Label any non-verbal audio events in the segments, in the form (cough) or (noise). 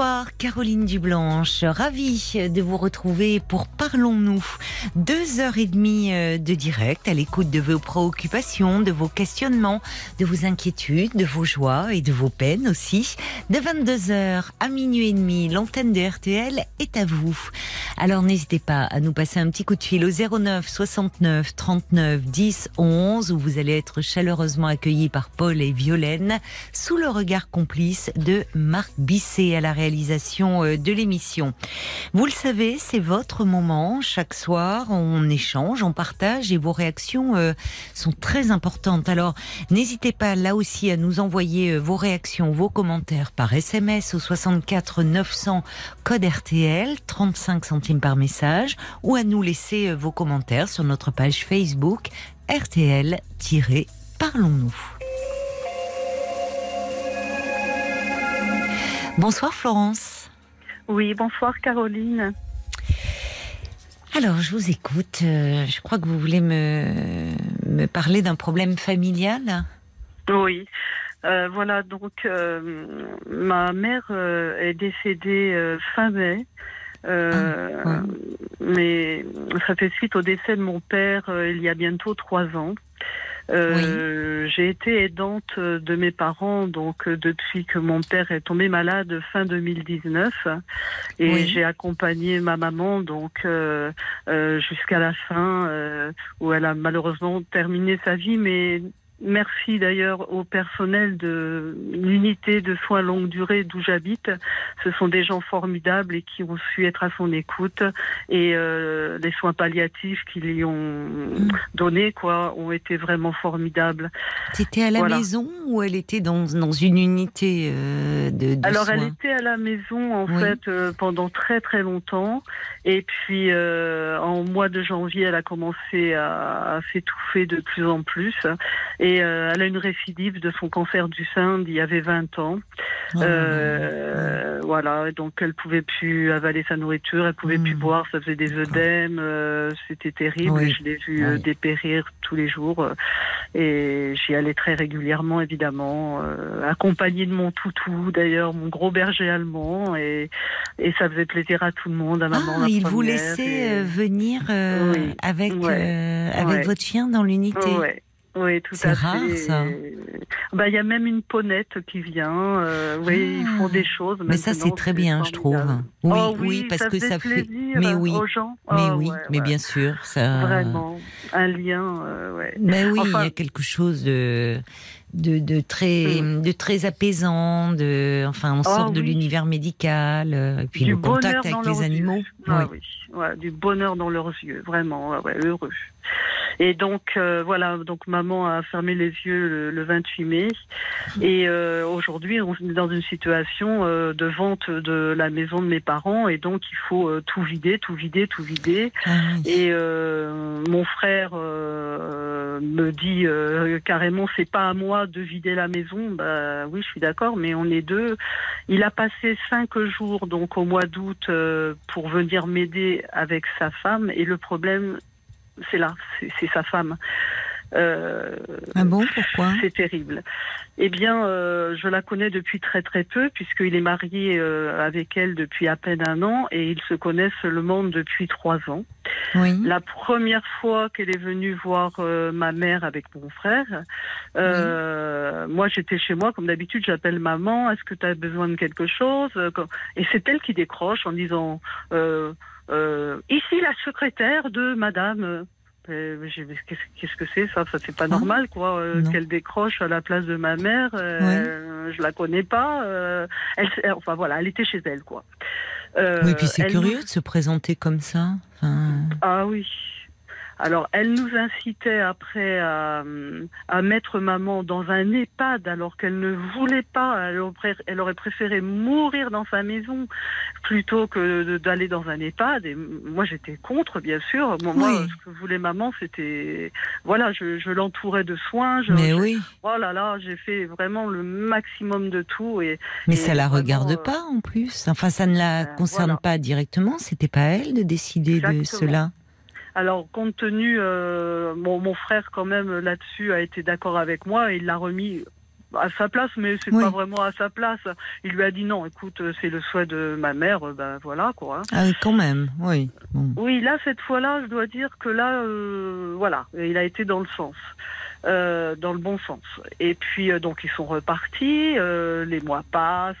Bonsoir Caroline Dublanche, ravie de vous retrouver pour Parlons-nous. Deux heures et demie euh, de direct à l'écoute de vos préoccupations, de vos questionnements, de vos inquiétudes, de vos joies et de vos peines aussi. De 22h à minuit et demi, l'antenne de RTL est à vous. Alors n'hésitez pas à nous passer un petit coup de fil au 09 69 39 10 11 où vous allez être chaleureusement accueillis par Paul et Violaine sous le regard complice de Marc Bisset à la réalisation euh, de l'émission. Vous le savez, c'est votre moment. Chaque soir, on échange, on partage et vos réactions euh, sont très importantes. Alors, n'hésitez pas là aussi à nous envoyer euh, vos réactions, vos commentaires par SMS au 64 900 code RTL, 35 centimes par message, ou à nous laisser vos commentaires sur notre page Facebook RTL-Parlons-nous. Bonsoir Florence. Oui, bonsoir Caroline. Alors, je vous écoute. Euh, je crois que vous voulez me, me parler d'un problème familial. Oui. Euh, voilà, donc euh, ma mère est décédée fin mai. Ah, ouais. Mais ça fait suite au décès de mon père il y a bientôt trois ans. Euh, J'ai été aidante de mes parents donc euh, depuis que mon père est tombé malade fin 2019 et Oui. j'ai accompagné ma maman donc euh, euh, jusqu'à la fin où elle a malheureusement terminé sa vie mais Merci d'ailleurs au personnel de l'unité de soins longue durée d'où j'habite. Ce sont des gens formidables et qui ont su être à son écoute et euh, les soins palliatifs qu'ils lui ont donnés quoi ont été vraiment formidables. C'était à la Voilà. maison ou elle était dans, dans une unité euh, de, de Alors elle était à la maison en Oui. fait euh, pendant très très longtemps et puis euh, en mois de janvier elle a commencé à, à s'étouffer de plus en plus et euh, elle a une récidive de son cancer du sein d'il y avait 20 ans. Oh là. Euh, voilà, donc elle pouvait plus avaler sa nourriture, elle pouvait plus Hmm. boire, ça faisait des œdèmes, euh, c'était terrible. Oui. Je l'ai vu euh, Oui. dépérir tous les jours et j'y allais très régulièrement évidemment, accompagnée de mon toutou d'ailleurs, mon gros berger allemand et, et ça faisait plaisir à tout le monde, à maman. Ah, la il vous laissait et- venir Oui. avec, Ouais. avec Ouais. votre chien dans l'unité Ouais. Oui, tout C'est à rare, fait. ça. Bah, il y a même une ponette qui vient. euh, oui, ils font des choses. Ah. Mais ça, c'est très bien, je trouve. formidable. Oui, Oh oui, parce que ça fait. Mais oui, aux gens. mais Oh, oui, ouais, mais ouais. bien sûr, ça. Vraiment, un lien, euh, ouais. Mais oui, il y a quelque chose de de, de très de très apaisant. De, enfin, on Ah sort de oui. l'univers médical, euh, et puis du le contact avec les animaux. Ah Oui. du bonheur dans leurs yeux, vraiment, heureux. Et donc euh, voilà, donc maman a fermé les yeux le, le 28 mai, et euh, aujourd'hui on est dans une situation euh, de vente de la maison de mes parents, et donc il faut tout vider, tout vider, tout vider. Ah oui. Et mon frère me dit carrément c'est pas à moi de vider la maison. Bah oui, je suis d'accord, mais on est deux. Il a passé cinq jours donc au mois d'août pour venir m'aider avec sa femme. Et le problème, c'est là, c'est sa femme. Euh, Ah bon, pourquoi? c'est terrible. Eh bien, euh, je la connais depuis très très peu, puisqu'il est marié euh, avec elle depuis à peine un an et ils se connaissent seulement depuis trois ans. Oui. La première fois qu'elle est venue voir euh, ma mère avec mon frère, moi j'étais chez moi, comme d'habitude, j'appelle maman, est-ce que tu as besoin de quelque chose? Et c'est elle qui décroche en disant, ici la secrétaire de madame. Euh, Qu'est-ce que c'est ça? Ça c'est pas Hein normal quoi euh, qu'elle décroche à la place de ma mère. Euh, Je la connais pas. euh, elle, enfin voilà, elle était chez elle quoi. Oui, puis c'est curieux de se présenter comme ça. Enfin, ah oui. Alors, elle nous incitait après à, à, mettre maman dans un EHPAD alors qu'elle ne voulait pas. Elle aurait, elle aurait, préféré mourir dans sa maison plutôt que d'aller dans un EHPAD. Et moi, j'étais contre, bien sûr. Moi, ce que voulait maman, c'était voilà, je, je l'entourais de soins. Je, Mais oui. Oh là là, j'ai fait vraiment le maximum de tout. Et, Mais ça la regarde euh, pas en plus. Enfin, ça ne la ben, concerne pas directement. C'était pas elle de décider de cela. Alors, compte tenu, euh, mon frère quand même là-dessus a été d'accord avec moi et il l'a remis à sa place, mais c'est pas vraiment à sa place. Il lui a dit non, écoute, c'est le souhait de ma mère, ben voilà quoi. Ah, quand même, oui. Oui, là cette fois-là, je dois dire que là, euh, voilà, il a été dans le sens. Euh, dans le bon sens. Et puis euh, donc ils sont repartis, euh, les mois passent,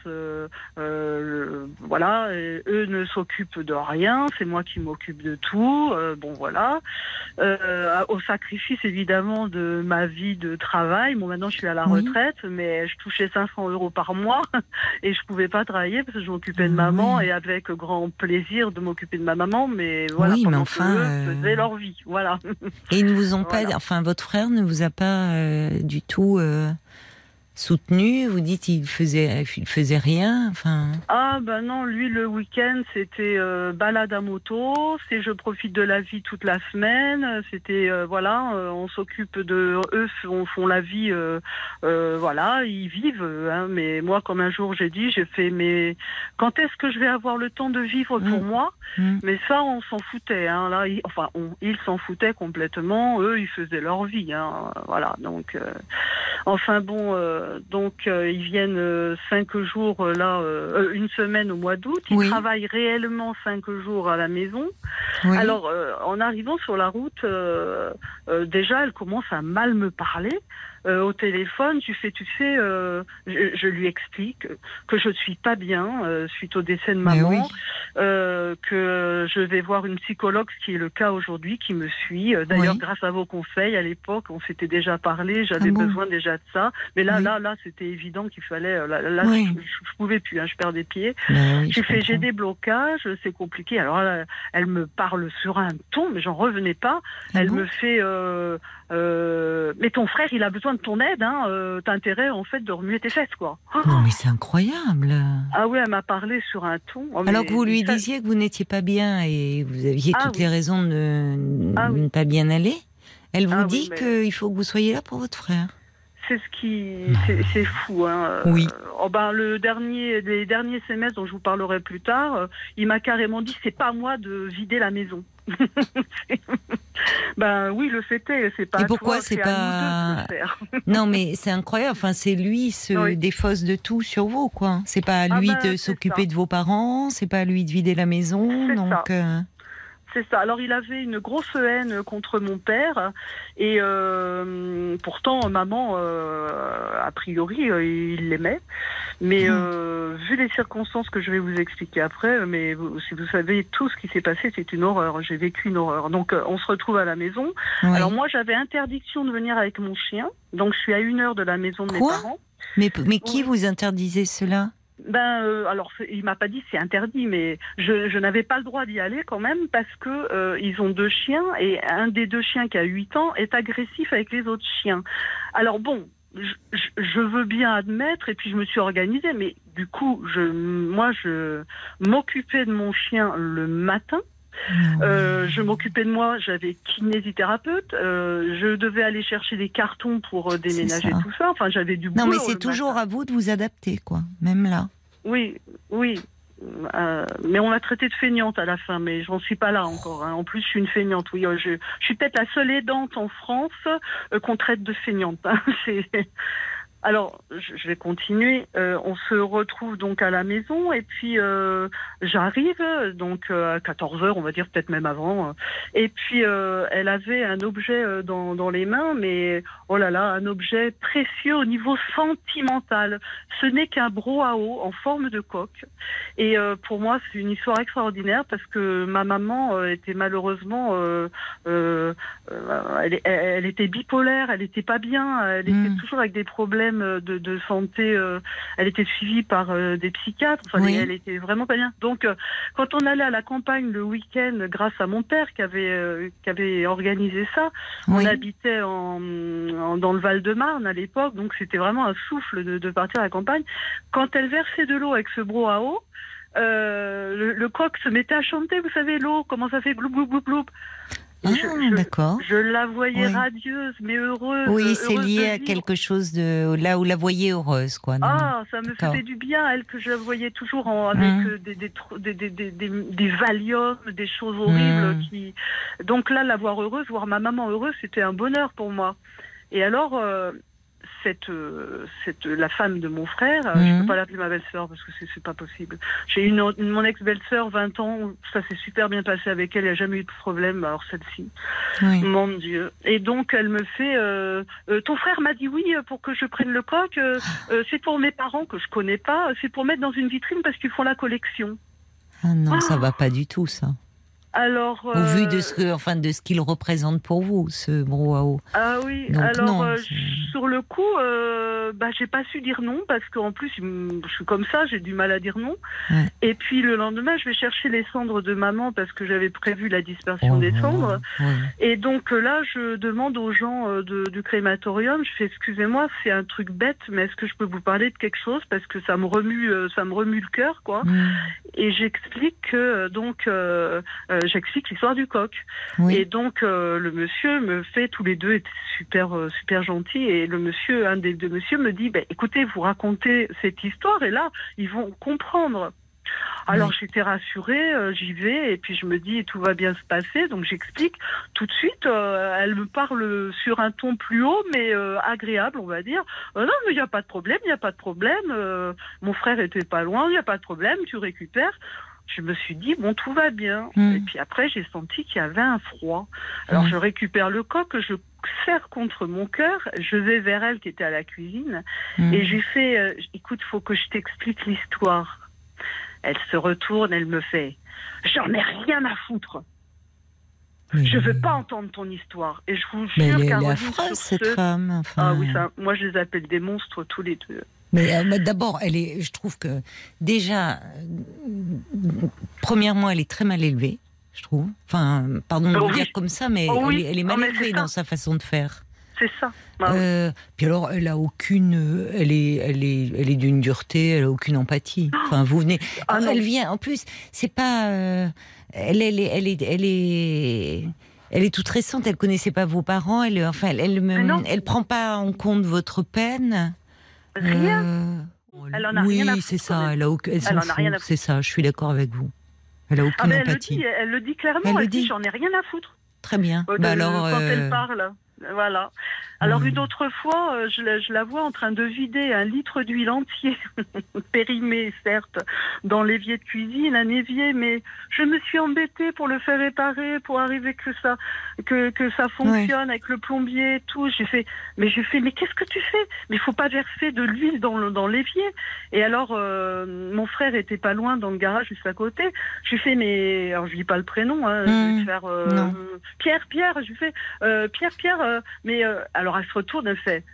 voilà, eux ne s'occupent de rien, c'est moi qui m'occupe de tout. bon voilà, au sacrifice évidemment de ma vie de travail. Bon maintenant je suis à la retraite, mais je touchais 500 euros par mois (laughs) et je pouvais pas travailler parce que je m'occupais de maman et avec grand plaisir de m'occuper de ma maman, mais voilà, oui, mais enfin, eux faisaient leur vie, voilà. Et ils ne vous ont (laughs) pas, enfin votre frère ne vous a pas euh, du tout euh, soutenu Vous dites il faisait, il faisait rien enfin... Ah ben non, lui le week-end c'était euh, balade à moto, c'est je profite de la vie toute la semaine, c'était euh, voilà, euh, on s'occupe de eux, on font la vie, voilà, ils vivent. Hein, mais moi comme un jour j'ai dit, j'ai fait mais quand est-ce que je vais avoir le temps de vivre pour mmh. moi? Mmh. Mais ça on s'en foutait, hein, là, enfin ils s'en foutaient complètement, eux ils faisaient leur vie, hein, voilà donc enfin bon donc euh, ils viennent euh, cinq jours euh, là, une semaine au mois d'août. Ils travaillent réellement cinq jours à la maison. Alors en arrivant sur la route, déjà elle commence à mal me parler. Euh, au téléphone, tu fais, tu sais, euh, je, lui explique que je ne suis pas bien euh, suite au décès de maman, que je vais voir une psychologue, ce qui est le cas aujourd'hui, qui me suit. D'ailleurs, grâce à vos conseils, à l'époque, on s'était déjà parlé, j'avais ah besoin déjà de ça. Mais là, là, là, c'était évident qu'il fallait. Là, là je, je, pouvais plus, hein, je perds des pieds. Ben j'ai fait, j'ai des blocages, c'est compliqué. Alors, là, elle me parle sur un ton, mais j'en revenais pas. Ah elle me fait, mais ton frère, il a besoin de ton aide, hein, euh, t'as intérêt en fait de remuer tes fesses, quoi. Non, mais c'est incroyable. Ah oui, elle m'a parlé sur un ton. Oh, Alors que vous lui disiez que vous n'étiez pas bien et vous aviez ah toutes les raisons de, ah ne pas bien aller, elle vous dit qu'il faut que vous soyez là pour votre frère. C'est ce qui, c'est fou. Hein. Oui. Oh ben, le dernier, les derniers semestres dont je vous parlerai plus tard, euh, il m'a carrément dit c'est pas à moi de vider la maison. (laughs) ben oui, le fait est, c'est pas. Et pourquoi c'est pas (laughs) Non, mais c'est incroyable. Enfin, c'est lui se défausse de tout sur vous, quoi. C'est pas à ah lui ben, de s'occuper de vos parents, c'est pas à lui de vider la maison, donc. Euh, c'est ça. Alors il avait une grosse haine contre mon père et euh, pourtant maman, euh, a priori, euh, il l'aimait. Mais mmh. vu les circonstances que je vais vous expliquer après, mais si vous savez tout ce qui s'est passé, c'est une horreur. J'ai vécu une horreur. Donc on se retrouve à la maison. Alors moi j'avais interdiction de venir avec mon chien, donc je suis à une heure de la maison de mes parents. Mais, mais qui vous interdisait cela? Ben, euh, alors il m'a pas dit c'est interdit, mais je, n'avais pas le droit d'y aller quand même parce que euh, ils ont deux chiens et un des deux chiens qui a 8 ans est agressif avec les autres chiens. Alors bon, je, je, veux bien admettre et puis je me suis organisée, mais du coup, je, moi, je m'occupais de mon chien le matin euh, je m'occupais de moi, j'avais kinésithérapeute, euh, je devais aller chercher des cartons pour euh, déménager tout ça. Enfin, j'avais du boulot. Non, mais c'est toujours à vous de vous adapter, quoi, même là. Oui, oui. mais on m'a traité de feignante à la fin, mais j'en suis pas là encore. Hein. En plus, je suis une feignante. Oui, je, je suis peut-être la seule aidante en France qu'on traite de feignante. Hein. (laughs) Alors, je vais continuer. Euh, on se retrouve donc à la maison et puis euh, j'arrive donc euh, à 14 heures, on va dire peut-être même avant. Et puis elle avait un objet dans, dans, les mains, mais oh là là, un objet précieux au niveau sentimental. Ce n'est qu'un brouhaha en forme de coque. Et pour moi, c'est une histoire extraordinaire parce que ma maman était malheureusement, elle, elle, était bipolaire, elle était pas bien, elle était hmm. toujours avec des problèmes problèmes de, de santé. euh, elle était suivie par euh, des psychiatres. Enfin, Oui. elle était vraiment pas bien. Donc, euh, quand on allait à la campagne le week-end, grâce à mon père qui avait qui avait organisé ça, Oui. on habitait en, en- dans le Val-de-Marne à l'époque, donc c'était vraiment un souffle de, de partir à la campagne. Quand elle versait de l'eau avec ce brouhaha, euh, le, le coq se mettait à chanter, vous savez, l'eau, comment ça fait gloup, gloup, gloup, gloup. Ah, je- d'accord. je la voyais Oui. radieuse, mais heureuse. Oui, c'est heureuse lié à quelque chose de là où la voyez heureuse, quoi. non Ah, ça me faisait du bien, elle, que je la voyais toujours en, avec euh, des, des, des, des, des, des, des Valium, des choses horribles. Mhm. Qui... Donc là, la voir heureuse, voir ma maman heureuse, c'était un bonheur pour moi. Et alors, euh, cette, euh, cette, la femme de mon frère, euh, je Mhm. peux pas l'appeler ma belle-sœur parce que c'est pas possible. J'ai une, mon ex-belle-sœur, 20 ans, ça s'est super bien passé avec elle, il n'y a jamais eu de problème, alors celle-ci. Oui. Mon Dieu. Et donc, elle me fait euh, euh, Ton frère m'a dit oui pour que je prenne le coq. euh, c'est pour mes parents que je connais pas. C'est pour mettre dans une vitrine parce qu'ils font la collection. Ah non, ça Ah. va pas du tout, ça. Alors. Au vu de euh, ce que, enfin, de ce qu'il représente pour vous, ce brouhaha. Ah oui. Donc, alors, non, euh, sur le coup, euh, bah, j'ai pas su dire non parce qu'en plus, je suis comme ça, j'ai du mal à dire non. Ouais. Et puis le lendemain, je vais chercher les cendres de maman parce que j'avais prévu la dispersion des Oh, cendres. ouais. Et donc euh, là, je demande aux gens de, du crématorium, je fais excusez-moi, c'est un truc bête, mais est-ce que je peux vous parler de quelque chose? Parce que ça me remue, ça me remue le cœur, quoi. Mm. Et j'explique que donc euh, euh, j'explique l'histoire du coq. Oui. Et donc euh, le monsieur me fait, tous les deux étaient super euh, super gentils, et le monsieur, un des deux monsieur me dit, ben écoutez, vous racontez cette histoire, et là ils vont comprendre. Alors Oui. j'étais rassurée, euh, j'y vais et puis je me dis tout va bien se passer. Donc j'explique tout de suite. euh, elle me parle sur un ton plus haut mais euh, agréable, on va dire. Euh, non mais il n'y a pas de problème, il n'y a pas de problème. euh, mon frère était pas loin, il n'y a pas de problème, tu récupères. Je me suis dit bon tout va bien. Mm. Et puis après j'ai senti qu'il y avait un froid. Alors Mm. je récupère le coq, je serre contre mon cœur, je vais vers elle qui était à la cuisine Mm. et je lui fais, euh, écoute, faut que je t'explique l'histoire. Elle se retourne, elle me fait, j'en ai rien à foutre. Mais- Je veux pas entendre ton histoire. Et je vous Mais jure, est, elle est affreuse, cette ce- femme. Enfin, Ah oui, ça, moi je les appelle des monstres tous les deux. Mais, euh, mais d'abord, elle est, je trouve que déjà, premièrement, elle est très mal élevée, je trouve. Enfin, pardon de Oh le oui. dire comme ça, mais Oh oui. elle, est- elle est mal mais élevée dans sa façon de faire. C'est ça. Ah oui. Euh, puis alors, elle a aucune, elle est, elle est, elle est d'une dureté, elle a aucune empathie. Enfin, vous venez, Ah Alors, elle vient. En plus, c'est pas, euh, elle, elle, est, elle est, elle est, elle est toute récente. Elle connaissait pas vos parents. Elle, enfin, elle, elle, elle prend pas en compte votre peine. Rien. Euh, Elle en a oui, rien à c'est ça. Elle a elle s'en fout, rien à foutre. C'est ça. Je suis d'accord avec vous. Elle a aucune Ah, mais elle le empathie. dit, elle le dit clairement. Elle Elle, le dit, dit. j'en ai rien à foutre. Très bien. De- Bah alors, quand euh, elle parle. Voilà. Alors Hmm. une autre fois, euh, je la, je la vois en train de vider un litre d'huile entier, (laughs) périmé certes, dans l'évier de cuisine, un évier, mais je me suis embêtée pour le faire réparer, pour arriver que ça, que, que ça fonctionne avec le plombier et tout. J'ai fait, mais j'ai fait, mais qu'est-ce que tu fais? Mais il faut pas verser de l'huile dans le- dans l'évier. Et alors euh, mon frère était pas loin dans le garage juste à côté. J'ai fait, mais alors je dis pas le prénom, hein, je vais Hmm. te faire euh. Pierre, Pierre. Je lui fais, euh, Pierre, Pierre, euh, mais euh, alors elle se retourne, elle fait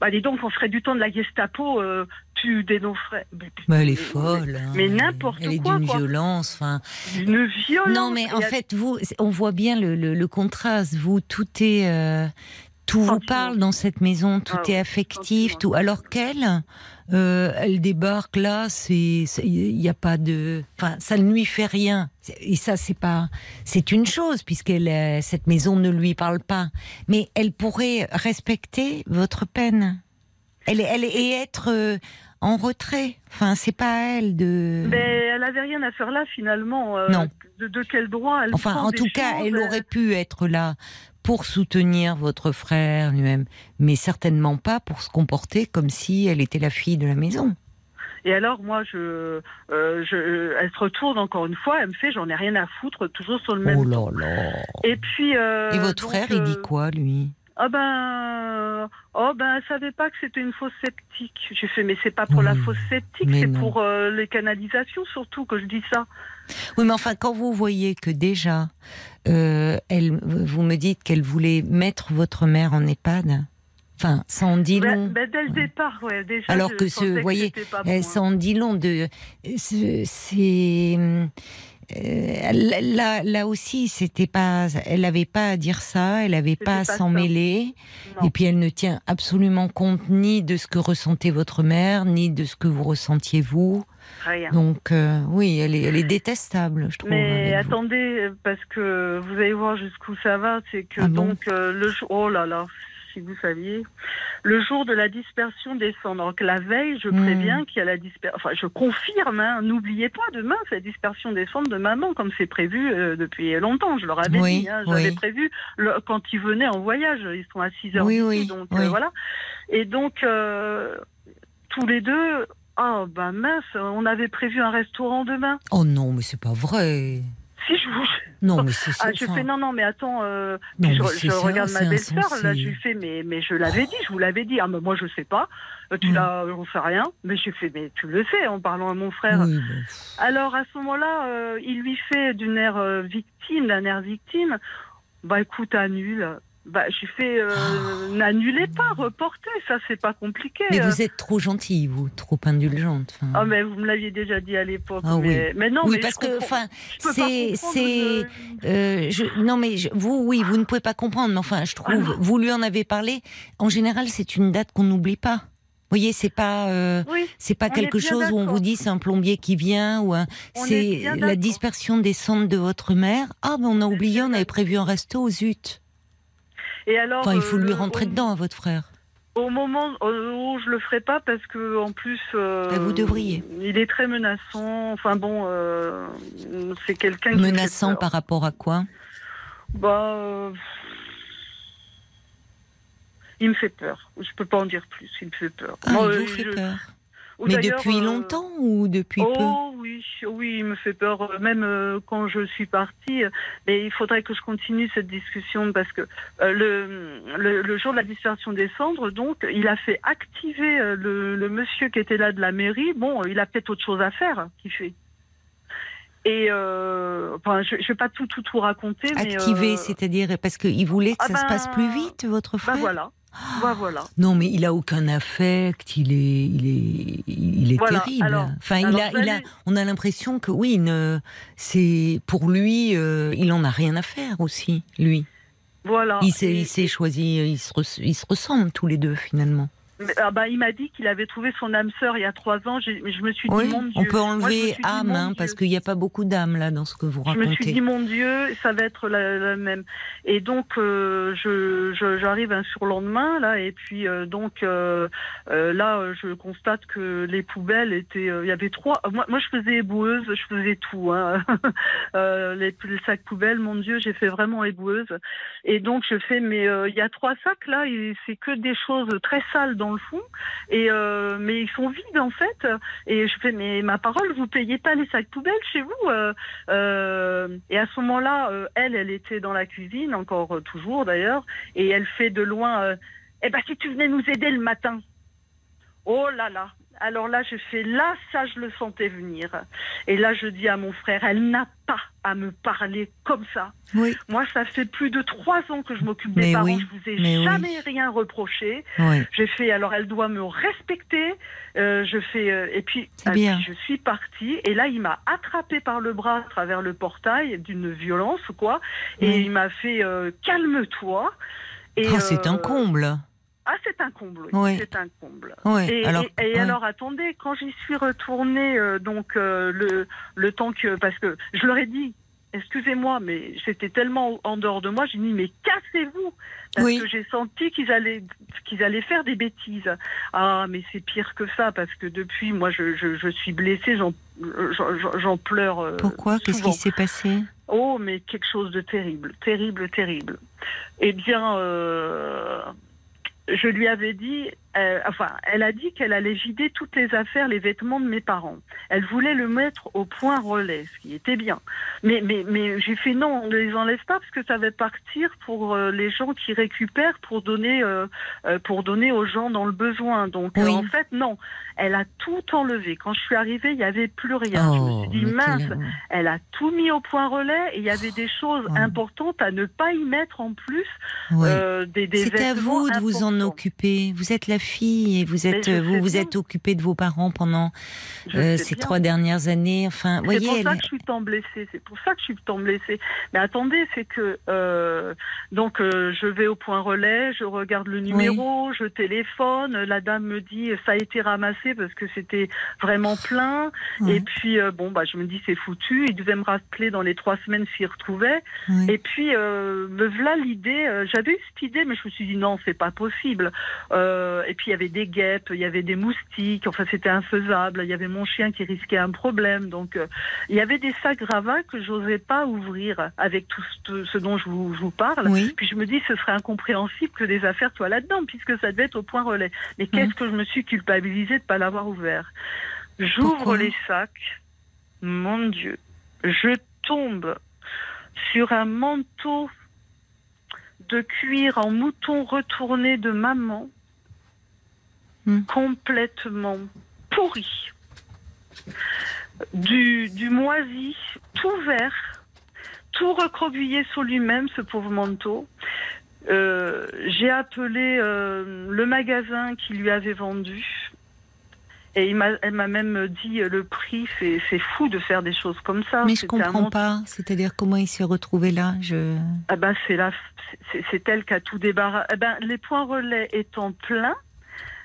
Bah dis donc, on serait du temps de la Gestapo, euh, tu dénoncerais. Mais, bah, elle est mais- folle. hein. mais n'importe Elle est quoi, d'une quoi. violence. Enfin, Une violence. Non, mais en fait, vous, on voit bien le, le- le contraste. Vous, tout est, euh, tout vous parle dans cette maison, tout Ah est affectif, sentiment. tout. Alors qu'elle, euh, elle débarque là, c'est, il n'y a pas de, enfin, ça ne lui fait rien. Et ça, c'est pas, c'est une chose puisqu'elle, euh, cette maison ne lui parle pas. Mais elle pourrait respecter votre peine. Elle, est- elle et être euh, en retrait. Enfin, c'est pas à elle de. Mais elle avait rien à faire là finalement. euh, Non. De, de quel droit elle Enfin, en tout cas, elle aurait pu être là pour soutenir votre frère lui-même, mais certainement pas pour se comporter comme si elle était la fille de la maison. Et alors moi, je, euh, je, elle se retourne encore une fois, elle me fait, j'en ai rien à foutre, toujours sur le même. Oh là là. Et puis. euh, Et votre donc, frère, il dit euh, quoi, lui? Ah ben, oh ben, elle savait pas que c'était une fosse septique. J'ai fait, mais c'est pas pour la fosse septique, c'est pour les canalisations surtout que je dis ça. Oui, mais enfin, quand vous voyez que déjà, euh, elle, vous me dites qu'elle voulait mettre votre mère en EHPAD. Enfin, ça en dit Ben- long. ben, dès le départ, ouais, déjà. Alors que ce- vous voyez, Euh, hein. ça en dit long. De, ce- c'est euh, là, là aussi, c'était pas. Elle n'avait pas à dire ça. Elle n'avait pas à s'en mêler. Non. Et puis elle ne tient absolument compte ni de ce que ressentait votre mère, ni de ce que vous ressentiez vous. Rien. Donc euh, oui, elle est, elle est détestable, je trouve. Mais vous. attendez, parce que vous allez voir jusqu'où ça va, c'est que Ah bon donc euh, le oh là là, si vous saviez, le jour de la dispersion des cendres, donc la veille, je Hmm. préviens qu'il y a la dispersion, enfin je confirme, hein, n'oubliez pas demain c'est la dispersion des cendres de maman, comme c'est prévu euh, depuis longtemps, je leur avais Oui, dit, hein, j'avais oui. prévu le- quand ils venaient en voyage, ils sont à 6 heures Oui, donc euh, voilà. Et donc euh, tous les deux, oh ben mince, on avait prévu un restaurant demain. Oh non, mais c'est pas vrai. Si je vous Non, mais c'est ça. ah, je fais non, non, mais attends, euh, Non, je, je ça, regarde ma belle-sœur, là, je lui fais, mais, mais je l'avais dit, je vous l'avais dit. Ah, mais moi, je sais pas. Euh, Tu Mm. l'as, on fait rien. Mais j'ai fait, mais tu le sais, en parlant à mon frère. Oui, Alors, à ce moment-là, euh, il lui fait d'une air euh, victime, d'un air victime. Bah, écoute, annule. Bah, j'ai fait, euh, n'annulez pas, reportez, ça, c'est pas compliqué. mais euh. vous êtes trop gentille, vous, trop indulgente. Ah, mais vous me l'aviez déjà dit à l'époque. Ah oui. mais, mais non, oui, mais parce je que, enfin, c'est, c'est, euh, je, non mais je- vous, oui, vous ne pouvez pas comprendre. Mais enfin, je trouve, Ah non. vous lui en avez parlé. En général, c'est une date qu'on n'oublie pas. Vous voyez, c'est pas, euh, Oui, c'est pas quelque chose où on vous dit c'est un plombier qui vient ou c'est la dispersion des cendres de votre mère. Ah, ben on a oublié, on avait prévu un resto, zut. Et alors, Enfin, il faut euh, lui rentrer dedans à votre frère. Au moment où je le ferai pas parce que en plus euh, Ben, vous devriez. Il est très menaçant. Enfin bon, euh, c'est quelqu'un qui Menaçant par rapport à quoi? Bah, euh, il me fait peur. Je peux pas en dire plus. Il me fait peur. Ah, Moi, il vous fait je- peur. Ou Mais depuis euh, longtemps ou depuis peu? Oh oui, oui, il me fait peur. euh, Même euh, quand je suis partie, mais il faudrait que je continue cette discussion parce que le, le, le jour de la dispersion des cendres, donc, il a fait activer le, le monsieur qui était là de la mairie. Bon, il a peut-être autre chose à faire, qu'il fait. Et euh, enfin, je, je vais pas tout tout tout raconter, euh, c'est-à-dire parce qu'il voulait que ah ça se ben, passe plus vite, votre frère? bah voilà, bah voilà. Non, mais il a aucun affect, il est, il est, il est Voilà, terrible. alors- enfin, il a, il a, on a l'impression que oui, c'est pour lui, euh, il en a rien à faire aussi, lui. Voilà. Il s'est, choisi, ils se, ils se ressemblent tous les deux finalement. Ah bah, il m'a dit qu'il avait trouvé son âme sœur il y a trois ans. Je me suis Oui, dit, mon Dieu. on peut je enlever dit, âme, hein, parce qu'il n'y a pas beaucoup d'âme là dans ce que vous Je me suis racontez. dit, mon Dieu, ça va être la, la même. Et donc, euh, je, je- j'arrive un surlendemain, là, et puis, euh, donc, euh, euh, là, je constate que les poubelles étaient. euh, Il y avait trois. Moi, moi, je faisais éboueuse, je faisais tout. Hein. (laughs) Euh, les, les sacs poubelles, mon Dieu, j'ai fait vraiment éboueuse. Et donc, je fais, mais euh, il y a trois sacs, là, et c'est que des choses très sales dans le fond. Et euh, mais ils sont vides en fait. Et je fais mais ma parole, vous payez pas les sacs poubelles chez vous euh, euh, Et à ce moment-là, elle, elle était dans la cuisine encore toujours d'ailleurs, et elle fait de loin. eh ben si tu venais nous aider le matin. Oh là là. Alors là, je fais là, ça, je le sentais venir. Et là, je dis à mon frère, elle n'a pas à me parler comme ça. Oui, Moi, ça fait plus de trois ans que je m'occupe des parents. oui, Je vous ai mais oui. jamais rien reproché. oui. J'ai fait, alors elle doit me respecter. Euh, je fais, euh, et puis, euh, bien. je suis partie. Et là, il m'a attrapé par le bras à travers le portail d'une violence, quoi. Et il m'a fait, euh, calme-toi. Et, Oh, c'est un euh, comble. Ah, c'est un comble. oui. C'est un comble. Oui. Et, alors, et- et ouais. alors, attendez, quand j'y suis retournée, euh, donc euh, le, le temps que, parce que je leur ai dit, excusez-moi, mais j'étais tellement en dehors de moi, j'ai dit, mais cassez-vous, parce Oui. que j'ai senti qu'ils allaient, qu'ils allaient faire des bêtises. Ah, mais c'est pire que ça, parce que depuis, moi, je, je, je suis blessée, j'en, j'en, pleure. euh, Pourquoi? Qu'est-ce qui s'est passé? Oh, mais quelque chose de terrible, terrible, terrible. Eh bien, euh, je lui avais dit, euh, enfin, elle a dit qu'elle allait vider toutes les affaires, les vêtements de mes parents. Elle voulait le mettre au point relais, ce qui était bien. Mais, mais, mais j'ai fait non, on ne les enlève pas parce que ça va partir pour euh, les gens qui récupèrent pour donner, euh, pour donner aux gens dans le besoin. Donc, Oui. en fait, non. Elle a tout enlevé. Quand je suis arrivée, il n'y avait plus rien. je me Oh, suis dit, mince, quel- elle a tout mis au point relais et il y avait des choses Oh. importantes à ne pas y mettre en plus. Ouais. des, des C'est à vous de vous en occuper. Vous êtes la fille et vous êtes, je vous vous bien. êtes occupée de vos parents pendant euh, ces bien. trois dernières années. Enfin, C'est voyez, pour ça que je suis tant blessée. C'est pour ça que je suis tant blessée. Mais attendez, c'est que euh, donc euh, je vais au point relais, je regarde le numéro, je téléphone. La dame me dit ça a été ramassé parce que c'était vraiment plein. Et puis euh, bon bah je me dis c'est foutu. Il devait me rappeler dans les trois semaines s'il retrouvait. Oui. Et puis euh, me voilà l'idée. euh, J'avais eu cette idée, mais je me suis dit non, c'est pas possible. Euh, et puis il y avait des guêpes, il y avait des moustiques. Enfin, c'était infaisable. Il y avait mon chien qui risquait un problème. Donc euh, il y avait des sacs gravats que j'osais pas ouvrir avec tout ce, ce dont je vous, je vous parle. Oui. Puis je me dis, ce serait incompréhensible que des affaires soient là-dedans, puisque ça devait être au point relais. Mais qu'est-ce que je me suis culpabilisée de pas l'avoir ouvert? J'ouvre les sacs. Mon Dieu, je tombe sur un manteau de cuir en mouton retourné de maman, Hmm. complètement pourri, du, du moisi, tout vert, tout recroquevillé sur lui-même, ce pauvre manteau. Euh, J'ai appelé euh, le magasin qui lui avait vendu. Et il elle m'a même dit euh, le prix, c'est, c'est fou de faire des choses comme ça. Mais je un comprends pas. C'est-à-dire comment il s'est retrouvé là? Je. Ah ben c'est, c'est elle qui a tout débarrassé. Eh ben les points relais étant pleins,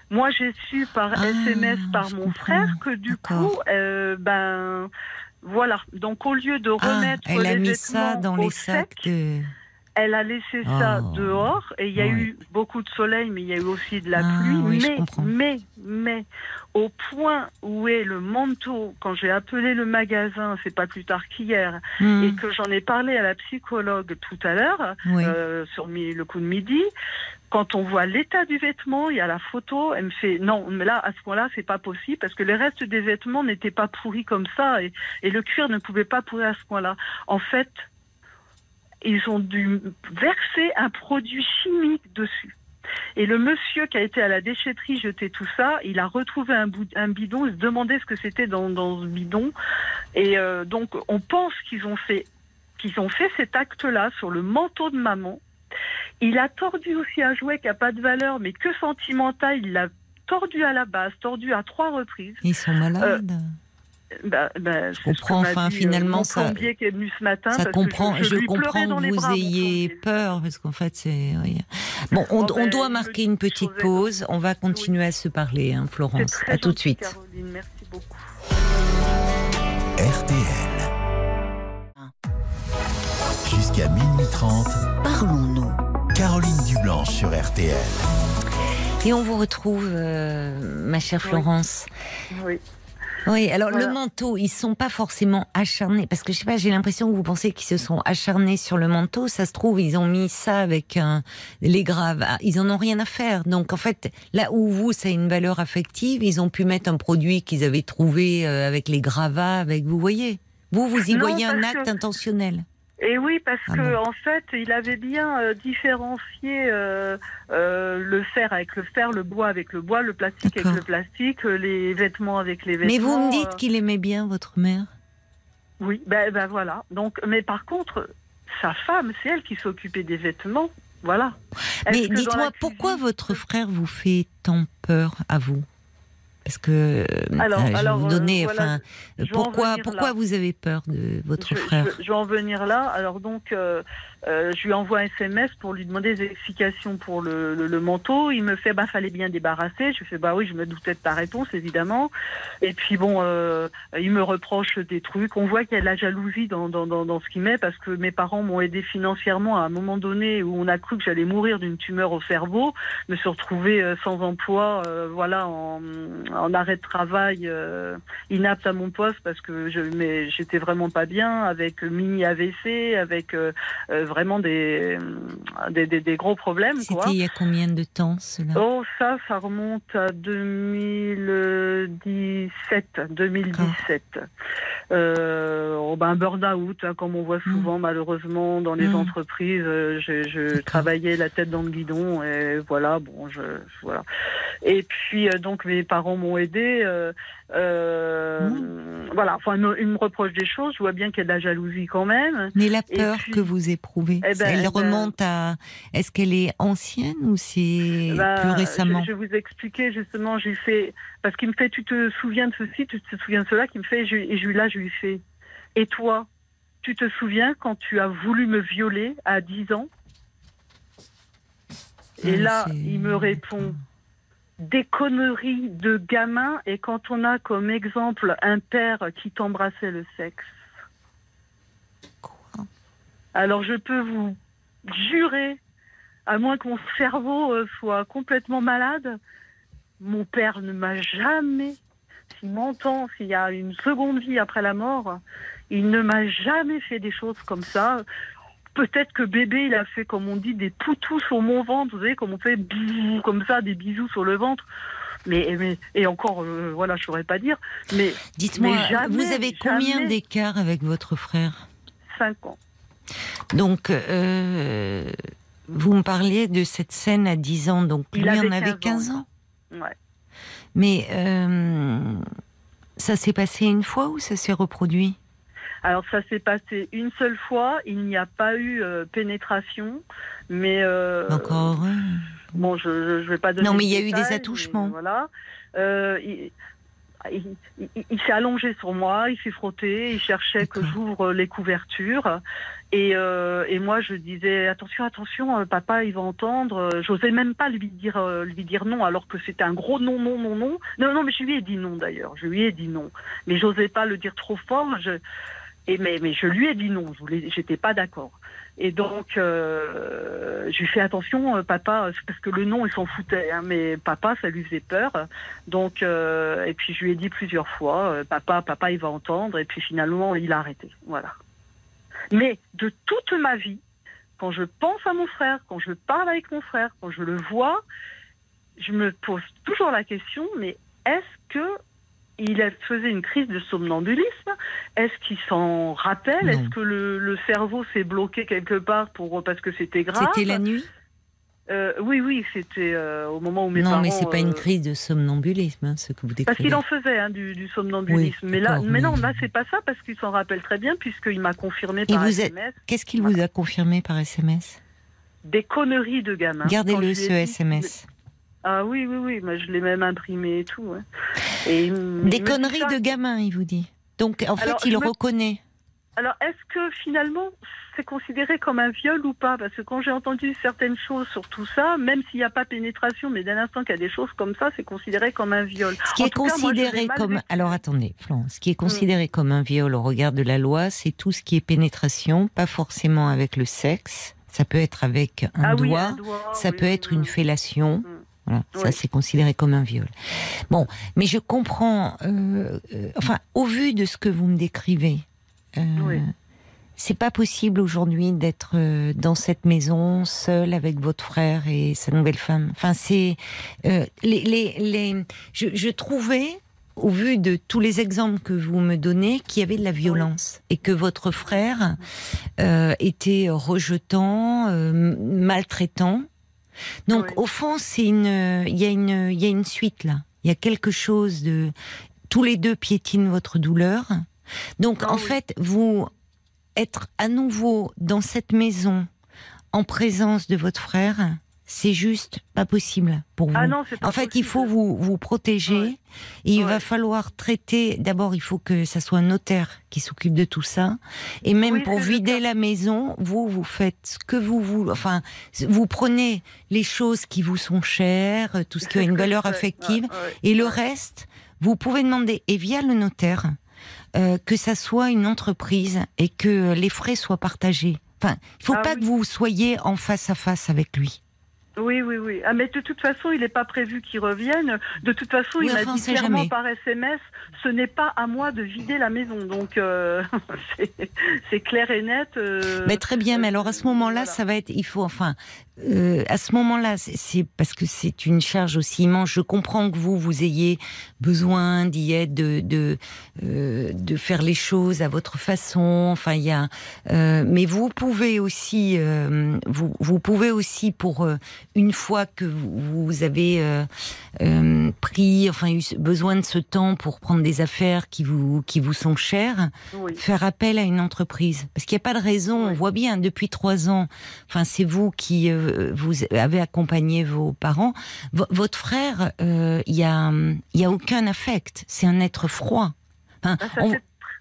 moi j'ai su par Ah, SMS par je mon comprends. frère que du coup, euh, ben voilà. Donc au lieu de Ah, remettre elle a les mis ça dans au les sacs sec, de. elle a laissé ça Oh. dehors et il y a eu beaucoup de soleil, mais il y a eu aussi de la Ah, pluie. oui, mais, mais, mais, au point où est le manteau, quand j'ai appelé le magasin, c'est pas plus tard qu'hier, Hmm, et que j'en ai parlé à la psychologue tout à l'heure, oui. euh, sur le coup de midi, quand on voit l'état du vêtement, il y a la photo, elle me fait non, mais là, à ce point-là, c'est pas possible parce que les restes des vêtements n'étaient pas pourris comme ça et, le cuir ne pouvait pas pourrir à ce point-là. En fait, ils ont dû verser un produit chimique dessus. Et le monsieur qui a été à la déchetterie jeter tout ça, il a retrouvé un, bidon, il se demandait ce que c'était dans, dans ce bidon. Et euh, donc, on pense qu'ils ont fait qu'ils ont fait cet acte-là sur le manteau de maman. Il a tordu aussi un jouet qui n'a pas de valeur, mais que sentimental. Il l'a tordu à la base, tordu à trois reprises. Ils sont malades. Bah, bah, ce que comprends, enfin, dit, euh, finalement, ça- plombier qui est venu ce matin. ça parce que comprend. Je, Je, je comprends que vous bras, ayez peur parce qu'en fait, c'est. oui. Bon, on, Oh, on ben, doit marquer une petite pause. On va continuer à se parler, hein, Florence. À tout de suite. Caroline, merci beaucoup. RTL. Jusqu'à minuit 30, Parlons-nous. Caroline Dublanche sur RTL. Et on vous retrouve, euh, ma chère. Florence. Oui. Oui, alors Voilà. le manteau, ils sont pas forcément acharnés parce que je sais pas, j'ai l'impression que vous pensez qu'ils se sont acharnés sur le manteau. Ça se trouve, ils ont mis ça avec un, les graves. Ah, Ils en ont rien à faire. Donc en fait, là où vous, ça a une valeur affective, ils ont pu mettre un produit qu'ils avaient trouvé euh, avec les gravats, avec vous voyez. Vous, vous y Non, voyez un acte que- intentionnel. Et oui, parce Ah que bon. en fait, il avait bien euh, différencié euh, euh, le fer avec le fer, le bois avec le bois, le plastique avec le plastique, les vêtements avec les vêtements. Mais vous me dites qu'il aimait bien votre mère? Oui, ben, ben voilà. Donc, mais par contre, sa femme, c'est elle qui s'occupait des vêtements. Voilà. Mais dites-moi, pourquoi votre frère vous fait tant peur à vous? Parce que Alors- euh, je vais alors, vous euh, donner, voilà, pourquoi, pourquoi là. vous avez peur de votre je, frère? je- je vais en venir là. Alors donc, euh, euh, je lui envoie un SMS pour lui demander des explications pour le, le- le manteau. Il me fait, bah fallait bien débarrasser. Je fais, bah oui, je me doutais de ta réponse, évidemment. Et puis bon, euh, il me reproche des trucs. On voit qu'il y a de la jalousie dans, dans, dans, dans ce qu'il met parce que mes parents m'ont aidé financièrement à un moment donné où on a cru que j'allais mourir d'une tumeur au cerveau. Me suis retrouvée euh, sans emploi, euh, voilà, en, en arrêt de travail, euh, inapte à mon poste parce que je, mais j'étais vraiment pas bien avec mini AVC, avec vraiment vraiment des, des, des, des gros problèmes. C'était il y a combien de temps cela? Oh, ça, ça remonte à 2017. 2017. Euh, oh, ben, burn-out, hein, comme on voit souvent malheureusement dans les Mm. entreprises. Euh, je travaillais la tête dans le guidon et voilà, bon, je voilà. Et puis euh, donc mes parents m'ont aidé. Euh, euh, Voilà, enfin, ils me- reprochent des choses. Je vois bien qu'il y a de la jalousie quand même. Mais la peur puis- que vous éprouvez, Eh ben, elle eh ben- remonte à. Est-ce qu'elle est ancienne ou c'est Bah, plus récemment je, je vais vous expliquer justement, j'ai fait parce qu'il me fait tu te souviens de ceci, tu te souviens de cela, qui me fait je, et je, là je lui fais et toi, tu te souviens quand tu as voulu me violer à 10 ans? Et Ah, là, il me répond des conneries de gamin et quand on a comme exemple un père qui t'embrassait le sexe. Alors je peux vous jurer, à moins que mon cerveau euh, soit complètement malade, mon père ne m'a jamais, s'il m'entend, s'il y a une seconde vie après la mort, il ne m'a jamais fait des choses comme ça. Peut-être que bébé, il a fait, comme on dit, des poutous sur mon ventre, vous savez, comme on fait bisous, comme ça, des bisous sur le ventre. Mais, mais et encore, euh, voilà, je saurais pas dire, mais Dites-moi, vous avez combien d'écart avec votre frère? 5 ans. Donc, euh, vous me parliez de cette scène à 10 ans, donc Il lui avait en avait 15 15 ans. ans. Ouais. Mais euh, ça s'est passé une fois ou ça s'est reproduit? Alors ça s'est passé une seule fois, il n'y a pas eu euh, pénétration, mais euh, Encore bon, je je vais pas donner. Non, mais il y a eu des attouchements. Voilà. Euh, il il, il- il s'est allongé sur moi, il s'est frotté, il cherchait que j'ouvre les couvertures. Et, euh, et moi, je disais attention, attention, euh, papa, il va entendre. Euh, J'osais même pas lui dire, lui dire non, alors que c'était un gros non, non, non, non. Non, non, mais je lui ai dit non d'ailleurs. Je lui ai dit non, mais j'osais pas le dire trop fort. Je, et mais, mais je lui ai dit non. Je voulais, j'étais pas d'accord. Et donc, euh, je lui fais attention, euh, papa, parce que le nom, il s'en foutait, hein, mais papa, ça lui faisait peur. Donc, euh, et puis je lui ai dit plusieurs fois, papa, papa, il va entendre, et puis finalement, il a arrêté. Voilà. Mais de toute ma vie, quand je pense à mon frère, quand je parle avec mon frère, quand je le vois, je me pose toujours la question, mais est-ce que il a- faisait une crise de somnambulisme Est-ce qu'il s'en rappelle? Non. Est-ce que le, le cerveau s'est bloqué quelque part pour parce que c'était grave? C'était la nuit? Euh, Oui, oui, c'était euh, au moment où mes Non, parents. mais c'est pas une euh, crise de somnambulisme, hein, ce que vous décrivez. Parce qu'il en faisait hein, du, du somnambulisme. Oui, mais là, mais non, là c'est pas ça parce qu'il s'en rappelle très bien puisqu'il m'a confirmé par SMS Qu'est-ce qu'il vous a confirmé par SMS des conneries de gamin. Gardez-le, ce dit- SMS. Ah oui, oui, oui, mais je l'ai même imprimé et tout. ouais. Et Des conneries ça. de gamin, il vous dit. Donc, en fait, il me- reconnaît. Alors, est-ce que finalement, c'est considéré comme un viol ou pas? Parce que quand j'ai entendu certaines choses sur tout ça, même s'il n'y a pas pénétration, mais dès l'instant qu'il y a des choses comme ça, c'est considéré comme un viol. Ce qui En est cas, moi, considéré comme. Alors attendez, Florence. Ce qui est Mm. considéré comme un viol au regard de la loi, c'est tout ce qui est pénétration, pas forcément avec le sexe. Ça peut être avec un ah oui, doigt, un doigt, ça oui, peut oui, être une fellation. Mm. Voilà, ça c'est considéré comme un viol. Bon, mais je comprends. euh, euh, enfin, au vu de ce que vous me décrivez, euh, Oui. c'est pas possible aujourd'hui d'être euh, dans cette maison seul avec votre frère et sa nouvelle femme. Enfin, c'est les, les, les. Je, je trouvais. Au vu de tous les exemples que vous me donnez, qu'il y avait de la violence et que votre frère était rejetant, maltraitant. Donc au fond, c'est une, il y a une, il y a une suite là. Il y a quelque chose de, tous les deux piétinent votre douleur. Donc Ah en oui. fait, vous être à nouveau dans cette maison en présence de votre frère, c'est juste pas possible pour vous. Ah non, pas En fait, il faut vous, vous protéger. Ouais. Et il Ouais. va falloir traiter. D'abord, il faut que ça soit un notaire qui s'occupe de tout ça. Et même Oui, pour vider la maison, vous, vous faites ce que vous voulez. Enfin, vous prenez les choses qui vous sont chères, tout ce (laughs) qui a une valeur affective. Ouais. Et le reste, vous pouvez demander, et via le notaire, euh, que ça soit une entreprise et que les frais soient partagés. Enfin, il faut Ah pas oui. que vous soyez en face à face avec lui. Oui, oui, oui. Ah, mais de toute façon, il n'est pas prévu qu'il revienne. De toute façon, Oui, il m'a dit clairement jamais. par SMS, ce n'est pas à moi de vider la maison. Donc, euh, (laughs) c'est- clair et net. euh, Mais très bien, mais alors à ce moment-là, voilà. ça va être, il faut, enfin, euh, à ce moment-là, c'est- c'est parce que c'est une charge aussi immense. Je comprends que vous, vous ayez besoin d'y être, de, de, euh, de faire les choses à votre façon. Enfin, il y a, euh, mais vous pouvez aussi, euh, vous, vous pouvez aussi pour euh, une fois que vous, avez euh, euh, pris, enfin, eu besoin de ce temps pour prendre des affaires qui vous, qui vous sont chères Oui. faire appel à une entreprise parce qu'il n'y a pas de raison. On voit bien depuis trois ans. Enfin, c'est vous qui euh, vous avez accompagné vos parents. V- votre frère, il y a, il y a aucun affect. C'est un être froid. Enfin, Ah, on-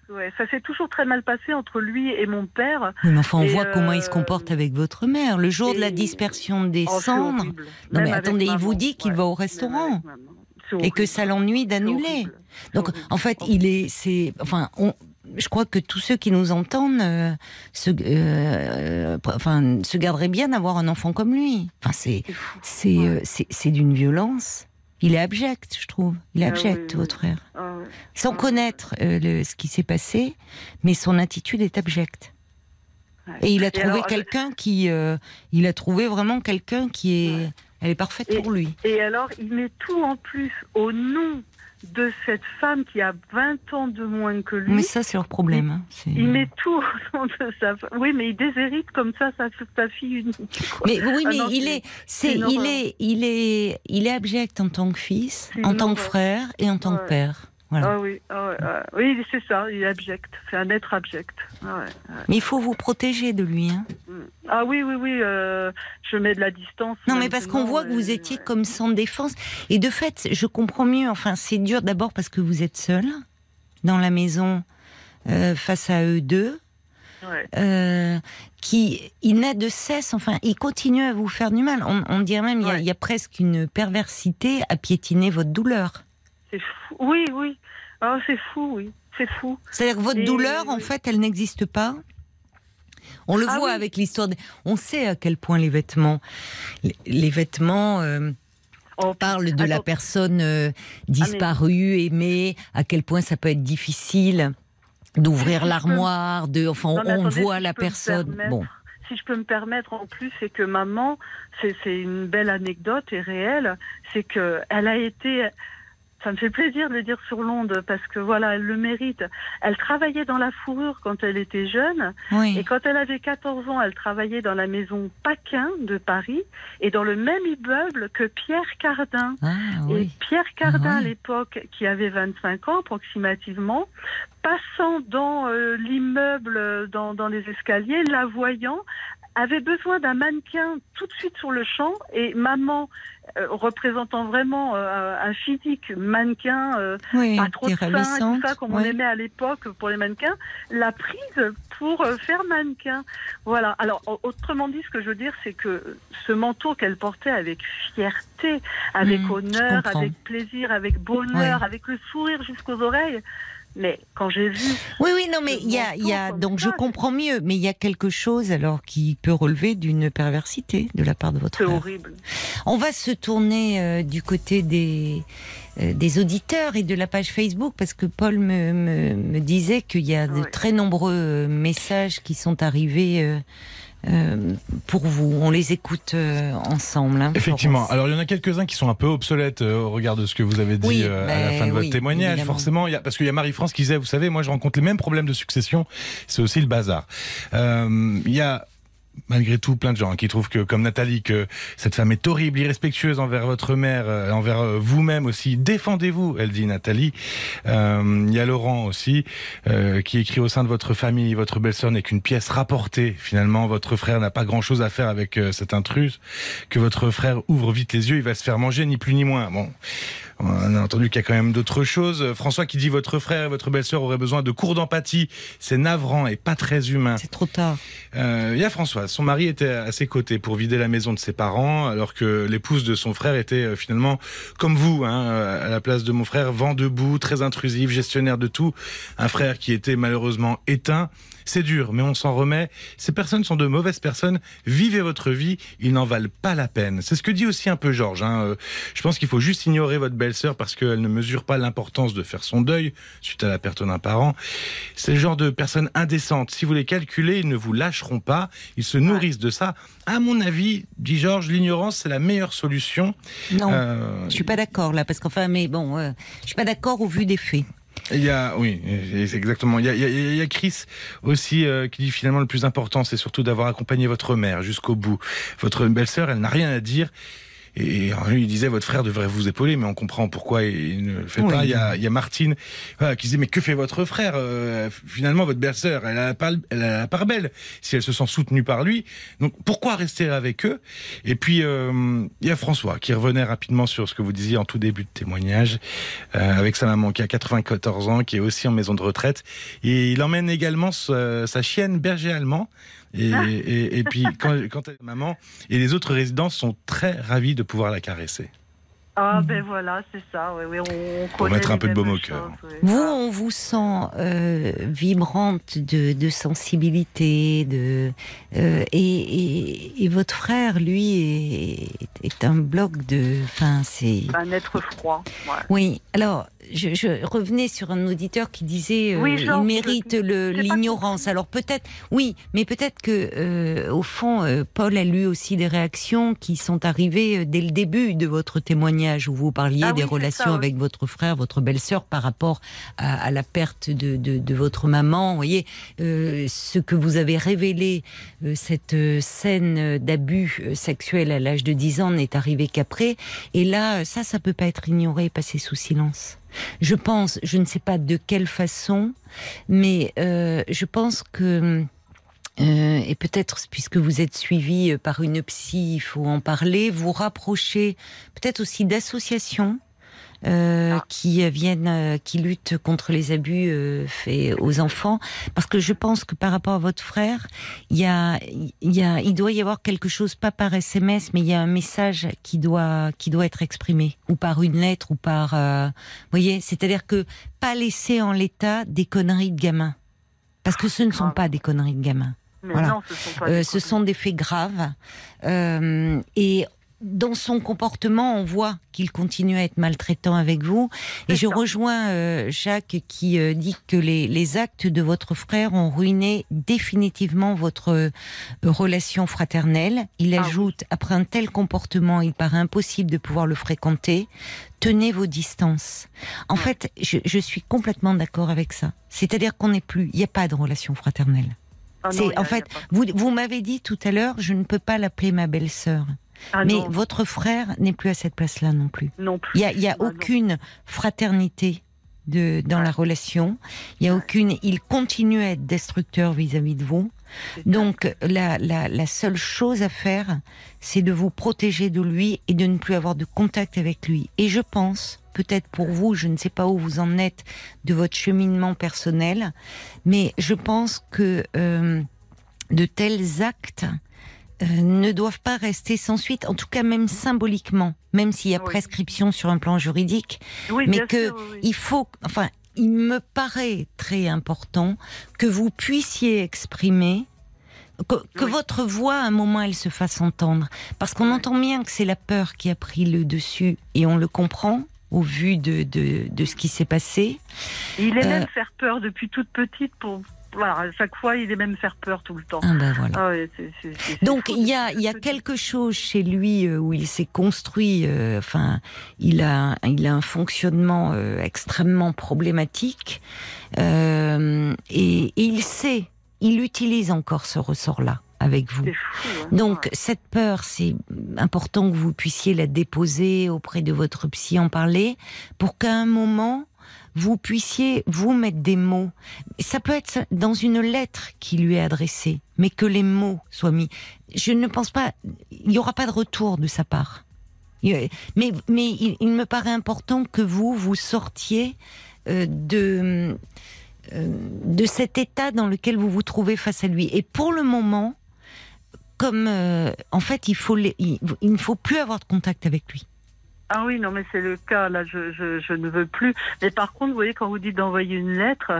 ouais, ça s'est toujours très mal passé entre lui et mon père. Oui, mais enfin, on Et, voit comment il euh, se comporte avec votre mère. Le jour de la dispersion des Oh, cendres, horrible. Non, Même mais avec attendez, il vous dit qu'il ouais. va au restaurant. et que ça l'ennuie d'annuler. Donc, en fait, il est, c'est, enfin, on, je crois que tous ceux qui nous entendent euh, se, euh, enfin, se garderaient bien d'avoir un enfant comme lui. Enfin, c'est, euh, c'est, c'est d'une violence. Il est abject, je trouve. Il est Ah abject, oui, votre frère. Ah ouais. Sans Ah, connaître euh, le- ce qui s'est passé, mais son attitude est abjecte. Ouais. Et il a trouvé quelqu'un qui, euh, il a trouvé vraiment quelqu'un qui est, Ouais. elle est parfaite Et- pour lui. Et alors, il met tout en plus au nom de cette femme qui a 20 ans de moins que lui. Mais ça, c'est leur problème. hein. Il met tout au (laughs) nom de sa. Oui, mais il déshérite comme ça sa, sa fille unique. quoi. Mais oui, Ah mais non, il est, c'est, il est, il est, il est abject en tant que fils, en tant que frère et en tant que père. Voilà. Ah oui, ah ouais, ah oui, c'est ça, il est abject. C'est un être abject. Ah, ouais, ouais. Mais il faut vous protéger de lui. Hein. Ah oui, oui, oui, euh, je mets de la distance. Non, mais parce qu'on voit que vous étiez comme sans défense. Et de fait, je comprends mieux. Enfin, c'est dur d'abord parce que vous êtes seul dans la maison euh, face à eux deux. Euh, qui il n'a de cesse, enfin, il continue à vous faire du mal. On, on dirait même, il y, a, Ouais. il y a presque une perversité à piétiner votre douleur. C'est fou. Oui, oui. Ah, c'est fou, oui. C'est fou. C'est-à-dire que votre Et- douleur, en fait, elle n'existe pas. On le Ah voit oui. avec l'histoire. On sait à quel point les vêtements, les, les vêtements euh, Oh, parlent de la personne euh, disparue, aimée, à quel point ça peut être difficile d'ouvrir Si je peux- l'armoire, de, enfin, Non, on attendez, voit si la personne. Bon, Si je peux me permettre en plus, c'est que maman, c'est c'est une belle anecdote et réelle, c'est que elle a été. Ça me fait plaisir de le dire sur l'onde parce que voilà, elle le mérite. Elle travaillait dans la fourrure quand elle était jeune oui. et quand elle avait 14 ans, elle travaillait dans la maison Paquin de Paris et dans le même immeuble que Pierre Cardin. Ah, Et oui. Pierre Cardin, Ah à ouais. l'époque, qui avait 25 ans approximativement, passant dans euh, l'immeuble, euh, dans, dans les escaliers, la voyant, avait besoin d'un mannequin tout de suite sur le champ et maman, représentant vraiment euh, un physique mannequin, euh, oui, pas trop et tout ça, comme on aimait à l'époque pour les mannequins, l'a prise pour euh, faire mannequin. Voilà. Alors, au- autrement dit, ce que je veux dire, c'est que ce manteau qu'elle portait avec fierté, avec je honneur, avec plaisir, avec bonheur, Ouais. avec le sourire jusqu'aux oreilles. Mais quand j'ai vu, Oui, oui, non, mais il y a, y a, donc ça, je comprends mieux, mais il y a quelque chose alors qui peut relever d'une perversité de la part de votre c'est horrible. On va se tourner euh, du côté des, euh, des auditeurs et de la page Facebook parce que Paul me, me, me disait qu'il y a de très nombreux euh, messages qui sont arrivés euh, euh, pour vous. On les écoute euh, ensemble. hein, Effectivement. Florence. Alors il y en a quelques-uns qui sont un peu obsolètes euh, au regard de ce que vous avez dit Oui, à la ben fin de votre oui, témoignage. évidemment. Forcément, il y a, parce qu'il y a Marie-France qui disait, vous savez, moi je rencontre les mêmes problèmes de succession. C'est aussi le bazar. Il y a malgré tout plein de gens qui trouvent que comme Nathalie que cette femme est horrible, irrespectueuse envers votre mère, euh, envers euh, vous-même aussi. Défendez-vous, elle dit Nathalie. Euh, Il y a Laurent aussi euh, qui écrit au sein de votre famille, votre belle-sœur n'est qu'une pièce rapportée. Finalement, votre frère n'a pas grand-chose à faire avec euh, cette intruse. Que votre frère ouvre vite les yeux, il va se faire manger, ni plus ni moins. Bon. On a entendu qu'il y a quand même d'autres choses. François qui dit votre frère et votre belle-sœur auraient besoin de cours d'empathie. C'est navrant et pas très humain. C'est trop tard. Euh, il y a François. Son mari était à ses côtés pour vider la maison de ses parents, alors que l'épouse de son frère était euh, finalement comme vous, hein, à la place de mon frère, vent debout, très intrusif, gestionnaire de tout. Un frère qui était malheureusement éteint. C'est dur, mais on s'en remet. Ces personnes sont de mauvaises personnes. Vivez votre vie, ils n'en valent pas la peine. C'est ce que dit aussi un peu Georges. Hein. Euh, Je pense qu'il faut juste ignorer votre belle-sœur parce qu'elle ne mesure pas l'importance de faire son deuil suite à la perte d'un parent. C'est le genre de personnes indécentes. Si vous les calculez, ils ne vous lâcheront pas. Ils se nourrissent de ça. À mon avis, dit Georges, l'ignorance, c'est la meilleure solution. Non, Euh, je suis pas d'accord là, parce qu'enfin, mais bon, euh, je suis pas d'accord au vu des faits. Il y a, oui, exactement. Il y a- il y a Chris aussi euh, qui dit finalement le plus important, c'est surtout d'avoir accompagné votre mère jusqu'au bout. Votre belle-sœur, elle n'a rien à dire. Et lui, il disait, votre frère devrait vous épauler, mais on comprend pourquoi il ne le fait Oui. pas. Il y a, il y a Martine voilà, qui disait, mais que fait votre frère Euh, Finalement, votre belle-sœur, elle a, la part, elle a la part belle si elle se sent soutenue par lui. Donc, pourquoi rester avec eux? Et puis, euh, il y a François qui revenait rapidement sur ce que vous disiez en tout début de témoignage, euh, avec sa maman qui a 94 ans, qui est aussi en maison de retraite. Et il emmène également sa chienne berger allemand. Et, et, et puis, quand, quand elle est maman, et les autres résidents sont très ravis de pouvoir la caresser. Ah ben voilà, c'est ça. Oui, oui, on, Pour mettre un peu de baume au cœur. oui. Vous, on vous sent euh, vibrante de, de sensibilité, de euh, et, et, et votre frère, lui, est, est un bloc de. Enfin, c'est. un être froid. ouais. Oui. Alors, je, je revenais sur un auditeur qui disait euh, Oui, genre, il mérite pas l'ignorance. Alors peut-être, oui, mais peut-être que euh, au fond, euh, Paul a lu aussi des réactions qui sont arrivées dès le début de votre témoignage où vous parliez Ah des oui, relations ça, oui. avec votre frère, votre belle-sœur par rapport à, à la perte de, de, de votre maman. Vous voyez, euh, ce que vous avez révélé, euh, cette euh, scène d'abus sexuel à l'âge de 10 ans n'est arrivée qu'après. Et là, ça, ça peut pas être ignoré, passé sous silence. Je pense, je ne sais pas de quelle façon, mais euh, je pense que euh, et peut-être puisque vous êtes suivi euh, par une psy, il faut en parler, vous rapprocher peut-être aussi d'associations euh, qui euh, viennent, euh, qui luttent contre les abus euh, faits aux enfants, parce que je pense que par rapport à votre frère, il y a, il y a, il doit y avoir quelque chose, pas par SMS, mais il y a un message qui doit, qui doit être exprimé, ou par une lettre, ou par, euh, vous voyez, c'est-à-dire que pas laisser en l'état des conneries de gamins, parce que ce ne sont grave. pas des conneries de gamins. Mais Voilà. non, ce sont pas Euh, des ce conneries. sont des faits graves. Euh, et dans son comportement, on voit qu'il continue à être maltraitant avec vous. Et je ça. rejoins euh, Jacques qui euh, dit que les, les actes de votre frère ont ruiné définitivement votre euh, relation fraternelle. Il Ah ajoute, après un tel comportement, il paraît impossible de pouvoir le fréquenter. Tenez vos distances. En fait, je, je suis complètement d'accord avec ça. C'est-à-dire qu'on n'est plus, il n'y a pas de relation fraternelle. Ah non, en fait, vous, vous m'avez dit tout à l'heure, je ne peux pas l'appeler ma belle-sœur. Ah mais non, votre frère n'est plus à cette place-là non plus. non plus. Il y a, y a Ah non. aucune fraternité de, dans la relation. Il y a aucune. Il continue à être destructeur vis-à-vis de vous. Donc la, la, la seule chose à faire, c'est de vous protéger de lui et de ne plus avoir de contact avec lui. Et je pense, peut-être pour vous, je ne sais pas où vous en êtes de votre cheminement personnel, mais je pense que euh, de tels actes euh, ne doivent pas rester sans suite, en tout cas même symboliquement, même s'il y a Oui. prescription sur un plan juridique, Oui, mais que sûr, oui, oui. il faut, enfin, il me paraît très important que vous puissiez exprimer que, que Oui. votre voix, à un moment, elle se fasse entendre. Parce qu'on entend bien que c'est la peur qui a pris le dessus, et on le comprend au vu de, de, de ce qui s'est passé. Il aime euh, faire peur depuis toute petite. Pour voilà, à chaque fois, il aime même faire peur tout le temps. Ah ben voilà. Ah ouais, c'est- c'est- c'est- c'est Donc il y a, il y a quelque chose chez lui euh, où il s'est construit, euh, enfin, il a, il a un fonctionnement euh, extrêmement problématique euh, et, et il sait, il utilise encore ce ressort-là avec vous. Fou. hein. Donc cette peur, c'est important que vous puissiez la déposer auprès de votre psy, en parler, pour qu'à un moment vous puissiez vous mettre des mots. Ça peut être dans une lettre qui lui est adressée, mais que les mots soient mis. Je ne pense pas, il n'y aura pas de retour de sa part. Mais, mais il, il me paraît important que vous, vous sortiez euh, de, euh, de cet état dans lequel vous vous trouvez face à lui. Et pour le moment, comme euh, en fait, il, faut il, ne faut plus avoir de contact avec lui. Ah oui, non, mais c'est le cas. Là, je, je, je ne veux plus. Mais par contre, vous voyez, quand vous dites d'envoyer une lettre,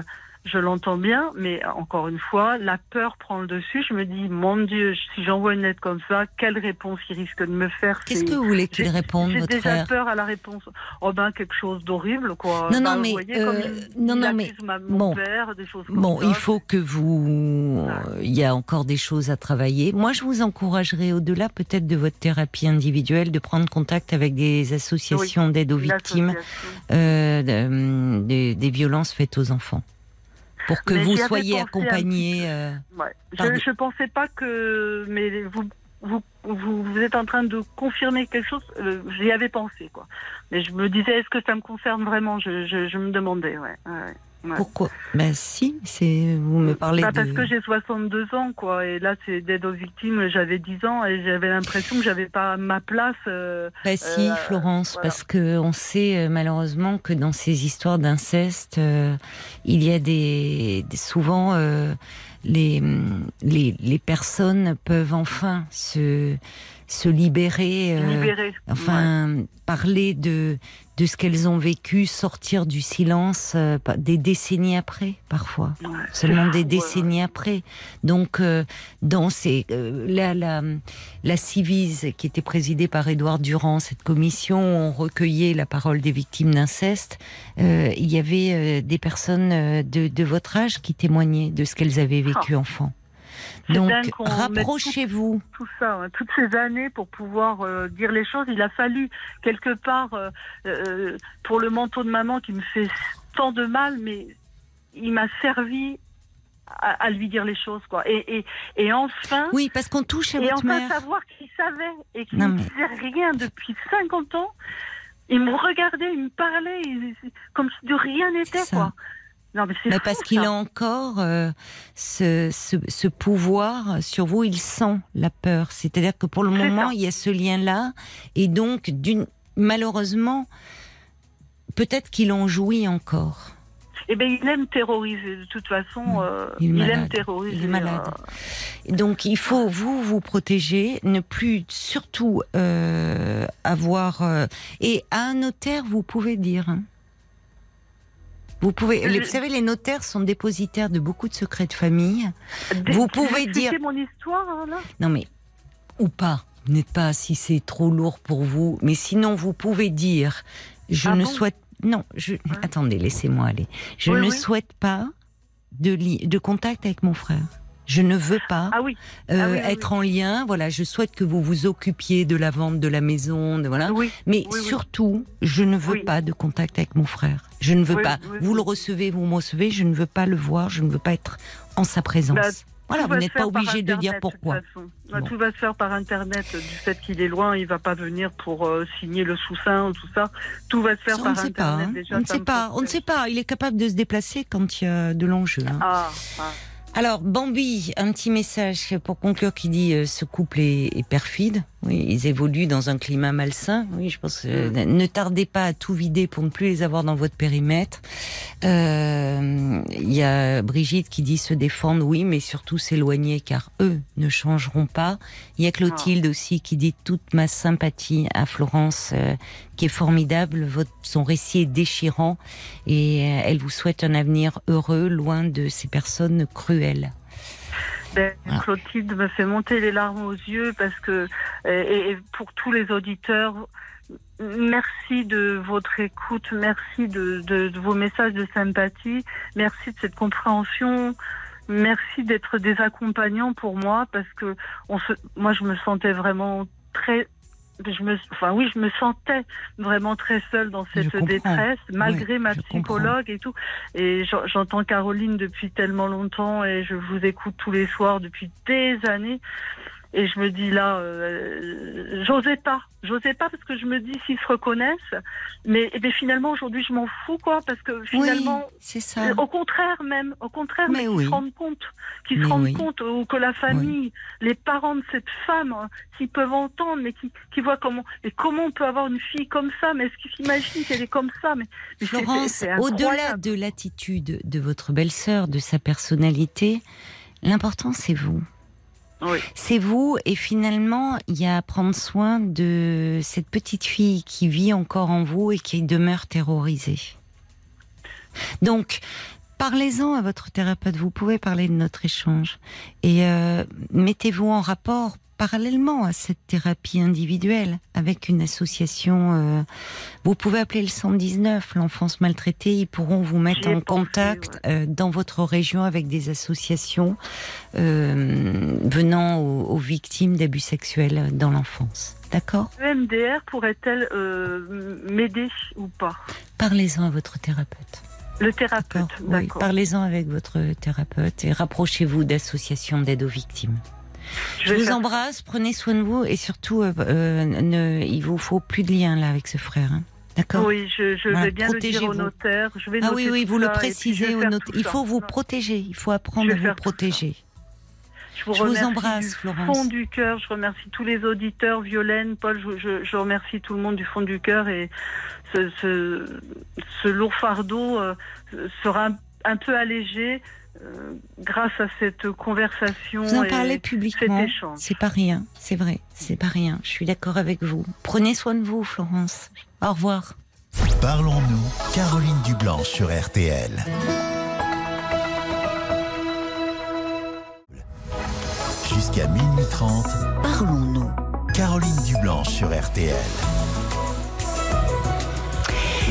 je l'entends bien, mais encore une fois, la peur prend le dessus. Je me dis, mon Dieu, si j'envoie une lettre comme ça, quelle réponse il risque de me faire Qu'est-ce que vous voulez qu'il réponde, J'ai déjà frère peur à la réponse. Oh ben, quelque chose d'horrible, quoi. Non, Ben, non, vous mais, voyez, euh, il, non, il non, mais, accuse ma- mon bon. père, des choses comme Bon, ça. il faut que vous. Ouais. Il y a encore des choses à travailler. Moi, je vous encouragerais, au-delà peut-être de votre thérapie individuelle, de prendre contact avec des associations d'aide aux victimes euh, des, des violences faites aux enfants. Pour que Mais vous soyez accompagnés. euh, Ouais. Je, je pensais pas que, mais vous, vous, vous, vous êtes en train de confirmer quelque chose. euh, J'y avais pensé, quoi. Mais je me disais, est-ce que ça me concerne vraiment? Je, je, je me demandais, ouais. ouais, ouais. Pourquoi? Ben si, c'est vous me parlez Bah, de. Parce que j'ai 62 ans, quoi. Et là, c'est d'aide aux victimes. J'avais 10 ans et j'avais l'impression que j'avais pas ma place. euh, Bah si, Euh, Florence, voilà. parce que on sait euh, malheureusement que dans ces histoires d'inceste, euh, il y a des, des- souvent les, les les personnes peuvent enfin se se libérer. euh. Enfin, parler de de ce qu'elles ont vécu, sortir du silence euh, des décennies après, parfois Ouais. Seulement des ouais. décennies après. Donc, euh, dans ces, euh, la, la, la Civise, qui était présidée par Édouard Durand, cette commission on recueillait la parole des victimes d'inceste, euh, il y avait euh, des personnes de, de votre âge qui témoignaient de ce qu'elles avaient vécu enfant. C'est Donc, rapprochez-vous. tout ça, hein, toutes ces années pour pouvoir euh, dire les choses. Il a fallu quelque part euh, euh, pour le manteau de maman qui me fait tant de mal, mais il m'a servi à, à lui dire les choses, quoi. Et, et, et enfin, Oui, parce qu'on touche à et votre enfin mère. savoir qu'il savait et qu'il ne mais- disait rien depuis 50 ans. Il me regardait, il me parlait, il- comme si de rien n'était, quoi. Non, mais c'est Mais fou, parce qu'il a encore euh, ce, ce, ce pouvoir sur vous, il sent la peur. C'est-à-dire que pour le moment, ça. il y a ce lien-là, et donc, malheureusement, peut-être qu'il en jouit encore. Eh ben, il aime terroriser. De toute façon, euh, Il aime terroriser. Il est malade. euh, Donc, il faut vous vous protéger, ne plus surtout euh, avoir. et à un notaire, vous pouvez dire. hein. Vous pouvez. vous savez, les notaires sont dépositaires de beaucoup de secrets de famille. Dès- Vous pouvez dire- mon histoire hein, là Non mais ou pas. N'êtes pas si c'est trop lourd pour vous, mais sinon vous pouvez dire je Ah ne bon souhaite non, je attendez, laissez-moi aller. Je Oui, ne oui. souhaite pas de li- de contact avec mon frère. Je ne veux pas Ah oui, euh, ah oui, oui, être en lien. Voilà, je souhaite que vous vous occupiez de la vente de la maison, de voilà. Mais surtout, je ne veux pas de contact avec mon frère. Je ne veux pas. vous le recevez, vous me recevez. Je ne veux pas le voir. Je ne veux pas être en sa présence. Bah, voilà, vous n'êtes pas obligé de dire pourquoi. Bah, Bon. Tout va se faire par Internet. Du fait qu'il est loin, il va pas venir pour euh, signer le sous-sein, tout ça. Tout va se faire Ça, par ne pas. Internet. hein. Déjà, on ne sait pas. On ne sait pas. Il est capable de se déplacer quand il y a de l'enjeu. hein. Ah, ah. Alors, Bambi, un petit message pour conclure qui dit euh, ce couple est, est perfide. Oui, ils évoluent dans un climat malsain. Oui, je pense. que, euh, ne tardez pas à tout vider pour ne plus les avoir dans votre périmètre. Euh, Il y a Brigitte qui dit se défendre, oui, mais surtout s'éloigner car eux ne changeront pas. Il y a Clotilde aussi qui dit toute ma sympathie à Florence, euh, qui est formidable. Votre, son récit est déchirant et euh, elle vous souhaite un avenir heureux, loin de ces personnes cruelles. Ben, Ah. Clotilde me fait monter les larmes aux yeux parce que, et, et pour tous les auditeurs, merci de votre écoute, merci de, de- de vos messages de sympathie, merci de cette compréhension, merci d'être des accompagnants pour moi parce que on se, moi je me sentais vraiment très je me, enfin oui, je me sentais vraiment très seule dans cette détresse, malgré ma comprends. psychologue et tout. Et j'en- j'entends Caroline depuis tellement longtemps et je vous écoute tous les soirs depuis des années. Et je me dis là, euh, j'osais pas, j'osais pas parce que je me dis s'ils se reconnaissent, mais, mais finalement aujourd'hui je m'en fous quoi, parce que finalement, oui, c'est ça. au contraire même, au contraire, Mais mais, oui. qu'ils se rendent compte, qu'ils se rendent oui. compte, ou que la famille, les parents de cette femme, hein, s'ils peuvent entendre, mais qui, qui voient comment, et comment on peut avoir une fille comme ça, mais est-ce qu'ils s'imaginent qu'elle est comme ça, mais, Florence, au-delà de l'attitude de votre belle-sœur, de sa personnalité, l'important c'est vous. C'est vous et finalement, il y a à prendre soin de cette petite fille qui vit encore en vous et qui demeure terrorisée. Donc, parlez-en à votre thérapeute. Vous pouvez parler de notre échange et euh, mettez-vous en rapport parallèlement à cette thérapie individuelle avec une association. euh, vous pouvez appeler le 119, l'enfance maltraitée. Ils pourront vous mettre en contact euh, dans votre région avec des associations euh, venant aux, aux victimes d'abus sexuels dans l'enfance. D'accord? Le MDR pourrait-elle m'aider ou pas? Parlez-en à votre thérapeute. Le thérapeute, D'accord Oui, parlez-en avec votre thérapeute et rapprochez-vous d'associations d'aide aux victimes. Je, vous embrasse, prenez soin de vous et surtout, euh, euh, ne, il vous faut plus de lien là avec ce frère. hein. D'accord Oui, je, je Voilà, vais bien le dire au notaire. Je vais Ah oui, oui, vous le précisez au notaire. Il faut vous protéger, il faut apprendre à vous protéger. Je vous, Je vous embrasse, du Florence. fond du cœur. Je remercie tous les auditeurs, Violaine, Paul. Je, je- je remercie tout le monde du fond du cœur et ce, ce, ce lourd fardeau euh, sera un, un peu allégé euh, grâce à cette conversation. Vous en parlez publiquement, c'est pas rien, c'est vrai, c'est pas rien. Je suis d'accord avec vous. Prenez soin de vous, Florence. Au revoir. Parlons-nous, Caroline Dublanche sur RTL. Jusqu'à minuit 30, Parlons-nous. Caroline Dublanche sur RTL.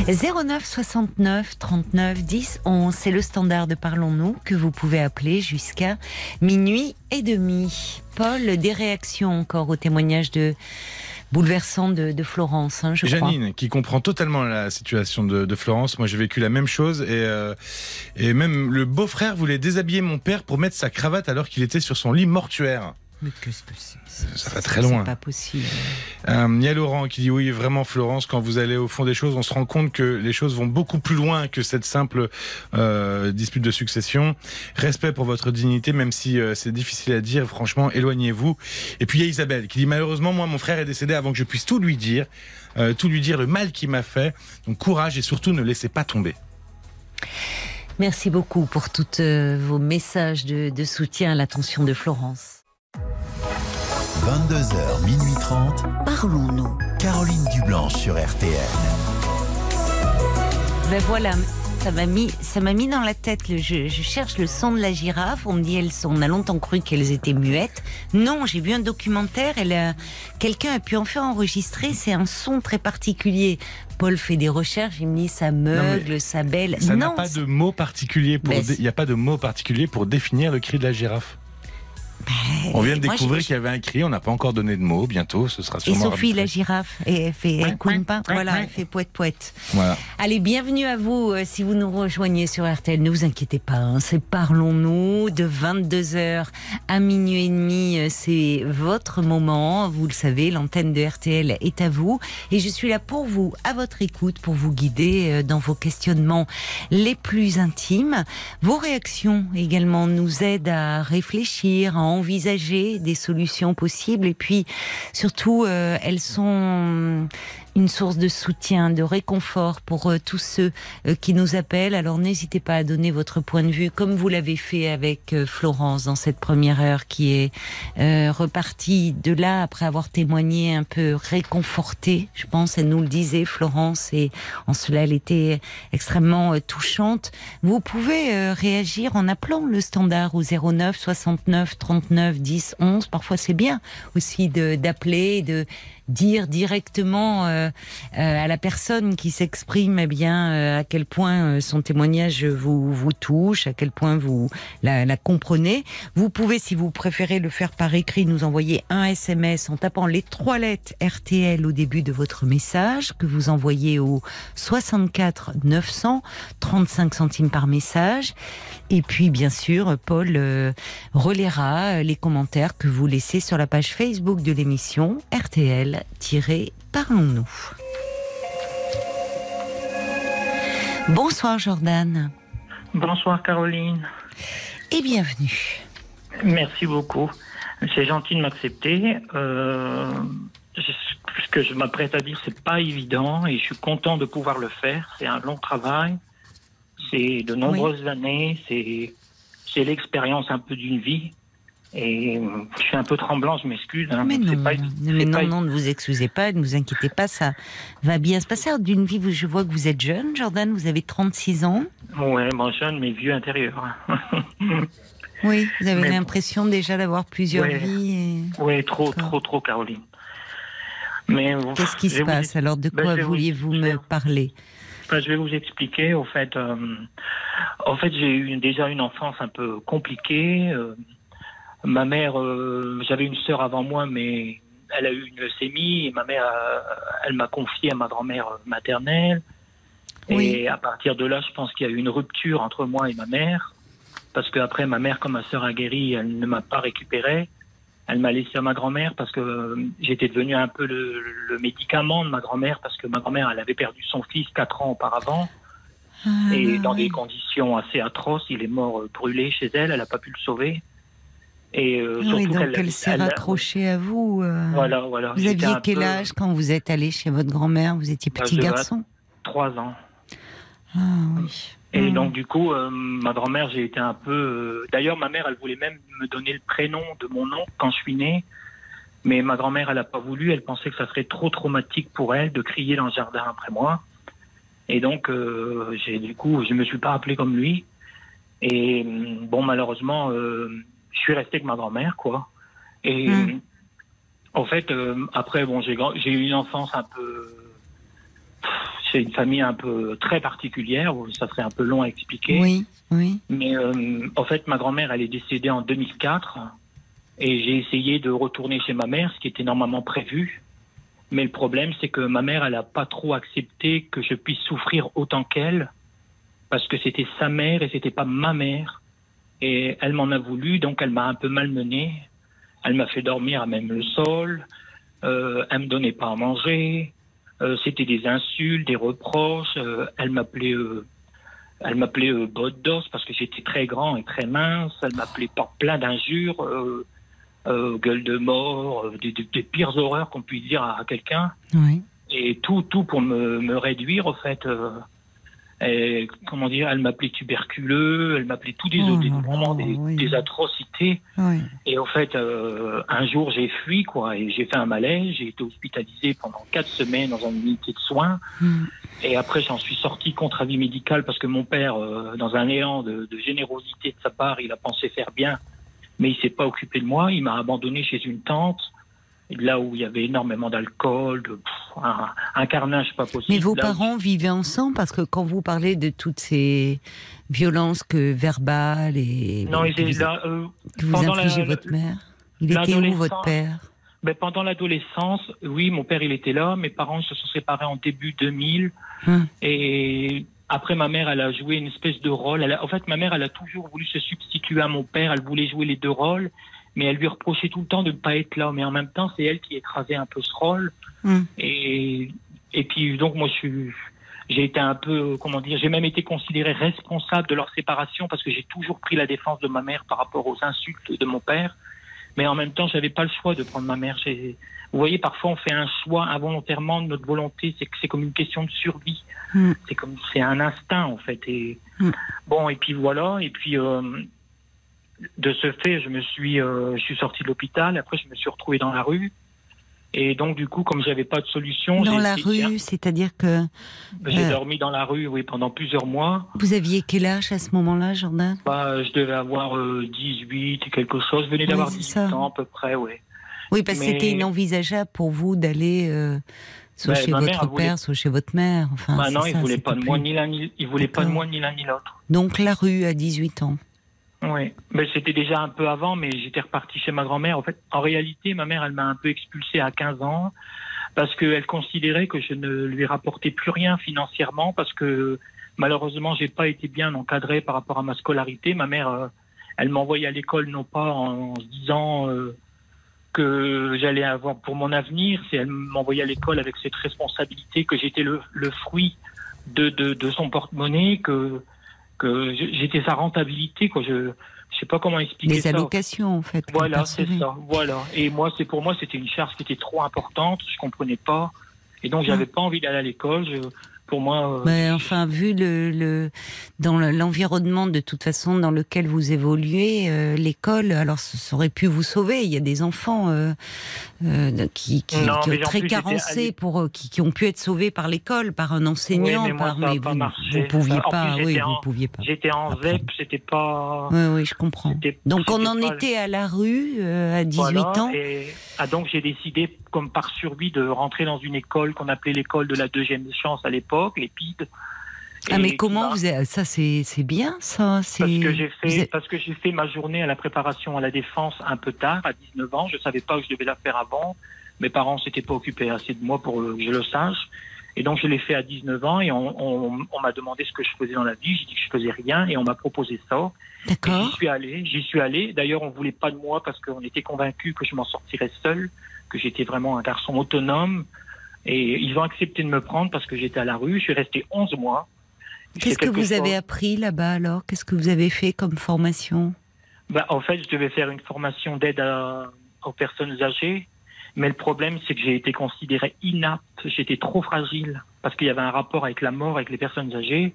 09 69 39 10 11, c'est le standard de Parlons-nous que vous pouvez appeler jusqu'à minuit et demi. Paul, des réactions encore au témoignage de bouleversant de, Florence, hein. Janine, qui comprend totalement la situation de, de Florence. Moi, j'ai vécu la même chose et, euh, et même le beau-frère voulait déshabiller mon père pour mettre sa cravate alors qu'il était sur son lit mortuaire. Mais qu'est-ce que c'est Ça va très loin. C'est pas possible. Euh, Il y a Laurent qui dit oui, vraiment Florence, quand vous allez au fond des choses, on se rend compte que les choses vont beaucoup plus loin que cette simple euh, dispute de succession. Respect pour votre dignité, même si euh, c'est difficile à dire, franchement, éloignez-vous. Et puis il y a Isabelle qui dit malheureusement, moi, mon frère est décédé avant que je puisse tout lui dire, euh, tout lui dire le mal qu'il m'a fait. Donc courage et surtout ne laissez pas tomber. Merci beaucoup pour tous vos messages de, de soutien à l'attention de Florence. 22h, minuit 30, Parlons-nous. Caroline Dublanche sur RTL. Ben voilà, ça m'a mis, ça m'a mis dans la tête. Le, je, je cherche le son de la girafe. On me dit elles sont. On a longtemps cru qu'elles étaient muettes. Non, j'ai vu un documentaire. Elle, quelqu'un a pu en faire enregistrer. C'est un son très particulier. Paul fait des recherches. Il me dit ça meugle, ça belle. Ça n'a non, pas de mot particulier pour. Mais dé- Il n'y a pas de mot particulier pour définir le cri de la girafe. On vient de découvrir qu'il y avait un cri. On n'a pas encore donné de mots. Bientôt, ce sera Et sûrement. Sophie, la girafe, et elle fait, elle couine pas. Voilà, elle fait poète poète. Voilà. Allez, bienvenue à vous euh, si vous nous rejoignez sur RTL. Ne vous inquiétez pas, hein, c'est Parlons-nous de 22h à minuit et demi. euh, C'est votre moment. Vous le savez, l'antenne de RTL est à vous. Et je suis là pour vous, à votre écoute, pour vous guider euh, dans vos questionnements les plus intimes. Vos réactions également nous aident à réfléchir, à envisager des solutions possibles. Et puis, surtout, euh, elles sont une source de soutien, de réconfort pour euh, tous ceux euh, qui nous appellent. Alors n'hésitez pas à donner votre point de vue, comme vous l'avez fait avec euh, Florence dans cette première heure qui est repartie de là après avoir témoigné un peu réconfortée. Je pense, elle nous le disait, Florence, et en cela elle était extrêmement touchante. Vous pouvez réagir en appelant le standard au 09 69 39 10 11. Parfois c'est bien aussi d'appeler, de dire directement euh, euh, à la personne qui s'exprime eh bien euh, à quel point euh, son témoignage vous vous touche, à quel point vous la, la comprenez. Vous pouvez, si vous préférez le faire par écrit, nous envoyer un SMS en tapant les trois lettres RTL au début de votre message que vous envoyez au 64 900 35 centimes par message. Et puis, bien sûr, Paul euh, relaiera les commentaires que vous laissez sur la page Facebook de l'émission RTL-Parlons-nous. Bonsoir Jordan Bonsoir Caroline. et bienvenue. Merci beaucoup. C'est gentil de m'accepter. Euh, ce que je m'apprête à dire, c'est pas évident et je suis content de pouvoir le faire. C'est un long travail. C'est de nombreuses années. C'est c'est l'expérience un peu d'une vie. Et euh, je suis un peu tremblant, je m'excuse. hein, Mais non, pas- mais non, pas- non, ne vous excusez pas, ne vous inquiétez pas, ça va bien se passer. D'une vie, vous- je vois que vous êtes jeune, Jordan, vous avez 36 ans. Ouais, bon, jeune mais vieux intérieur. (laughs) Oui, vous avez Mais- l'impression déjà d'avoir plusieurs Ouais. vies. et- Oui, trop, trop, trop, Caroline. Mais Qu'est-ce qui se passe Alors, de Ben, quoi vouliez-vous me parler? Enfin, je vais vous expliquer. Au fait, euh, en fait, j'ai eu déjà une enfance un peu compliquée. euh, ma mère, euh, j'avais une sœur avant moi, mais elle a eu une leucémie. Et ma mère, elle m'a confié à ma grand-mère maternelle. Oui. Et à partir de là, je pense qu'il y a eu une rupture entre moi et ma mère. Parce qu'après, ma mère, comme ma sœur a guéri, elle ne m'a pas récupéré. Elle m'a laissé à ma grand-mère parce que euh, j'étais devenu un peu le, le médicament de ma grand-mère parce que ma grand-mère, elle avait perdu son fils quatre ans auparavant Ah, et dans oui. des conditions assez atroces. Il est mort euh, brûlé chez elle. Elle n'a pas pu le sauver. Et euh, Ah surtout oui, donc qu'elle- elle s'est raccrochée à vous. euh. Voilà, voilà. Vous aviez quel peu- âge quand vous êtes allé chez votre grand-mère? Vous étiez Bah, petit garçon? Trois ans. Ah oui. Et Hmm. donc du coup, euh, ma grand-mère, j'ai été un peu. euh, D'ailleurs, ma mère, elle voulait même me donner le prénom de mon oncle quand je suis né. Mais ma grand-mère, elle n'a pas voulu. Elle pensait que ça serait trop traumatique pour elle de crier dans le jardin après moi. Et donc, euh, j'ai du coup, je me suis pas appelé comme lui. Et hum, bon, malheureusement, je suis resté avec ma grand-mère, quoi. Et Mm. en fait, euh, après, bon, j'ai eu une enfance un peu. C'est une famille un peu très particulière. Ça serait un peu long à expliquer. Oui, oui. Mais euh, en fait, ma grand-mère, elle est décédée en 2004 et j'ai essayé de retourner chez ma mère, ce qui était normalement prévu. Mais le problème, c'est que ma mère, elle n'a pas trop accepté que je puisse souffrir autant qu'elle parce que c'était sa mère et c'était pas ma mère. Et elle m'en a voulu, donc elle m'a un peu malmené. Elle m'a fait dormir à même le sol. Euh, elle me donnait pas à manger. Euh, c'était des insultes, des reproches. Euh, elle m'appelait euh, elle m'appelait euh, botte d'os parce que j'étais très grand et très mince. Elle m'appelait par plein d'injures, euh, euh, gueule de mort, euh, des, des- des pires horreurs qu'on puisse dire à, à quelqu'un. oui. Et tout, tout pour me, me réduire, au fait. Et, comment dire, elle m'appelait tuberculeux, elle m'appelait tous des Oh autres, des- vraiment des, oui. des atrocités. oui. Et au fait, euh, un jour, j'ai fui, quoi, et j'ai fait un malaise. J'ai été hospitalisé pendant quatre semaines dans une unité de soins. Hmm. Et après, j'en suis sorti contre avis médical parce que mon père, euh, dans un élan de, de générosité de sa part, il a pensé faire bien, mais il s'est pas occupé de moi. Il m'a abandonné chez une tante, là où il y avait énormément d'alcool, de, pff, un, un carnage pas possible. Mais vos Là où- parents vivaient ensemble? Parce que quand vous parlez de toutes ces violences que verbales et Non, que ils étaient vous, là, euh, que vous infligez la- votre mère, il était où votre père? Ben, pendant l'adolescence, oui, mon père, il était là. Mes parents se sont séparés en début 2000. Hum. Et après, ma mère, elle a joué une espèce de rôle. Elle a- en fait, ma mère, elle a toujours voulu se substituer à mon père. Elle voulait jouer les deux rôles. Mais elle lui reprochait tout le temps de ne pas être là. Mais en même temps, c'est elle qui écrasait un peu ce rôle. Hum. Et, et puis, donc, moi, je suis. J'ai été un peu, comment dire, j'ai même été considéré responsable de leur séparation parce que j'ai toujours pris la défense de ma mère par rapport aux insultes de mon père. Mais en même temps, j'avais pas le choix de prendre ma mère. Vous voyez, parfois, on fait un choix involontairement de notre volonté. C'est c'est comme une question de survie. Mm. C'est comme, c'est un instinct, en fait. Et Mm. bon, et puis voilà. Et puis, euh, de ce fait, je me suis, euh, je suis sorti de l'hôpital. Après, je me suis retrouvé dans la rue. Et donc, du coup, comme j'avais pas de solution, Dans la rue, c'est-à-dire que j'ai Euh. dormi dans la rue, oui, pendant plusieurs mois. vous aviez quel âge à ce moment-là, Jordan? Bah, je devais avoir euh, 18 et quelque chose. Je venais Oui, d'avoir c'est 18 ça. ans à peu près, oui. Oui, parce que Mais- c'était inenvisageable pour vous d'aller euh, soit Ouais, chez votre voulait- père, soit chez votre mère. Enfin, Bah non, il ça, voulait c'était pas de moi ni l'un ni il voulait pas de moi ni l'un ni l'autre. Donc la rue à 18 ans. Oui, mais c'était déjà un peu avant, mais j'étais reparti chez ma grand-mère. En fait, en réalité, ma mère, elle m'a un peu expulsé à 15 ans parce qu'elle considérait que je ne lui rapportais plus rien financièrement parce que malheureusement, j'ai pas été bien encadré par rapport à ma scolarité. Ma mère, euh, elle m'envoyait à l'école non pas en, se disant euh, que j'allais avoir pour mon avenir, c'est elle m'envoyait à l'école avec cette responsabilité que j'étais le, fruit de, de, de son porte-monnaie, que que j'étais sa rentabilité, quoi. Je je sais pas comment expliquer Les ça. allocations, en fait. Voilà, c'est ça. Voilà. Et moi, c'est pour moi, c'était une charge qui était trop importante. Je comprenais pas, et donc j'avais pas envie d'aller à l'école. Je, pour moi, euh, Mais enfin, vu le, le dans le- l'environnement de toute façon dans lequel vous évoluez, euh, l'école, alors ça aurait pu vous sauver. Il y a des enfants euh, euh, qui, qui, Non, qui mais ont en très plus, carencés pour euh, qui, qui ont pu être sauvés par l'école, par un enseignant, Oui, mais moi, par mais pas vous, marché. vous pouviez En plus, pas, oui, j'étais vous en- pouviez pas. j'étais en Après. ZEP, c'était pas. Oui, oui, je comprends. Donc on en était à la rue euh, à 18 Voilà, ans. Et, ah, donc j'ai décidé, comme par survie, de rentrer dans une école qu'on appelait l'école de la deuxième chance à l'époque, l'EPID. Ah mais comment vous avez... ça c'est c'est bien ça c'est Parce que j'ai fait, parce que j'ai fait ma journée à la préparation à la défense un peu tard, à 19 ans. Je savais pas que je devais la faire avant. Mes parents s'étaient pas occupés assez de moi pour que je le sache. Et donc je l'ai fait à 19 ans et on, on, on m'a demandé ce que je faisais dans la vie. J'ai dit que je faisais rien et on m'a proposé ça. Et J'y D'accord. suis allé, j'y suis allé. D'ailleurs, on voulait pas de moi parce qu'on était convaincus que je m'en sortirais seul, que j'étais vraiment un garçon autonome. Et ils ont accepté de me prendre parce que j'étais à la rue. Je suis resté 11 mois. Qu'est-ce que vous avez appris là-bas alors? Qu'est-ce que vous avez fait comme formation? Bah, en fait, je devais faire une formation d'aide aux personnes âgées. Mais le problème, c'est que j'ai été considéré inapte. J'étais trop fragile parce qu'il y avait un rapport avec la mort, avec les personnes âgées.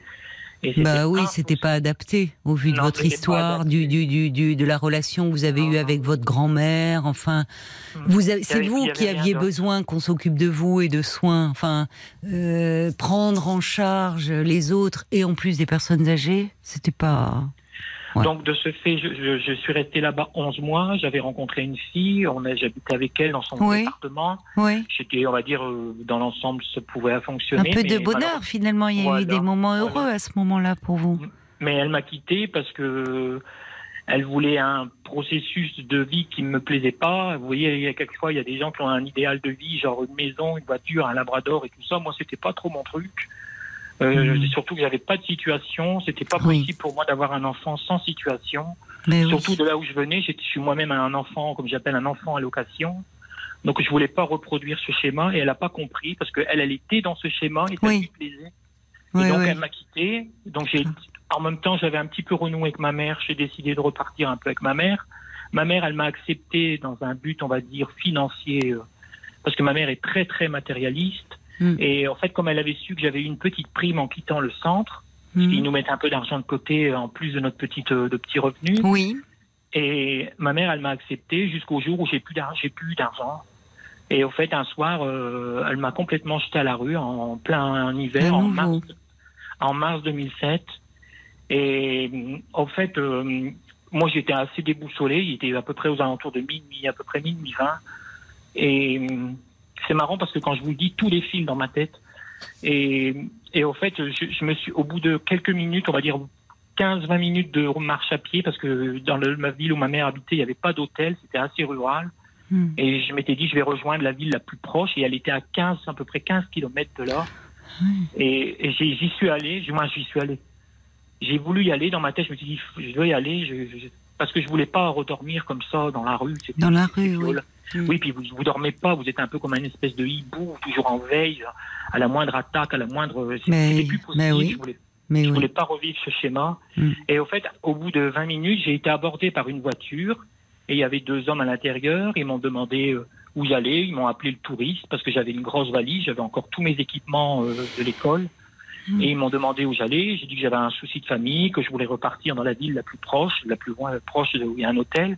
Et Bah oui, c'était pas adapté au vu de Non, votre histoire, du, du, du, du- de la relation que vous avez eue avec votre grand-mère. Enfin, Hmm. vous c'est vous qui aviez besoin qu'on s'occupe de vous et de soins. Enfin, euh, prendre en charge les autres et en plus des personnes âgées, c'était pas. Ouais. Donc de ce fait, je, je- je suis resté là-bas 11 mois. J'avais rencontré une fille. On a, j'habitais avec elle dans son Oui. appartement. Oui. J'étais, on va dire, euh, dans l'ensemble, ça pouvait Un fonctionner. peu de bonheur finalement. Il y a eu des moments Voilà. heureux à ce moment-là pour vous. Mais elle m'a quitté parce que elle voulait un processus de vie qui ne me plaisait pas. Vous voyez, il y a quelquefois, il y a des gens qui ont un idéal de vie, genre une maison, une voiture, un labrador et tout ça. Moi, c'était pas trop mon truc. Euh, Mhm. Surtout que j'avais pas de situation. C'était pas Oui. possible pour moi d'avoir un enfant sans situation. Mais oui. Surtout de là où je venais, je suis moi-même un enfant, comme j'appelle un enfant à location. Donc je voulais pas reproduire ce schéma et elle a pas compris parce qu'elle, elle était dans ce schéma et ça Oui. lui plaisait. Oui, et donc elle m'a quitté. Donc j'ai, en même temps, j'avais un petit peu renoué avec ma mère. J'ai décidé de repartir un peu avec ma mère. Ma mère, elle m'a accepté dans un but, on va dire, financier, euh, parce que ma mère est très très matérialiste. Mm. Et en fait, comme elle avait su que j'avais eu une petite prime en quittant le centre, ils nous mettent un peu d'argent de côté euh, en plus de notre petite euh, de petits revenus. Oui. Et ma mère, elle m'a accepté jusqu'au jour où j'ai plus d'argent. J'ai plus d'argent. Et au fait, un soir, euh, elle m'a complètement jeté à la rue en plein hiver, en mars, en mars 2007. Et au fait, euh, moi, j'étais assez déboussolé. Il était à peu près aux alentours de minuit, à peu près minuit 20. Et c'est marrant parce que quand je vous le dis, tous les films dans ma tête. Et, et au fait, je, je me suis, au bout de quelques minutes, on va dire 15-20 minutes de marche à pied, parce que dans le- ma ville où ma mère habitait, il n'y avait pas d'hôtel, c'était assez rural. Mhm. Et je m'étais dit, je vais rejoindre la ville la plus proche, et elle était à 15, à peu près 15 kilomètres de là. Et, et j'y suis allé, moins j'y suis allé. J'ai voulu y aller, dans ma tête, je me suis dit, je veux y aller, je- je- parce que je voulais pas redormir comme ça dans la rue. Dans la rue, oui. Oui, puis vous, vous dormez pas, vous êtes un peu comme un espèce de hibou, toujours en veille, à la moindre attaque, à la moindre. Mais- C'était plus possible. mais oui. Je voulais Mais je oui. voulais pas revivre ce schéma. Mm. Et au fait, au bout de 20 minutes, j'ai été abordé par une voiture et il y avait deux hommes à l'intérieur. Ils m'ont demandé euh, où j'allais. Ils m'ont appelé le touriste parce que j'avais une grosse valise. J'avais encore tous mes équipements euh, de l'école. Mm. Et ils m'ont demandé où j'allais. J'ai dit que j'avais un souci de famille, que je voulais repartir dans la ville la plus proche, la plus loin, proche où il y a un hôtel.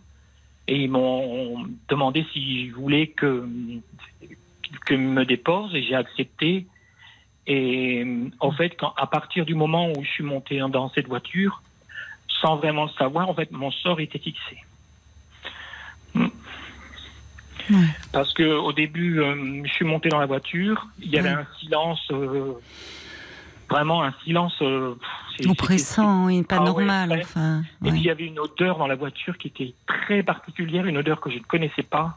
Et ils m'ont demandé si je voulais que, que me dépose et j'ai accepté. Et en fait, quand, à partir du moment où je suis monté dans cette voiture, sans vraiment le savoir, en fait, mon sort était fixé. Mm. Ouais. Parce que au début, euh, je suis monté dans la voiture, il y avait Ouais. un silence, euh, vraiment un silence euh, Oppressant, oui, pas Ah ouais, normal, très. enfin. Et puis il ouais. y avait une odeur dans la voiture qui était très particulière, une odeur que je ne connaissais pas.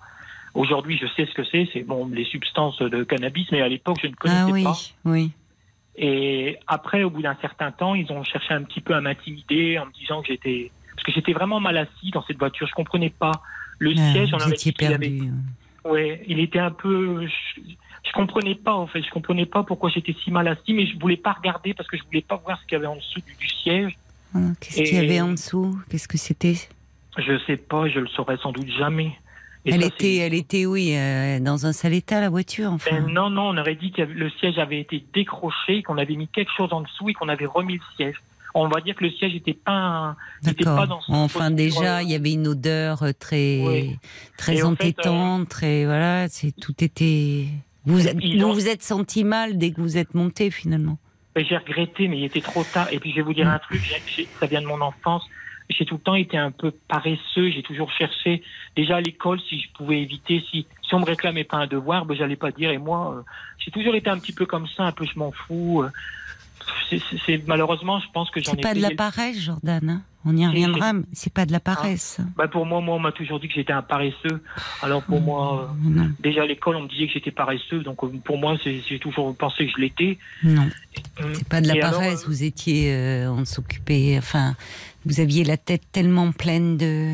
Aujourd'hui, je sais ce que c'est, c'est bon les substances de cannabis, mais à l'époque, je ne connaissais Ah oui, pas. oui. Et après, au bout d'un certain temps, ils ont cherché un petit peu à m'intimider en me disant que j'étais. Parce que j'étais vraiment mal assis dans cette voiture. Je comprenais pas. Le Ah, siège, on avait- perdu. Ouais, il était un peu. Je, comprenais pas, en fait. Je comprenais pas pourquoi j'étais si mal assis, mais je voulais pas regarder parce que je voulais pas voir ce qu'il y avait en dessous du, du siège. Ah, Qu'est-ce qu'il y avait en dessous? Qu'est-ce que c'était? Je sais pas, je le saurais sans doute jamais. Et Elle ça, était, elle était, oui, euh, dans un sale état la voiture, enfin? Ben non, non, on aurait dit que le siège avait été décroché, qu'on avait mis quelque chose en dessous et qu'on avait remis le siège. On va dire que le siège n'était pas, n'était pas dans son Enfin, déjà, euh, il y avait une odeur euh, très, Oui. très Et en fait, entêtante, très, voilà, c'est tout était. Vous, êtes- Ils vous ont- vous êtes senti mal dès que vous êtes monté finalement. Ben, j'ai regretté, mais il était trop tard. Et puis, je vais vous dire un truc, j'ai- j'ai- ça vient de mon enfance. J'ai tout le temps été un peu paresseux. J'ai toujours cherché, déjà à l'école, si je pouvais éviter, si, si on me réclamait pas un devoir, ben, j'allais pas dire. Et moi, euh, j'ai toujours été un petit peu comme ça, un peu je m'en fous. euh. C'est- malheureusement, je pense que j'en ai C'est pas de la paresse, Jordan. hein On y reviendra. mais C'est pas de la paresse. Ben, pour moi, moi, on m'a toujours dit que j'étais un paresseux. Alors pour moi, euh, Non, déjà à l'école, on me disait que j'étais paresseux. Donc euh, pour moi, j'ai toujours pensé que je l'étais. non. Hum. C'est pas de la Et paresse. euh, Vous étiez, euh, on s'occupait. Enfin, vous aviez la tête tellement pleine de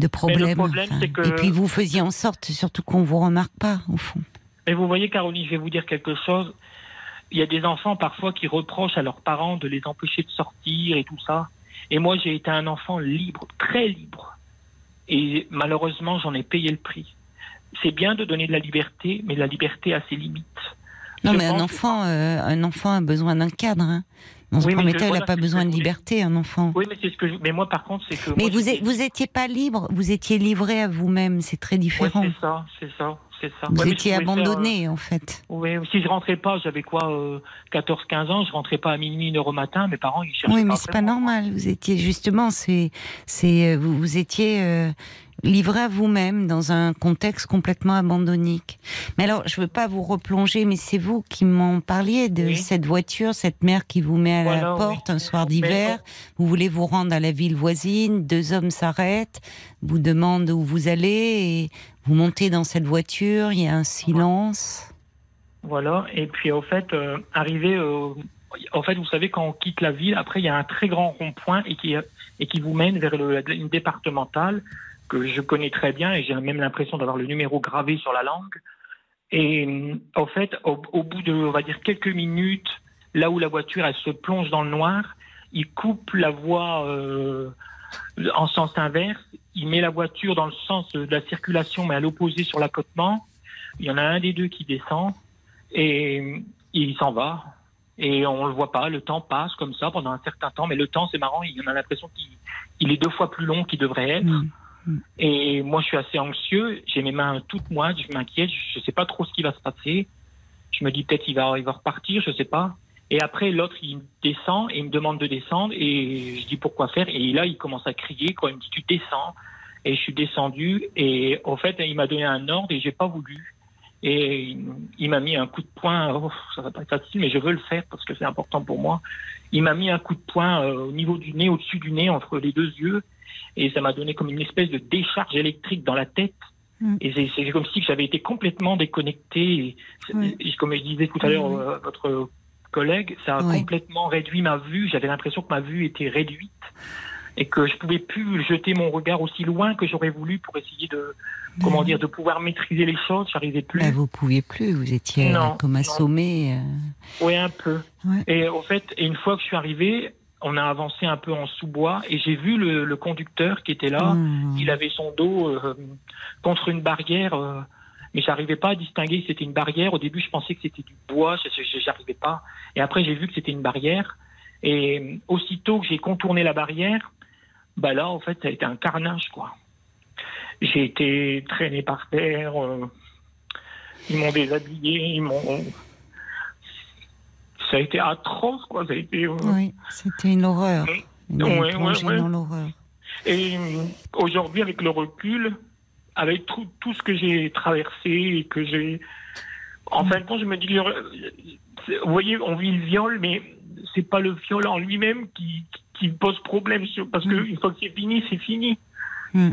de problèmes. problème, enfin. c'est que- Et puis vous faisiez en sorte, surtout qu'on vous remarque pas, au fond. Mais vous voyez, Caroline, je vais vous dire quelque chose. Il y a des enfants parfois qui reprochent à leurs parents de les empêcher de sortir et tout ça. Et moi, j'ai été un enfant libre, très libre. Et malheureusement, j'en ai payé le prix. C'est bien de donner de la liberté, mais la liberté a ses limites. Non, Je mais un que- enfant, euh, un enfant a besoin d'un cadre. hein. Dans ce Oui, mais premier temps, il n'a pas ce besoin de liberté, un enfant. Oui, mais c'est ce que je... Mais moi, par contre, c'est que. Mais moi, vous, vous étiez pas libre, vous étiez livré à vous-même, c'est très différent. c'est ça, c'est ça, c'est ça. vous Ouais, étiez faire, euh, abandonné, en fait. Oui, si je rentrais pas, j'avais quoi, euh, 14-15 ans, je rentrais pas à minuit, une heure au matin, mes parents, ils cherchaient Oui, mais c'est pas normal. Vous étiez justement, c'est, c'est, euh, vous, vous étiez euh, livré à vous-même dans un contexte complètement abandonnique. Mais alors, je veux pas vous replonger, mais c'est vous qui m'en parliez de Oui. cette voiture, cette mère qui vous met à la porte oui. un soir d'hiver. Vous voulez vous rendre à la ville voisine, deux hommes s'arrêtent, vous demandent où vous allez, et vous montez dans cette voiture. Il y a un silence. Voilà, et puis au fait, euh, arrivé, euh, en fait, vous savez, quand on quitte la ville, après, il y a un très grand rond-point et qui, et qui vous mène vers le- une départementale que je connais très bien et j'ai même l'impression d'avoir le numéro gravé sur la langue. Et euh, au fait, au, bout de, on va dire, quelques minutes, là où la voiture, elle se plonge dans le noir, il coupe la voie euh, en sens inverse, il met la voiture dans le sens de la circulation, mais à l'opposé sur l'accotement. Il y en a un des deux qui descend et il s'en va. Et on le voit pas, le temps passe comme ça pendant un certain temps, mais le temps, c'est marrant, il y en a l'impression qu'il il est deux fois plus long qu'il devrait être. Mm. Et moi, je suis assez anxieux, j'ai mes mains toutes moites, je m'inquiète, je sais pas trop ce qui va se passer. Je me dis peut-être il va, il va repartir, je sais pas. Et après, l'autre, il descend et il me demande de descendre et je dis pourquoi faire. Et là, il commence à crier, quoi. Il me dit tu descends. Et je suis descendu et au fait, il m'a donné un ordre et j'ai pas voulu. Et il- il m'a mis un coup de poing. Oh, ça va pas être facile, mais je veux le faire parce que c'est important pour moi. Il m'a mis un coup de poing euh, au niveau du nez, au-dessus du nez, entre les deux yeux, et ça m'a donné comme une espèce de décharge électrique dans la tête. Mm. Et c'est- comme si j'avais été complètement déconnecté. Et, Oui. et comme je disais tout à l'heure, Oui. euh, votre collègue, ça a Oui. complètement réduit ma vue. J'avais l'impression que ma vue était réduite et que je pouvais plus jeter mon regard aussi loin que j'aurais voulu pour essayer de, comment dire, de pouvoir maîtriser les choses. J'arrivais plus. Là, vous pouviez plus, vous étiez euh, Non, comme assommé. euh. Oui, un peu. Ouais. Et au fait, et une fois que je suis arrivé, on a avancé un peu en sous-bois et j'ai vu le, le conducteur qui était là. Mm. Il avait son dos euh, contre une barrière, euh, mais j'arrivais pas à distinguer si c'était une barrière. Au début, je pensais que c'était du bois, j'arrivais pas. Et après, j'ai vu que c'était une barrière. Et euh, aussitôt que j'ai contourné la barrière, bah là, en fait, ça a été un carnage, quoi. J'ai été traîné par terre. euh, ils m'ont déshabillé, ils m'ont. Ça a été atroce, quoi. Ça a été. euh, Oui, c'était une horreur. Une Ouais, ouais, plongée ouais. dans l'horreur. Et euh, aujourd'hui, avec le recul, avec tout, tout ce que j'ai traversé et que j'ai. En fin de compte, je me dis, vous voyez, on vit le viol, mais c'est pas le viol en lui-même qui, qui pose problème, parce que Mm. une fois que c'est fini, c'est fini. Mm.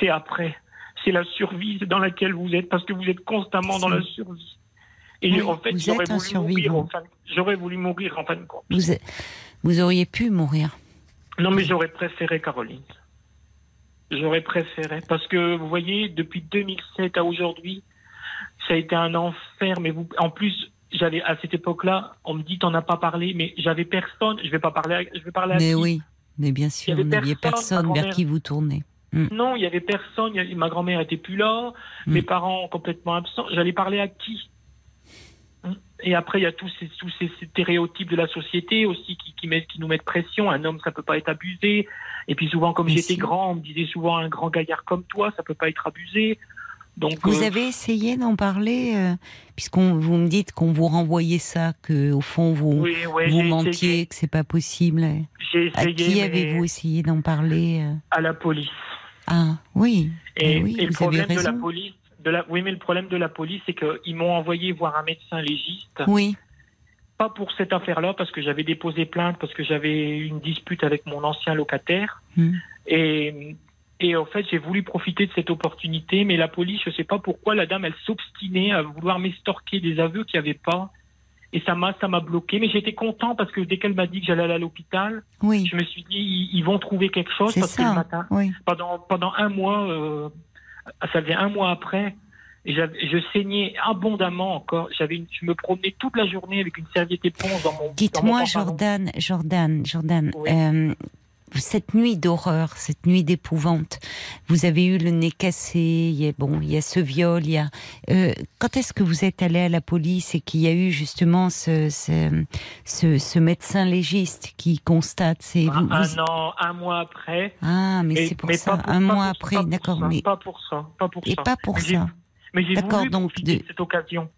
C'est après. C'est la survie dans laquelle vous êtes, parce que vous êtes constamment dans la survie. Et Oui, en fait, vous j'aurais êtes un voulu mourir. en fin- J'aurais voulu mourir en fin de compte. Vous, vous auriez pu mourir. Non, mais j'aurais préféré Caroline. J'aurais préféré. Parce que, vous voyez, depuis 2007 à aujourd'hui, ça a été un enfer. Mais vous, en plus, j'avais, à cette époque-là, on me dit, t'en as pas parlé, mais j'avais personne. Je vais pas parler à, je vais parler à Mais qui? oui, mais bien sûr, vous n'aviez personne, vers qui vous tournez. Non, il y avait personne. Y Ma grand-mère était plus là. Mm. Mes parents complètement absents. J'allais parler à qui? Et après, il y a tous ces, tous ces stéréotypes de la société aussi qui, qui, qui nous mettent pression. Un homme, ça peut pas être abusé. Et puis souvent, comme j'étais si. grand, on me disait souvent un grand gaillard comme toi, ça peut pas être abusé. Donc, Vous euh, avez essayé d'en parler, euh, puisqu'on vous me dites qu'on vous renvoyait ça, que au fond vous oui, ouais, vous mentiez, essayé. que c'est pas possible. J'ai À essayé, qui mais avez-vous essayé d'en parler euh? À la police. Ah oui, Et, Eh oui, et le problème de la police, de la, oui, mais le problème de la police, c'est qu'ils m'ont envoyé voir un médecin légiste. oui, pas pour cette affaire-là, parce que j'avais déposé plainte, parce que j'avais une dispute avec mon ancien locataire. Hmm. Et, et en fait, j'ai voulu profiter de cette opportunité, mais la police, je ne sais pas pourquoi, la dame, elle s'obstinait à vouloir m'estorquer des aveux qu'il n'y avait pas. Et ça m'a, ça m'a bloqué. Mais j'étais content parce que dès qu'elle m'a dit que j'allais aller à l'hôpital, oui, je me suis dit, ils, ils vont trouver quelque chose parce que le matin, Oui, pendant, pendant un mois, euh, ça faisait un mois après, et je saignais abondamment encore. J'avais, une- je me promenais toute la journée avec une serviette éponge dans mon. dans mon Dites-moi. Jordan, Jordan, Jordan, Oui. euh, cette nuit d'horreur, cette nuit d'épouvante, vous avez eu le nez cassé, il y a, bon, il y a ce viol, il y a. euh, quand est-ce que vous êtes allé à la police et qu'il y a eu justement ce, ce, ce, ce médecin légiste qui constate Un, vous- un vous- an, un mois après. Ah, mais Et- c'est pour mais ça, pour- un mois après, d'accord, mais Pas pour ça, pas pour et ça. pas pour Mais ça. Mais j'ai D'accord, voulu donc de- cette occasion.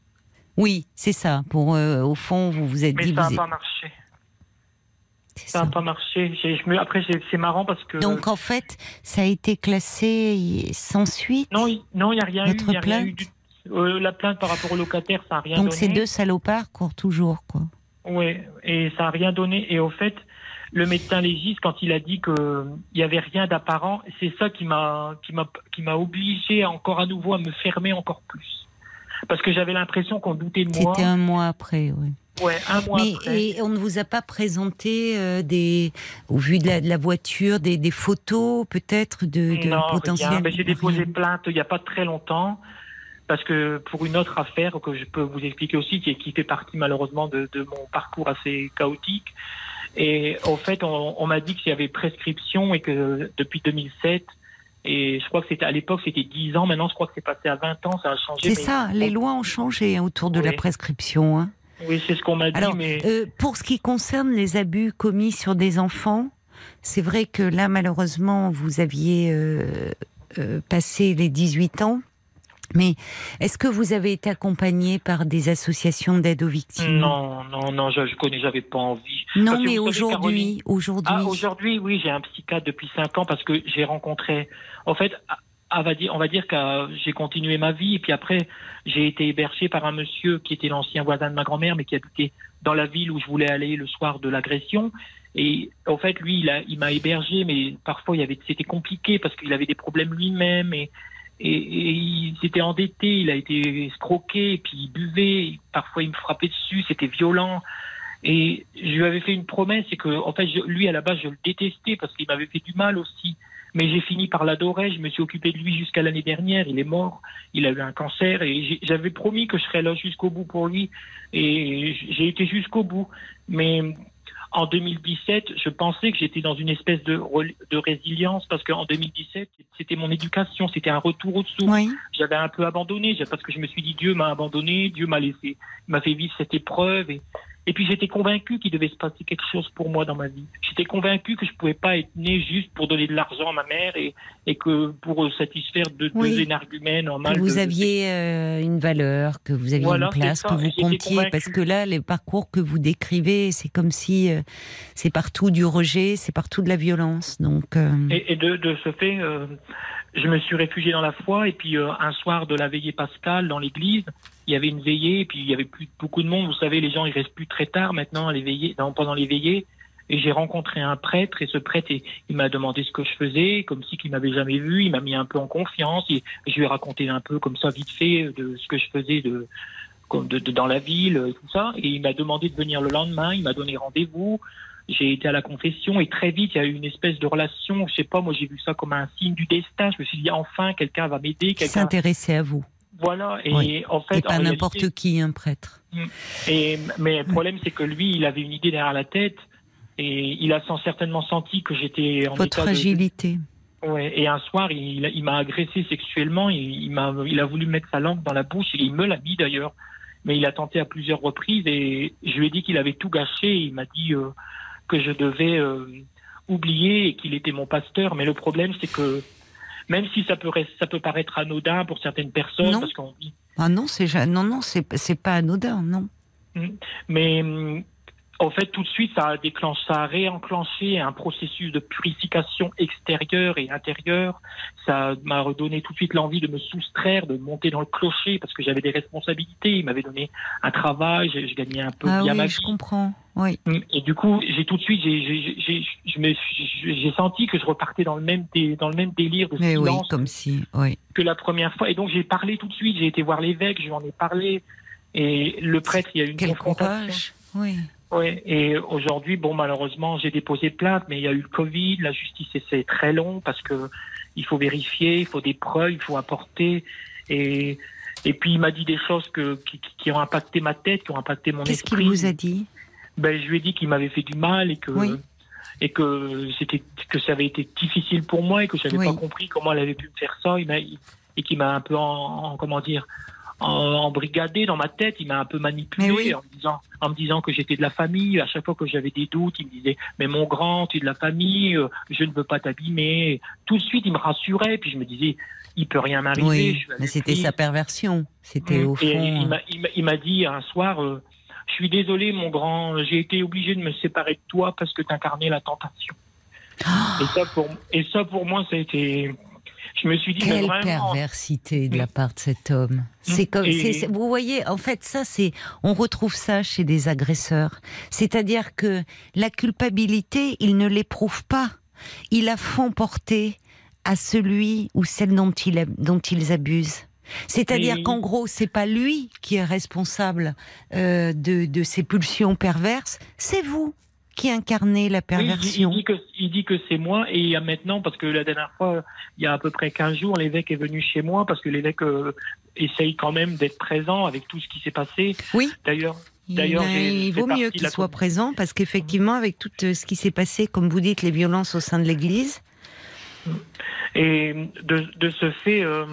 Oui, c'est ça. Pour euh, au fond, vous vous êtes Mais dit, ça n'a vous pas marché. Ça n'a pas marché. J'ai- je me- après, c'est marrant parce que. Donc en fait, ça a été classé sans suite. non, il non, n'y a rien Votre eu. il y a rien eu plainte du- euh, la plainte par rapport au locataire, ça n'a rien Donc donné. ces deux salopards courent toujours, quoi. Oui, et ça n'a rien donné. Et au fait, le médecin légiste, quand il a dit qu'il n'y avait rien d'apparent, c'est ça qui m'a obligé encore à nouveau à me fermer encore plus. Parce que j'avais l'impression qu'on doutait de moi. C'était un mois après, oui. Ouais, un mois Mais après. et on ne vous a pas présenté euh, des, au vu de la, de la voiture, des, des photos peut-être de, de non, potentiels. rien. Mais j'ai déposé plainte il n'y a pas très longtemps. Parce que pour une autre affaire que je peux vous expliquer aussi, qui, qui fait partie malheureusement de, de mon parcours assez chaotique. Et au fait, on, on m'a dit qu'il y avait prescription et que depuis 2007, et je crois que c'était à l'époque c'était 10 ans, maintenant je crois que c'est passé à 20 ans, ça a changé. C'est ça, les lois ont changé hein, autour de la prescription. hein. Oui, c'est ce qu'on m'a dit, Alors, mais euh, pour ce qui concerne les abus commis sur des enfants, c'est vrai que là, malheureusement, vous aviez euh, euh, passé les 18 ans. Mais est-ce que vous avez été accompagné par des associations d'aide aux victimes? Non, non, non, je, je connais, j'avais pas envie. Non, Parce mais aujourd'hui, aujourd'hui, Ah, aujourd'hui, oui, j'ai un psychiatre depuis 5 ans parce que j'ai rencontré. En fait, on va dire que j'ai continué ma vie et puis après, j'ai été hébergé par un monsieur qui était l'ancien voisin de ma grand-mère, mais qui habitait dans la ville où je voulais aller le soir de l'agression. Et en fait, lui, il a- il m'a hébergé, mais parfois, il avait, c'était compliqué parce qu'il avait des problèmes lui-même et, et, il s'était endetté, il a été escroqué, puis il buvait, parfois il me frappait dessus, c'était violent. Et je lui avais fait une promesse, c'est que, en fait, lui, à la base, je le détestais parce qu'il m'avait fait du mal aussi. Mais j'ai fini par l'adorer, je me suis occupé de lui jusqu'à l'année dernière, il est mort, il a eu un cancer et j'avais promis que je serais là jusqu'au bout pour lui et j'ai été jusqu'au bout. Mais en 2017, je pensais que j'étais dans une espèce de, résilience parce qu'en 2017, c'était mon éducation, c'était un retour au-dessous oui. j'avais un peu abandonné parce que je me suis dit Dieu m'a abandonné, Dieu m'a laissé, m'a fait vivre cette épreuve et, et puis j'étais convaincu qu'il devait se passer quelque chose pour moi dans ma vie. J'étais convaincu que je pouvais pas être né juste pour donner de l'argent à ma mère et, et que pour satisfaire deux, Oui. deux énergumènes en mal. que vous de- aviez euh, une valeur, que vous aviez Voilà, une place, que vous comptiez, parce que là, les parcours que vous décrivez, c'est comme si euh, c'est partout du rejet, c'est partout de la violence. Donc, euh, Et, et de, de ce fait, euh, je me suis réfugié dans la foi et puis euh, un soir de la veillée pascale dans l'église, il y avait une veillée et puis il y avait plus beaucoup de monde. Vous savez, les gens ils restent plus très tard maintenant les veillées, pendant les veillées. Et j'ai rencontré un prêtre et ce prêtre il, m'a demandé ce que je faisais, comme si qu'il m'avait jamais vu. Il m'a mis un peu en confiance. Et je lui ai raconté un peu comme ça vite fait de ce que je faisais de, de, de dans la ville, et tout ça. Et il m'a demandé de venir le lendemain. Il m'a donné rendez-vous j'ai été à la confession et très vite il y a eu une espèce de relation. Je sais pas, moi j'ai vu ça comme un signe du destin. Je me suis dit enfin quelqu'un va m'aider. Quelqu'un s'intéressait à vous. Voilà et en fait. Et pas n'importe qui, un prêtre. Mm. Et mais le problème c'est que lui, il avait une idée derrière la tête et il a certainement senti que j'étais en Votre fragilité. Ouais, et un soir, il, il m'a agressé sexuellement. Il, il, m'a, il a voulu mettre sa langue dans la bouche et il me l'a mis d'ailleurs. Mais il a tenté à plusieurs reprises et je lui ai dit qu'il avait tout gâché. Il m'a dit euh, que je devais euh, oublier et qu'il était mon pasteur. Mais le problème, c'est que même si ça peut, ça peut paraître anodin pour certaines personnes, non. parce qu'on dit. Ah non, c'est non, non, c'est pas anodin, non. Mmh. Mais mmh, en fait, tout de suite, ça a déclenché, ça a réenclenché un processus de purification extérieure et intérieure. Ça m'a redonné tout de suite l'envie de me soustraire, de monter dans le clocher parce que j'avais des responsabilités. Il m'avait donné un travail, je, gagnais un peu ah bien oui, ma je comprends. Oui. Mm. Et du coup, j'ai tout de suite, j'ai senti que je repartais dans le même, dans le même délire de Mais silence oui, comme si, oui. que la première fois. Et donc, j'ai parlé tout de suite. J'ai été voir l'évêque, je lui en ai parlé. Et le prêtre, il y a eu une Quel confrontation. courage. Oui. Oui, et aujourd'hui, bon, malheureusement, j'ai déposé plainte, mais il y a eu le Covid, la justice, c'est très long parce que il faut vérifier, il faut des preuves, il faut apporter. Et, et puis, il m'a dit des choses que, qui, qui ont impacté ma tête, qui ont impacté mon Qu'est-ce esprit. qu'il vous a dit? Ben, Je lui ai dit qu'il m'avait fait du mal et que, Oui. et que, c'était, que ça avait été difficile pour moi et que j'avais Oui. pas compris comment elle avait pu me faire ça. Il m'a, et qui m'a un peu, en, en- comment dire, embrigadé dans ma tête, il m'a un peu manipulé oui. en, me disant, en me disant que j'étais de la famille. À chaque fois que j'avais des doutes, il me disait Mais mon grand, tu es de la famille, euh, je ne veux pas t'abîmer. Tout de suite, il me rassurait. Puis je me disais Il peut rien m'arriver. Oui, mais c'était sa perversion. C'était Mm. au Et fond. il m'a- il m'a- dit un soir euh, Je suis désolé, mon grand, j'ai été obligé de me séparer de toi parce que tu incarnais la tentation. Et, ça pour, et ça, pour moi, ça a été. Je me suis dit, mais Quelle vraiment. perversité de la part de cet homme. C'est comme, Et- vous voyez, en fait, ça, c'est, on retrouve ça chez des agresseurs. C'est-à-dire que la culpabilité, ils ne l'éprouvent pas. Ils la font porter à celui ou celle dont, il, dont ils abusent. C'est-à-dire qu'en gros, c'est pas lui qui est responsable euh, de, de ces pulsions perverses, c'est vous qui incarnez la Oui, il dit- perversion. il, dit que, c'est moi et il y a maintenant, parce que la dernière fois, il y a à peu près 15 jours, l'évêque est venu chez moi parce que l'évêque euh, essaye quand même d'être présent avec tout ce qui s'est passé. Oui. D'ailleurs, Il, D'ailleurs, il vaut mieux qu'il soit présent parce qu'effectivement, avec tout euh, ce qui s'est passé, comme vous dites, les violences au sein de l'Église, Et de, de ce fait, euh,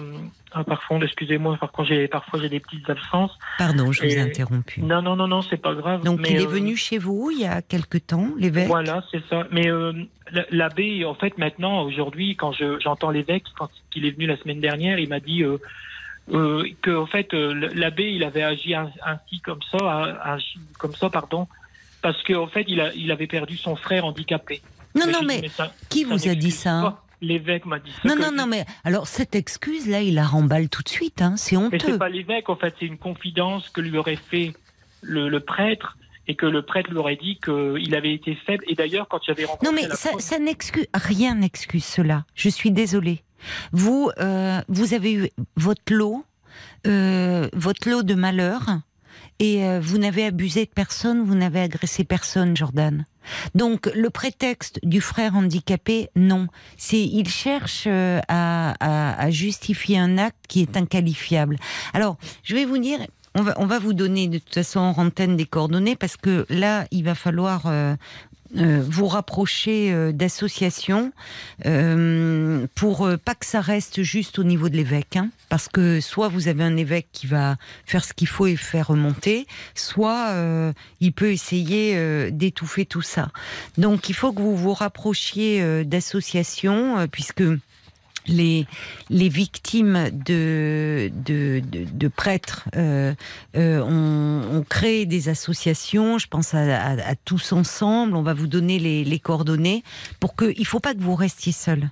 ah, parfois, excusez-moi, parfois j'ai parfois j'ai des petites absences. pardon, je vous ai interrompu. Non, non, non, non, c'est pas grave. Donc mais, il est euh, venu chez vous il y a quelque temps, l'évêque? Voilà, c'est ça. Mais euh, l'abbé, en fait, maintenant, aujourd'hui, quand je- j'entends l'évêque, quand il est venu la semaine dernière, il m'a dit euh, que, en fait, l'abbé, il avait agi ainsi comme ça, agi comme ça, pardon, parce qu'en en fait, il, a, il avait perdu son frère handicapé. Non, Mais non, mais ça- qui ça vous a dit ça? L'évêque m'a dit ça. Non, non, non, mais alors cette excuse-là, il la remballe tout de suite, hein, c'est Mais honteux. c'est pas l'évêque, en fait, c'est une confidence que lui aurait fait le, le prêtre et que le prêtre lui aurait dit qu'il avait été faible. Et d'ailleurs, quand j'avais rencontré Non, mais la ça, ça n'excuse rien n'excuse cela. Je suis désolée. Vous, euh, vous avez eu votre lot, euh, votre lot de malheur, et euh, vous n'avez abusé de personne, vous n'avez agressé personne, Jordan. Donc le prétexte du frère handicapé, non. C'est il cherche euh, à, justifier un acte qui est inqualifiable. Alors, je vais vous dire. On va, on va vous donner de toute façon en antenne des coordonnées parce que là, il va falloir euh, euh, vous rapprocher euh, d'associations euh, pour euh, pas que ça reste juste au niveau de l'évêque, hein, parce que soit vous avez un évêque qui va faire ce qu'il faut et faire remonter, soit il peut essayer d'étouffer tout ça. Donc il faut que vous vous rapprochiez d'associations, puisque les, les victimes de, de, de, de prêtres euh, euh, ont, ont créé des associations. Je pense à, à- à tous ensemble. On va vous donner les, les coordonnées pour que. Il faut pas que vous restiez seul.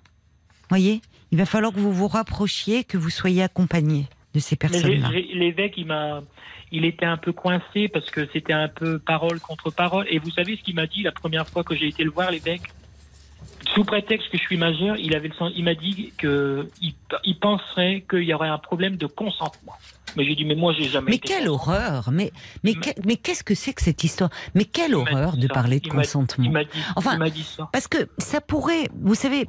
Voyez, Il va falloir que vous vous rapprochiez, que vous soyez accompagné de ces personnes-là. l'évêque, il m'a, il était un peu coincé parce que c'était un peu parole contre parole. Et vous savez ce qu'il m'a dit la première fois que j'ai été le voir, l'évêque? Sous prétexte que je suis majeur, il avait le sens, il m'a dit que il, il penserait qu'il y aurait un problème de consentement. Mais j'ai dit, mais moi, j'ai jamais Mais été quelle horreur Mais mais, Mais- que- mais qu'est-ce que c'est que cette histoire? Mais quelle horreur de ça. parler de Il consentement Il m'a dit, Enfin, il m'a dit ça. Parce que ça pourrait, vous savez,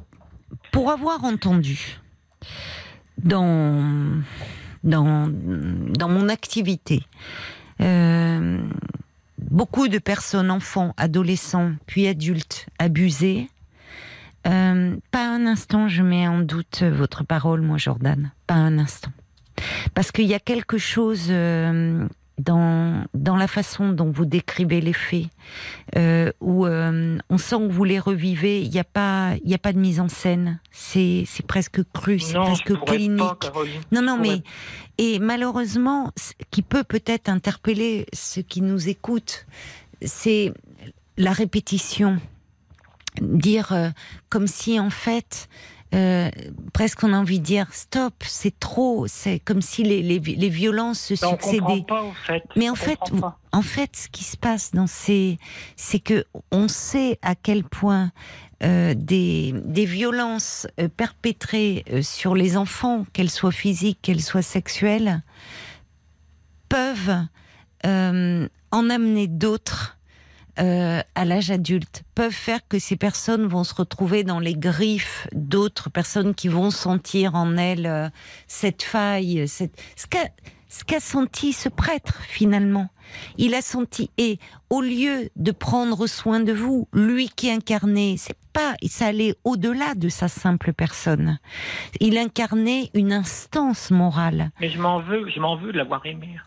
pour avoir entendu dans, dans, dans mon activité, euh, beaucoup de personnes, enfants, adolescents, puis adultes, abusés, euh, pas un instant je mets en doute votre parole, moi Jordan, pas un instant. Parce qu'il y a quelque chose euh, dans, dans la façon dont vous décrivez les faits, euh, où euh, on sent que vous les revivez, il n'y a, pas- il y a pas de mise en scène. C'est c'est presque cru, c'est presque clinique. pas. Non, non, mais et malheureusement, ce qui peut peut-être interpeller ceux qui nous écoutent, c'est la répétition, dire euh, comme si en fait. euh, presque on a envie de dire stop, c'est trop, c'est comme si les, les, les violences se comprend succédaient. pas, au fait. Mais en On fait, en fait, ce qui se passe dans ces, c'est que on sait à quel point euh, des, des violences euh, perpétrées euh, sur les enfants, qu'elles soient physiques, qu'elles soient sexuelles, peuvent euh, en amener d'autres euh, à l'âge adulte, peuvent faire que ces personnes vont se retrouver dans les griffes d'autres personnes qui vont sentir en elles euh, cette faille, cette... ce qu'a ce qu'a senti ce prêtre finalement. Il a senti et au lieu de prendre soin de vous, lui qui incarnait, c'est pas, ça allait au-delà de sa simple personne. Il incarnait une instance morale. Mais je m'en veux, je m'en veux de l'avoir aimé.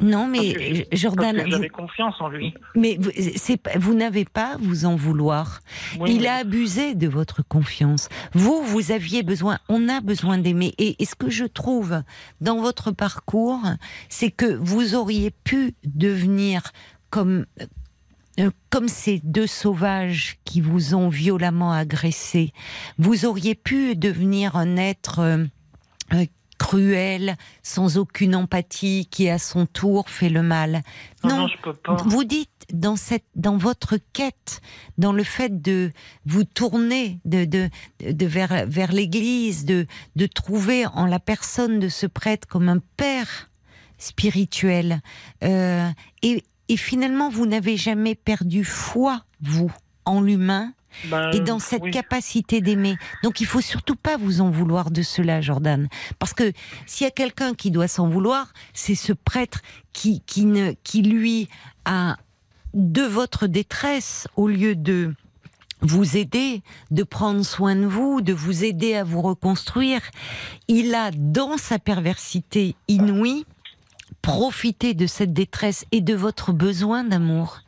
Non, Parce mais que euh, Parce Jordan, que vous, j'avais confiance en lui. mais vous, vous n'avez pas à vous en vouloir. Oui, Il a abusé de votre confiance. Vous, vous aviez besoin, on a besoin d'aimer. Et, et ce que je trouve dans votre parcours, c'est que vous auriez pu devenir comme, euh, comme ces deux sauvages qui vous ont violemment agressé. Vous auriez pu devenir un être euh, euh, cruel, sans aucune empathie, qui à son tour fait le mal. Non, non, non, je peux pas. vous dites dans cette, dans votre quête, dans le fait de vous tourner de, de, de vers, vers l'Église, de, de trouver en la personne de ce prêtre comme un père spirituel, euh, et, et finalement vous n'avez jamais perdu foi vous en l'humain Ben, et dans cette oui. capacité d'aimer. Donc il faut surtout pas vous en vouloir de cela, Jordan. Parce que s'il y a quelqu'un qui doit s'en vouloir, c'est ce prêtre qui, qui, ne, qui lui a de votre détresse, au lieu de vous aider, de prendre soin de vous, de vous aider à vous reconstruire, il a, dans sa perversité inouïe, profité de cette détresse et de votre besoin d'amour.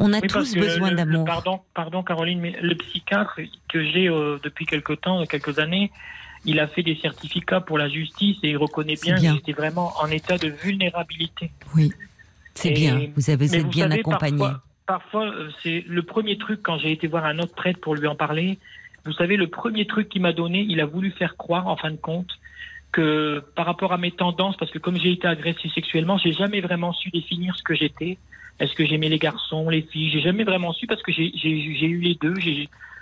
On a Oui, tous besoin d'amour. Pardon, pardon, Caroline, mais le psychiatre que j'ai euh, depuis quelque temps, quelques années, il a fait des certificats pour la justice et il reconnaît bien, bien. qu'il était vraiment en état de vulnérabilité. Oui, c'est bien. Vous avez vous bien savez, accompagné. Parfois, parfois, euh, c'est le premier truc quand j'ai été voir un autre prêtre pour lui en parler. Vous savez, le premier truc qu'il m'a donné, il a voulu faire croire, en fin de compte, que par rapport à mes tendances, parce que comme j'ai été agressé sexuellement, j'ai jamais vraiment su définir ce que j'étais. Est-ce que j'aimais les garçons, les filles? J'ai jamais vraiment su parce que j'ai eu les deux,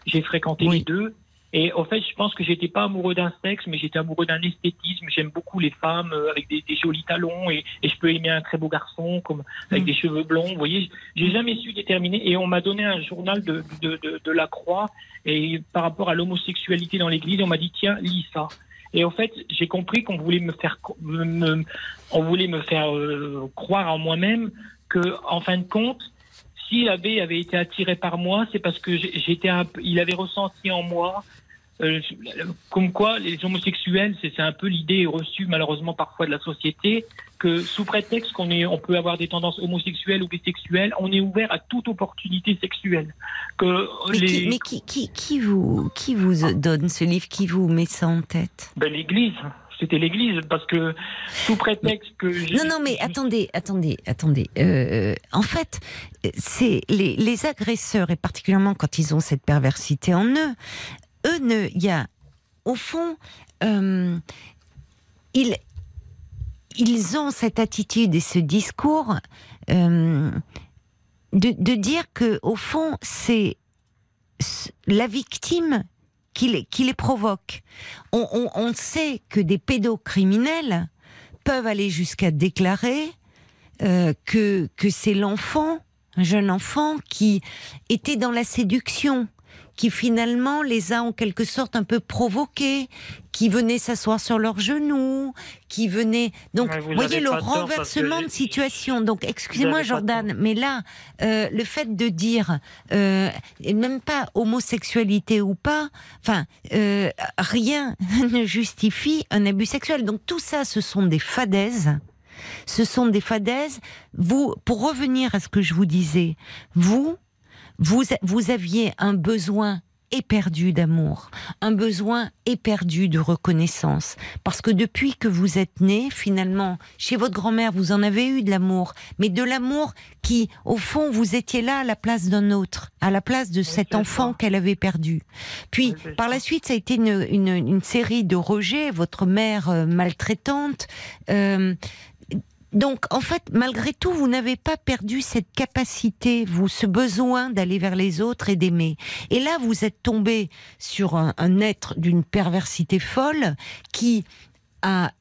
j'ai fréquenté Oui. les deux. Et en fait, je pense que j'étais pas amoureux d'un sexe, mais j'étais amoureux d'un esthétisme. J'aime beaucoup les femmes euh, avec des, des jolis talons et, et je peux aimer un très beau garçon comme avec Mm. des cheveux blonds. Vous voyez, j'ai jamais su déterminer. Et on m'a donné un journal de, de, de, de la Croix et par rapport à l'homosexualité dans l'Église, on m'a dit tiens, lis ça. Et en fait, j'ai compris qu'on voulait me faire, on voulait me faire euh, croire en moi-même que, en fin de compte, si l'abbé avait été attiré par moi, c'est parce que j'étais, il avait ressenti en moi, euh, comme quoi les homosexuels, c'est un peu l'idée reçue malheureusement parfois de la société que sous prétexte qu'on est, on peut avoir des tendances homosexuelles ou bisexuelles, on est ouvert à toute opportunité sexuelle. Que Mais, les, qui, mais qui, qui, qui vous, qui vous donne ce livre Qui vous met ça en tête? Ben, l'Église, c'était l'Église parce que sous prétexte que Non, non, mais attendez, attendez, attendez. Euh, en fait, c'est les, les agresseurs, et particulièrement quand ils ont cette perversité en eux, eux, ne, il y a au fond, euh, ils, ils ont cette attitude et ce discours euh, de, de dire que, au fond, c'est la victime qui les, qui les provoque. On, on- on sait que des pédocriminels peuvent aller jusqu'à déclarer euh, que, que c'est l'enfant, un jeune enfant, qui était dans la séduction, qui finalement les a en quelque sorte un peu provoqués, qui venait s'asseoir sur leurs genoux, qui venait... Donc, vous voyez le renversement de situation. Donc, excusez-moi Jordan, mais là, euh, le fait de dire, euh, et même pas homosexualité ou pas, enfin, euh, rien (laughs) ne justifie un abus sexuel. Donc tout ça, ce sont des fadaises. Ce sont des fadaises. Vous, pour revenir à ce que je vous disais, vous, vous, vous aviez un besoin éperdu d'amour, un besoin éperdu de reconnaissance. Parce que depuis que vous êtes né, finalement, chez votre grand-mère, vous en avez eu de l'amour, mais de l'amour qui, au fond, vous étiez là à la place d'un autre, à la place de cet enfant qu'elle avait perdu. Puis, par la suite, ça a été une, une, une série de rejets, votre mère euh, maltraitante. euh, donc, en fait, malgré tout, vous n'avez pas perdu cette capacité, vous, ce besoin d'aller vers les autres et d'aimer. Et là, vous êtes tombé sur un, un être d'une perversité folle qui a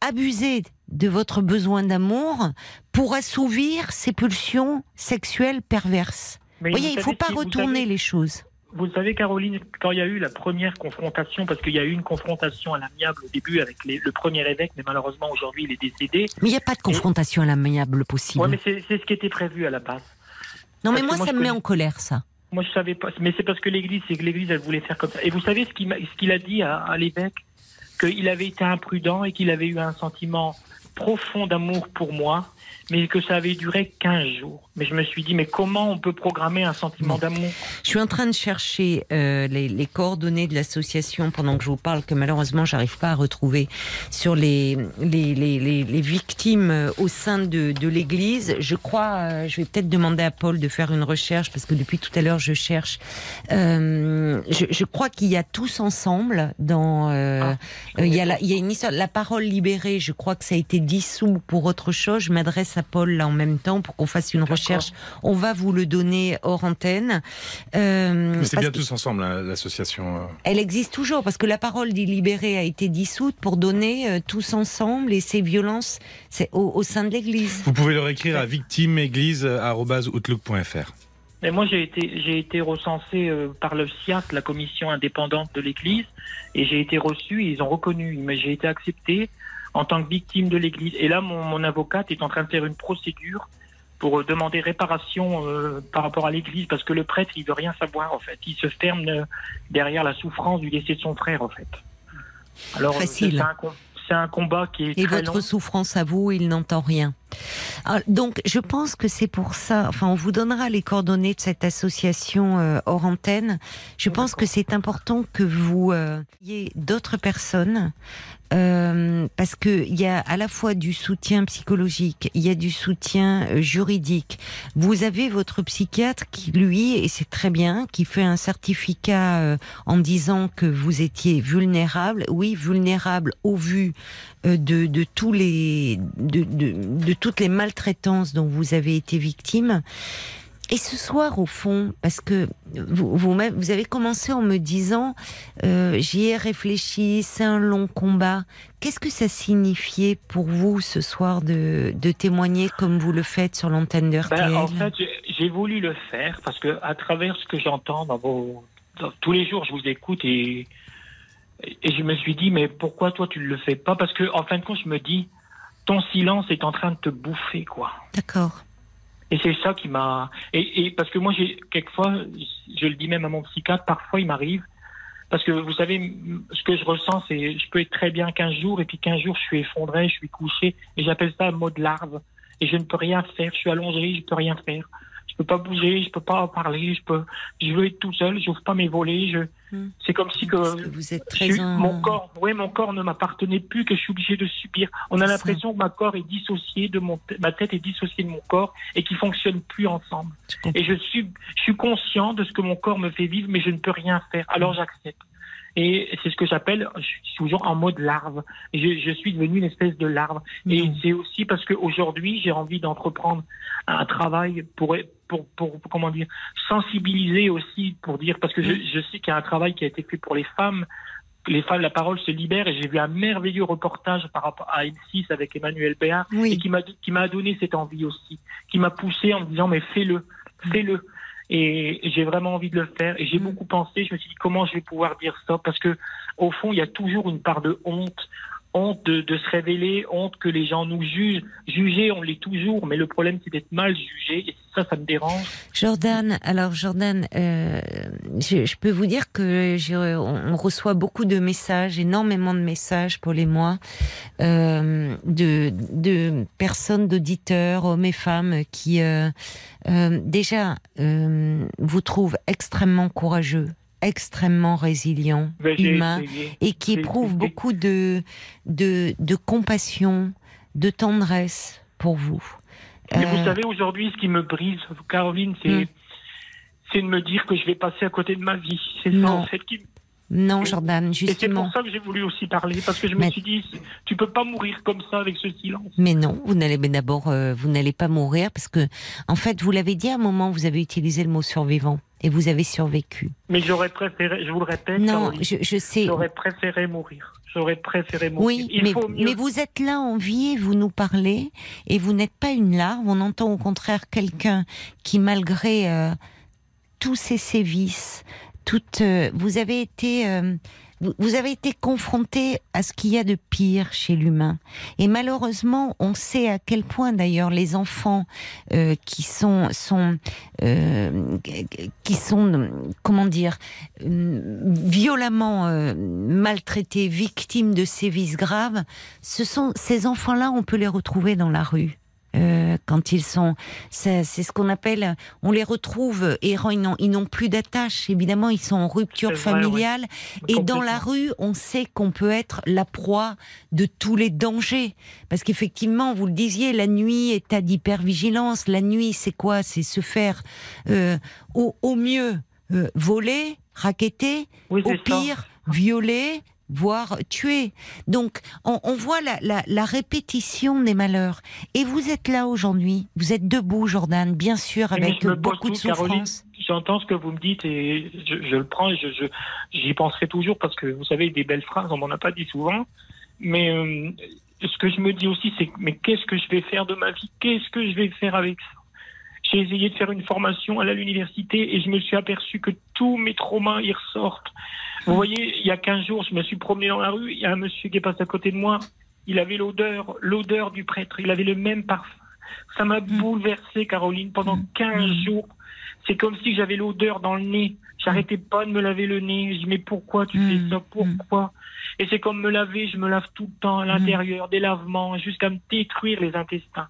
abusé de votre besoin d'amour pour assouvir ses pulsions sexuelles perverses. Mais Vous voyez, il ne faut pas si- retourner savez- les choses. Vous savez, Caroline, quand il y a eu la première confrontation, parce qu'il y a eu une confrontation à l'amiable au début avec les- le premier évêque, mais malheureusement aujourd'hui il est décédé. Mais il n'y a pas de confrontation à l'amiable possible. Ouais, mais c'est ce qui était prévu à la base. non, mais moi, ça me met en colère, ça. Moi, je savais pas. Mais c'est parce que l'Église, c'est que l'Église, elle voulait faire comme ça. Et vous savez ce qu'il a dit à, à l'évêque? Qu'il avait été imprudent et qu'il avait eu un sentiment profond d'amour pour moi, mais que ça avait duré 15 jours. Mais je me suis dit, mais comment on peut programmer un sentiment d'amour? Je suis en train de chercher euh, les, les coordonnées de l'association pendant que je vous parle, que malheureusement j'arrive pas à retrouver sur les les, les, les, victimes euh, au sein de, de l'Église. Je crois, euh, je vais peut-être demander à Paul de faire une recherche parce que depuis tout à l'heure je cherche. Euh, je, je crois qu'il y a tous ensemble dans. euh, il y a la, il y a une histoire, la parole libérée. Je crois que ça a été dissous pour autre chose. Je m'adresse à Paul là en même temps pour qu'on fasse une recherche. On va vous le donner hors antenne. Euh, Mais c'est bien que tous ensemble, hein, l'association. euh. Elle existe toujours parce que la parole des libérés a été dissoute pour donner euh, tous ensemble et ces violences c'est au, au sein de l'Église. Vous pouvez leur écrire à victimeéglise.outlook.fr. Mais moi, j'ai été, j'ai été recensé euh, par le CIAT, la commission indépendante de l'Église, et j'ai été reçu, ils ont reconnu, mais j'ai été accepté en tant que victime de l'Église. Et là, mon, mon avocate est en train de faire une procédure pour euh, demander réparation euh, par rapport à l'Église, parce que le prêtre, il veut rien savoir, en fait. Il se ferme euh, derrière la souffrance du décès de son frère, en fait. Alors, euh, c'est un, combat qui est Et très votre long. souffrance à vous, il n'entend rien. Ah, donc, je pense que c'est pour ça. Enfin, on vous donnera les coordonnées de cette association euh, hors antenne. Je pense que c'est important que vous euh, ayez d'autres personnes. euh, parce que il y a à la fois du soutien psychologique, il y a du soutien euh, juridique. Vous avez votre psychiatre qui, lui, et c'est très bien, qui fait un certificat euh, en disant que vous étiez vulnérable. Oui, vulnérable au vu euh, de, de tous les de, de, de toutes les maltraitances dont vous avez été victime. Et ce soir, au fond, parce que vous, vous, vous avez commencé en me disant, euh, j'y ai réfléchi, c'est un long combat. Qu'est-ce que ça signifiait pour vous ce soir de, de témoigner comme vous le faites sur l'antenne de Ben, en fait, j'ai- j'ai voulu le faire parce que à travers ce que j'entends dans vos dans- tous les jours, je vous écoute et et je me suis dit mais pourquoi toi tu ne le fais pas? Parce que en fin de compte, je me dis ton silence est en train de te bouffer quoi. D'accord. Et c'est ça qui m'a et, et parce que moi j'ai quelquefois, je le dis même à mon psychiatre, parfois il m'arrive parce que vous savez ce que je ressens, c'est je peux être très bien 15 jours et puis 15 jours je suis effondré, je suis couché et j'appelle ça un mode larve et je ne peux rien faire, je suis allongé, je peux rien faire. Je peux pas bouger, je peux pas parler, je peux, je veux être tout seul, j'ouvre pas mes volets, je, Hmm. c'est comme si que, vous êtes très en- mon corps, ouais, mon corps ne m'appartenait plus, que je suis obligé de subir. On a l'impression que ma corps est dissocié de mon, ma tête est dissociée de mon corps et qu'ils fonctionnent plus ensemble. Je. Et je suis, je suis conscient de ce que mon corps me fait vivre, mais je ne peux rien faire. Alors j'accepte. Et c'est ce que j'appelle, je suis toujours en mode larve. Je, je suis devenu une espèce de larve. Et Non. c'est aussi parce qu'aujourd'hui, j'ai envie d'entreprendre un travail pour, pour, comment dire, sensibiliser aussi, pour dire, parce que je, je sais qu'il y a un travail qui a été fait pour les femmes. Les femmes, la parole se libère et j'ai vu un merveilleux reportage par rapport à M6 avec Emmanuel Béard et Oui. qui m'a qui m'a donné cette envie aussi, qui m'a poussé en me disant mais fais-le, fais-le. Et j'ai vraiment envie de le faire. Et j'ai Mm. beaucoup pensé. Je me suis dit comment je vais pouvoir dire ça? Parce que au fond il y a toujours une part de honte, honte de, se révéler, honte que les gens nous jugent. Juger, on l'est toujours, mais le problème c'est d'être mal jugé. Et ça, ça me dérange. Jordan, alors Jordan, euh, je, peux vous dire que on, reçoit beaucoup de messages, énormément de messages pour les mois, euh, de, personnes, d'auditeurs, hommes et femmes, qui euh, euh, déjà vous trouvent extrêmement courageux, extrêmement résilient, Ben, humain, et qui essayé. beaucoup de, de, de compassion, de tendresse pour vous. Mais Euh, vous savez, aujourd'hui, ce qui me brise, Caroline, c'est Mm. c'est de me dire que je vais passer à côté de ma vie. C'est ça, en fait, qui... non, Et- Jordan, Et c'est justement. pour ça que j'ai voulu aussi parler, parce que je me suis dit, tu peux pas mourir comme ça avec ce silence. Mais non, vous n'allez mais d'abord, euh, vous n'allez pas mourir parce que, en fait, vous l'avez dit à un moment, vous avez utilisé le mot survivant et vous avez survécu. Mais j'aurais préféré, je vous le répète, Non, Caroline, je, je sais. j'aurais préféré mourir. J'aurais préféré mourir. Oui, Il mais, faut mieux. mais vous êtes là en vie et vous nous parlez et vous n'êtes pas une larve. On entend au contraire quelqu'un qui, malgré euh, tous ces sévices, toutes, euh, vous avez été, euh, vous, vous avez été confronté à ce qu'il y a de pire chez l'humain. Et malheureusement, on sait à quel point d'ailleurs les enfants euh, qui sont sont euh, qui sont comment dire euh, violemment euh, maltraités, victimes de sévices graves, ce sont ces enfants-là, on peut les retrouver dans la rue. Euh, quand ils sont, c'est ce qu'on appelle, on les retrouve errants, ils n'ont- plus d'attache. Évidemment, ils sont en rupture C'est vrai, ouais. familiale. Et dans la rue, on sait qu'on peut être la proie de tous les dangers. Parce qu'effectivement, vous le disiez, la nuit, état d'hypervigilance. La nuit, c'est quoi? C'est se faire euh, au, au mieux euh, voler, raqueter, Oui, au ça. pire violer, voire tuer. Donc, on, on voit la, la- la répétition des malheurs. Et vous êtes là aujourd'hui. Vous êtes debout, Jordan, bien sûr, avec beaucoup de tout, souffrance. J'entends ce que vous me dites et je, je le prends et je, je- j'y penserai toujours parce que vous savez, des belles phrases, on m'en a pas dit souvent. Mais euh, ce que je me dis aussi, c'est mais qu'est-ce que je vais faire de ma vie? Qu'est-ce que je vais faire avec ça? J'ai essayé de faire une formation à l'université et je me suis aperçu que tous mes traumas y ressortent. Vous voyez, il y a 15 jours, je me suis promené dans la rue, il y a un monsieur qui est passé à côté de moi, il avait l'odeur, l'odeur du prêtre, il avait le même parfum. Ça m'a bouleversé, Caroline, pendant 15 jours. C'est comme si j'avais l'odeur dans le nez. J'arrêtais pas de me laver le nez. Je dis, mais pourquoi tu Mm. fais ça? Pourquoi? Et c'est comme me laver, je me lave tout le temps à l'intérieur, des lavements, jusqu'à me détruire les intestins.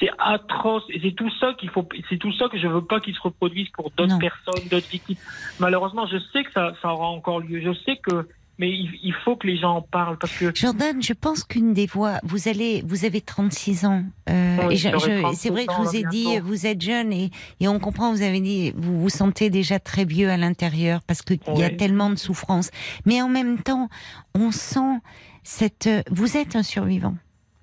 C'est atroce. Et c'est tout ça qu'il faut, c'est tout ça que je veux pas qu'il se reproduise pour d'autres personnes, d'autres victimes. Malheureusement, je sais que ça, ça aura encore lieu. Je sais que, mais il, il faut que les gens en parlent parce que Jordan, je pense qu'une des voies, vous allez, vous avez 36 ans. euh, Oui, je- 36 c'est vrai que je vous ai dit, bientôt. vous êtes jeune et, et on comprend, vous avez dit, vous vous sentez déjà très vieux à l'intérieur parce qu'il y a Oui. tellement de souffrance. Mais en même temps, on sent cette, vous êtes un survivant.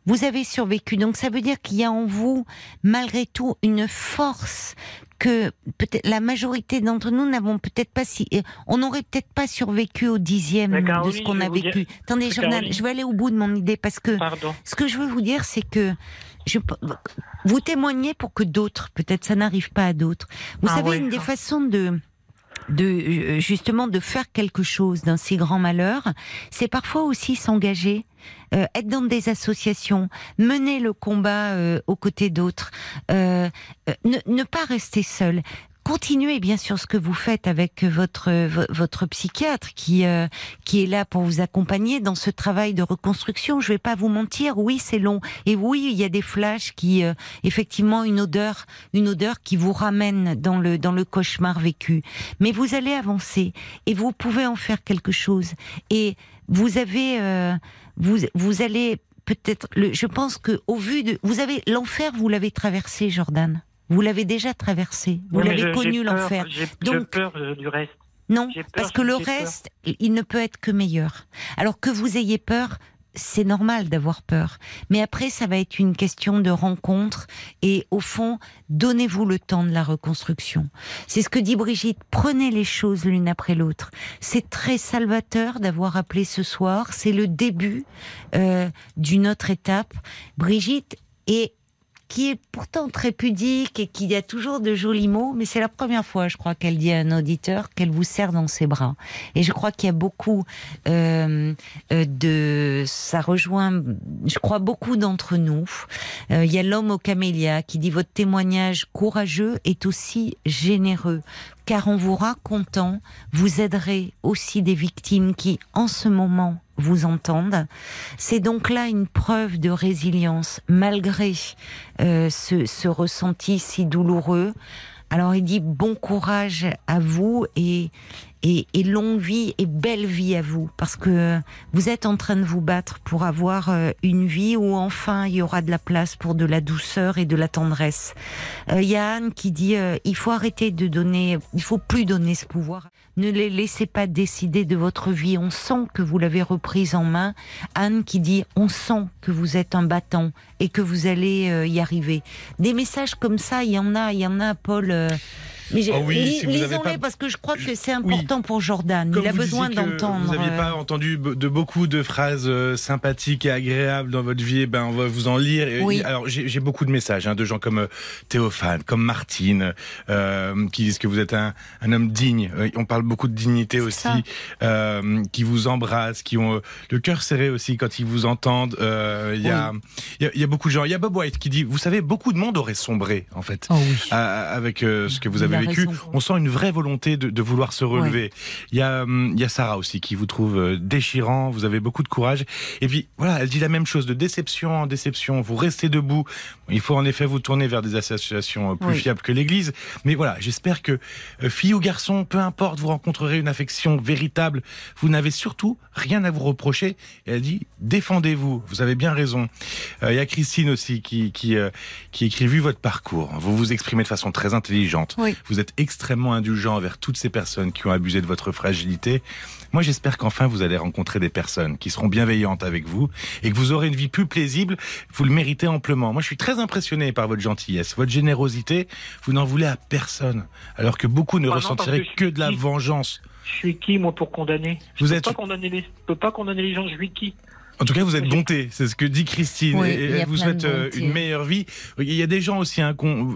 Vous avez survécu, donc ça veut dire qu'il y a en vous, malgré tout, une force que peut-être la majorité d'entre nous n'avons peut-être pas si, euh, on n'aurait peut-être pas survécu au dixième de ce qu'on a vécu. Attendez, je vais aller au bout de mon idée parce que pardon. ce que je veux vous dire, c'est que je, vous témoignez pour que d'autres, peut-être ça n'arrive pas à d'autres. Vous Ah savez, une des façons de de euh, justement de faire quelque chose d'un si grand malheur, c'est parfois aussi s'engager, euh, être dans des associations, mener le combat euh, aux côtés d'autres, euh, euh, ne, ne pas rester seul. Continuez bien sûr ce que vous faites avec votre vo- votre psychiatre qui euh, qui est là pour vous accompagner dans ce travail de reconstruction. Je vais pas vous mentir, oui c'est long et oui il y a des flashs qui euh, effectivement une odeur une odeur qui vous ramène dans le dans le cauchemar vécu. Mais vous allez avancer et vous pouvez en faire quelque chose et vous avez euh, vous vous allez peut-être je pense que au vu de vous avez l'enfer vous l'avez traversé Jordan. Vous l'avez déjà traversé. Vous Oui, l'avez connu l'enfer. J'ai Donc- peur du reste. Non, peur, parce que le peur. reste, il ne peut être que meilleur. Alors que vous ayez peur, c'est normal d'avoir peur. Mais après, ça va être une question de rencontre. Et au fond, donnez-vous le temps de la reconstruction. C'est ce que dit Brigitte. Prenez les choses l'une après l'autre. C'est très salvateur d'avoir appelé ce soir. C'est le début euh, d'une autre étape. Brigitte est qui est pourtant très pudique et qui a toujours de jolis mots, mais c'est la première fois, je crois, qu'elle dit à un auditeur qu'elle vous serre dans ses bras. Et je crois qu'il y a beaucoup euh, euh, de... Ça rejoint, je crois, beaucoup d'entre nous. Euh, il y a l'homme au camélia qui dit votre témoignage courageux est aussi généreux, car en vous racontant, vous aiderez aussi des victimes qui, en ce moment, vous entendent. C'est donc là une preuve de résilience, malgré euh, ce, ce ressenti si douloureux. Alors il dit bon courage à vous et, et, longue vie et belle vie à vous, parce que vous êtes en train de vous battre pour avoir euh, une vie où enfin il y aura de la place pour de la douceur et de la tendresse. Euh, Il Anne qui dit euh, il faut arrêter de donner, il faut plus donner ce pouvoir. Ne les laissez pas décider de votre vie. On sent que vous l'avez reprise en main. Anne qui dit on sent que vous êtes un battant et que vous allez euh, y arriver. Des messages comme ça, il y en a, il y en a, Paul. Mais Oh oui, si avez lisons-les pas- parce que je crois que c'est Oui. important pour Jordan. Comme il a besoin d'entendre. Vous n'aviez euh, pas entendu de beaucoup de phrases euh, sympathiques et agréables dans votre vie. eh Ben, on va vous en lire. Oui. Alors, j'ai beaucoup de messages hein, de gens comme euh, Théophane, comme Martine, euh, qui disent que vous êtes un, un homme digne. On parle beaucoup de dignité aussi, euh, qui vous embrassent, qui ont le cœur serré aussi quand ils vous entendent. Euh, Il y, a, il y y a beaucoup de gens. Il y a Bob White qui dit, vous savez, beaucoup de monde aurait sombré en fait. Oh oui. avec ce que vous Il avez vécu. raison. On sent une vraie volonté de, de vouloir se relever. Il y a hum, il y a Sarah aussi qui vous trouve euh, déchirant. Vous avez beaucoup de courage. Et puis voilà, elle dit la même chose de déception en déception. Vous restez debout. Il faut en effet vous tourner vers des associations euh, plus Oui. fiables que l'Église. Mais voilà, j'espère que euh, fille ou garçon, peu importe, vous rencontrerez une affection véritable. Vous n'avez surtout rien à vous reprocher. Et elle dit défendez-vous. Vous avez bien raison. Euh, Il y a Christine aussi qui qui euh, qui écrit vu votre parcours. Vous vous exprimez de façon très intelligente. Oui. Vous êtes extrêmement indulgent envers toutes ces personnes qui ont abusé de votre fragilité. Moi, j'espère qu'enfin vous allez rencontrer des personnes qui seront bienveillantes avec vous et que vous aurez une vie plus paisible. Vous le méritez amplement. Moi, je suis très impressionné par votre gentillesse, votre générosité. Vous n'en voulez à personne, alors que beaucoup ne Ah non, ressentiraient que de la vengeance. Je suis qui, moi, pour condamner? Je Vous peux êtes- peux pas condamner les gens, je suis qui? En tout cas, vous êtes bonté, c'est ce que dit Christine. Oui, et elle vous souhaite euh, une meilleure vie. Il y a des gens aussi, hein,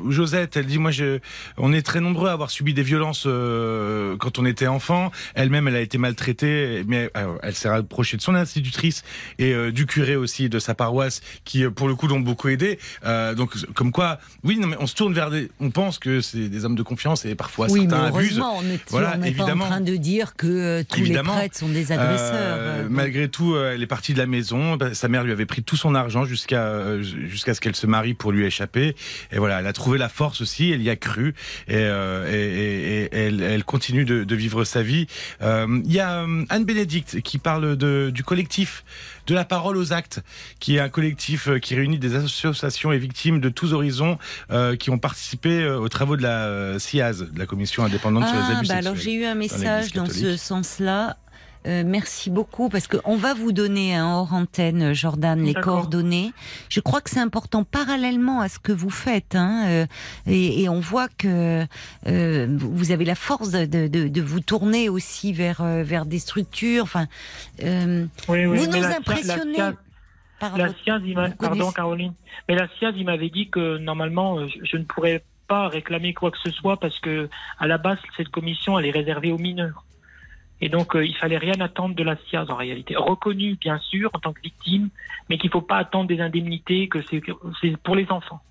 Josette, elle dit, moi, je, on est très nombreux à avoir subi des violences euh, quand on était enfant. Elle-même, elle a été maltraitée, mais elle s'est rapprochée de son institutrice et euh, du curé aussi de sa paroisse, qui, euh, pour le coup, l'ont beaucoup aidé. Euh, donc, comme quoi, oui, non, mais on se tourne vers des, on pense que c'est des hommes de confiance et parfois Oui, mais certains abusent. heureusement, on n'est Voilà, on n'est pas en train de dire que euh, tous Évidemment. les prêtres sont des agresseurs. Malgré tout, elle est partie de la maison. Bah, Sa mère lui avait pris tout son argent jusqu'à euh, jusqu'à ce qu'elle se marie pour lui échapper. Et voilà, elle a trouvé la force aussi. Elle y a cru et, euh, et, et- et elle, elle continue de, de vivre sa vie. Euh, Il y a Anne Bénédicte qui parle de, du collectif de la parole aux actes, qui est un collectif qui réunit des associations et victimes de tous horizons euh, qui ont participé aux travaux de la CIAZ, de la Commission indépendante sur les Ah, abus bah sexuels. alors j'ai eu un message dans ce sens-là. Euh, merci beaucoup parce qu'on va vous donner un hors antenne, Jordan, les coordonnées. Je crois que c'est important parallèlement à ce que vous faites, hein, euh, et, et on voit que euh, vous avez la force de, de, de- vous tourner aussi vers euh, vers des structures. Enfin, euh, Oui, oui, Vous nous la- impressionnez La, par la, votre- vous pardon Caroline, mais la SIAZ, il m'avait dit que normalement, je, je ne pourrais pas réclamer quoi que ce soit parce que à la base, cette commission, elle est réservée aux mineurs. Et donc, euh, il fallait rien attendre de la SIAZ en réalité. Reconnue, bien sûr, en tant que victime, mais qu'il faut pas attendre des indemnités, que c'est pour les enfants.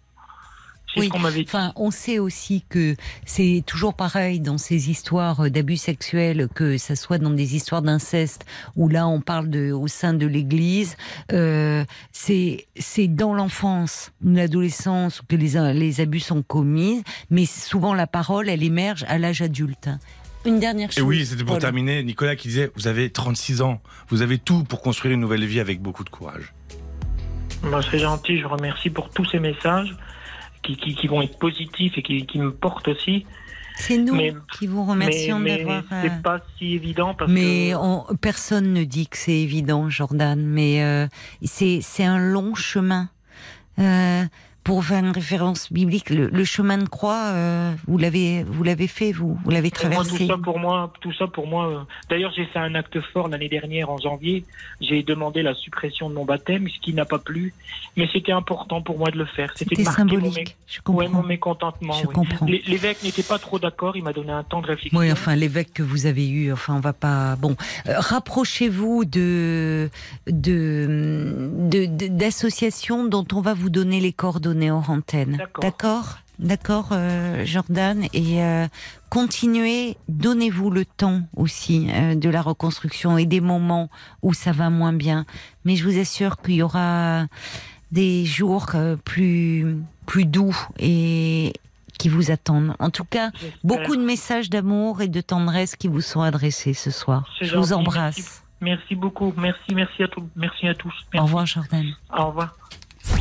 Oui. dit. Enfin, on sait aussi que c'est toujours pareil dans ces histoires d'abus sexuels, que ça soit dans des histoires d'inceste, où là on parle de au sein de l'Église. Euh, c'est c'est dans l'enfance, l'adolescence que les les abus sont commis, mais souvent la parole elle émerge à l'âge adulte. Une dernière chose. Et oui, c'était pour Paul. terminer. Nicolas qui disait, vous avez 36 ans, vous avez tout pour construire une nouvelle vie avec beaucoup de courage. C'est gentil, je remercie pour tous ces messages qui, qui, qui vont être positifs et qui, qui me portent aussi. C'est nous Mais- qui vous remercions mais d'avoir. euh, c'est pas si évident parce Mais que on- personne ne dit que c'est évident, Jordan. Mais euh, c'est c'est un long chemin. Euh, pour faire une référence biblique, le, le chemin de croix, euh, vous l'avez vous l'avez fait, vous vous l'avez Et moi, traversé. tout ça pour moi, tout ça pour moi. euh, D'ailleurs, j'ai fait un acte fort l'année dernière en janvier. J'ai demandé la suppression de mon baptême, ce qui n'a pas plu, mais c'était important pour moi de le faire. C'était mon, symbolique. Je comprends. ouais, mon mécontentement. Je oui. comprends. L'é- L'évêque n'était pas trop d'accord. Il m'a donné un temps de réflexion. Oui, enfin l'évêque que vous avez eu, enfin on va pas. Bon, euh, rapprochez-vous de- d'associations dont on va vous donner les coordonnées hors antenne. D'accord. D'accord, d'accord, euh, Jordan, et euh, continuez. Donnez-vous le temps aussi euh, de la reconstruction et des moments où ça va moins bien. Mais je vous assure qu'il y aura des jours plus plus doux et qui vous attendent. En tout cas. Beaucoup de messages d'amour et de tendresse qui vous sont adressés ce soir. Je vous embrasse. merci. Merci beaucoup. Merci, merci à tous. Merci à tous. Au revoir, Jordan. Au revoir.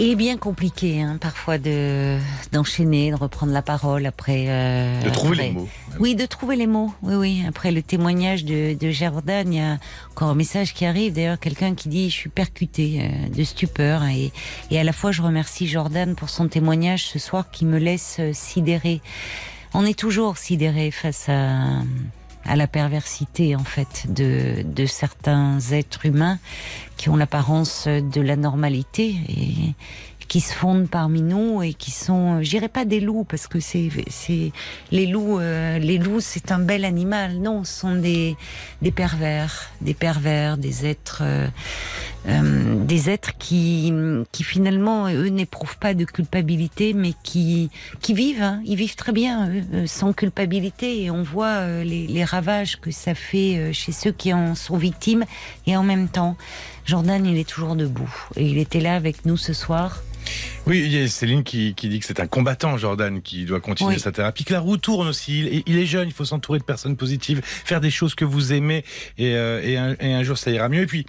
Il est bien compliqué, hein, parfois, de d'enchaîner, de reprendre la parole après. euh, De trouver après- les mots. Oui, de trouver les mots. Oui, oui. Après le témoignage de, de Jordan, il y a encore un message qui arrive. D'ailleurs, quelqu'un qui dit :« Je suis percuté euh, de stupeur. Et, et à la fois, je remercie Jordan pour son témoignage ce soir qui me laisse euh, sidéré. On est toujours sidéré face à à la perversité en fait de, de certains êtres humains qui ont l'apparence de la normalité et qui se fondent parmi nous et qui sont, je dirais pas des loups parce que c'est c'est les loups, euh, les loups c'est un bel animal. Non, ce sont des des pervers, des pervers, des êtres, euh, euh, des êtres qui qui finalement eux n'éprouvent pas de culpabilité, mais qui qui vivent, hein. ils vivent très bien eux, euh, sans culpabilité et on voit euh, les, les ravages que ça fait chez ceux qui en sont victimes et en même temps. Jordan, il est toujours debout et il était là avec nous ce soir. Oui, il y a Céline qui, qui dit que c'est un combattant, Jordan, qui doit continuer Oui. sa thérapie, que la roue tourne aussi. Il, il est jeune, il faut s'entourer de personnes positives, faire des choses que vous aimez, et, euh, et, un, et un jour ça ira mieux. Et puis,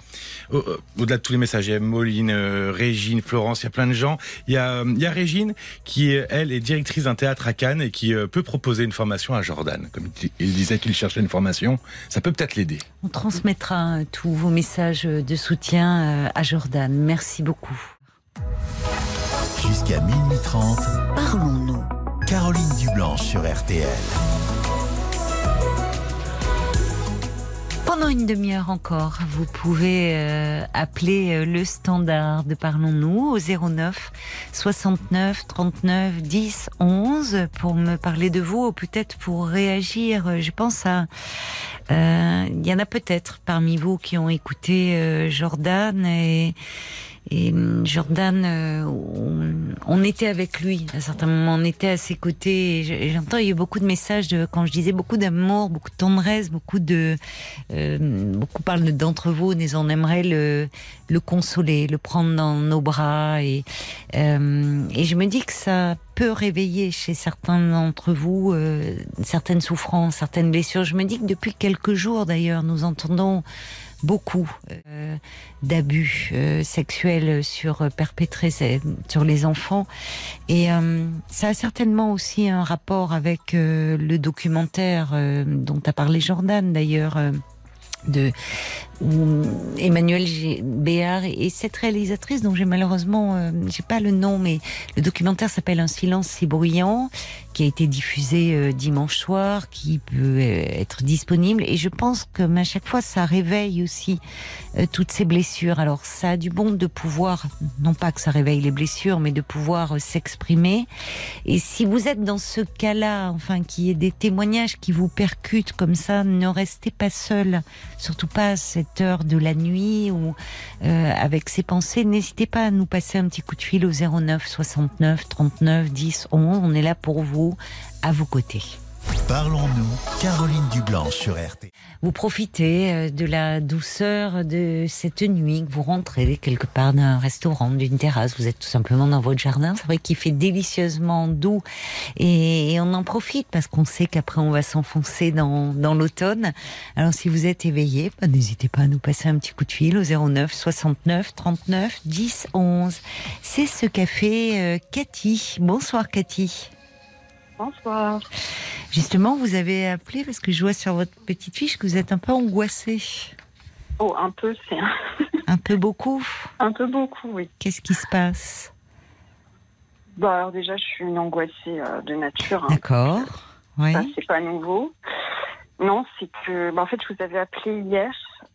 au- au-delà de tous les messages, il y a Moline, euh, Régine, Florence, il y a plein de gens. Il y a, euh, il y a Régine qui, euh, elle, est directrice d'un théâtre à Cannes et qui euh, peut proposer une formation à Jordan. Comme il, disait qu'il cherchait une formation, ça peut peut-être l'aider. On transmettra euh, tous vos messages de soutien euh, à Jordan. Merci beaucoup. Jusqu'à minuit 30, Parlons-nous. Caroline Dublanche sur RTL. Pendant une demi-heure encore, vous pouvez euh, appeler euh, le standard de Parlons-nous au 09 69 39 10 11 pour me parler de vous ou peut-être pour réagir. Euh, Je pense à... euh, Il y en a peut-être parmi vous qui ont écouté euh, Jordan et... Et hum, Jordan, euh, on, était avec lui à certains moments, on était à ses côtés. J'entends, il y a eu beaucoup de messages de, quand je disais beaucoup d'amour, beaucoup de tendresse, beaucoup de, euh, beaucoup parlent d'entre vous, mais on aimerait le, le consoler, le prendre dans nos bras. Et, euh, et je me dis que ça peut réveiller chez certains d'entre vous euh, certaines souffrances, certaines blessures. Je me dis que depuis quelques jours, d'ailleurs, nous entendons beaucoup euh, d'abus euh, sexuels sur perpétrés sur les enfants et ça a certainement aussi un rapport avec le documentaire dont a parlé Jordan d'ailleurs de Emmanuel Béard et cette réalisatrice dont j'ai malheureusement euh, j'ai pas le nom mais le documentaire s'appelle Un silence si bruyant qui a été diffusé euh, dimanche soir qui peut euh, être disponible. Et je pense que à chaque fois ça réveille aussi toutes ces blessures. Alors ça a du bon de pouvoir non pas que ça réveille les blessures mais de pouvoir s'exprimer. Et si vous êtes dans ce cas-là enfin qu'il y ait des témoignages qui vous percutent comme ça ne restez pas seul. Surtout pas cette heure de la nuit ou euh, avec ces pensées, n'hésitez pas à nous passer un petit coup de fil au 09 69 39 10 11. On est là pour vous, à vos côtés. Parlons-nous, Caroline Dublanche sur RTL. Vous profitez euh, de la douceur de cette nuit, que vous rentrez quelque part d'un restaurant, d'une terrasse, vous êtes tout simplement dans votre jardin. C'est vrai qu'il fait délicieusement doux et, on en profite parce qu'on sait qu'après on va s'enfoncer dans, l'automne. Alors si vous êtes éveillé, bah, n'hésitez pas à nous passer un petit coup de fil au 09 69 39 10 11. C'est ce qu'a fait euh, Cathy. Bonsoir Cathy. Bonsoir. Justement, vous avez appelé parce que je vois sur votre petite fiche que vous êtes un peu angoissée. Oh, un peu, c'est un... un peu beaucoup Un peu beaucoup, oui. Qu'est-ce qui se passe? Bah, alors déjà, je suis une angoissée euh, de nature. Hein. D'accord. Oui. Ça, c'est pas nouveau. Non, c'est que, bah, en fait, je vous avais appelé hier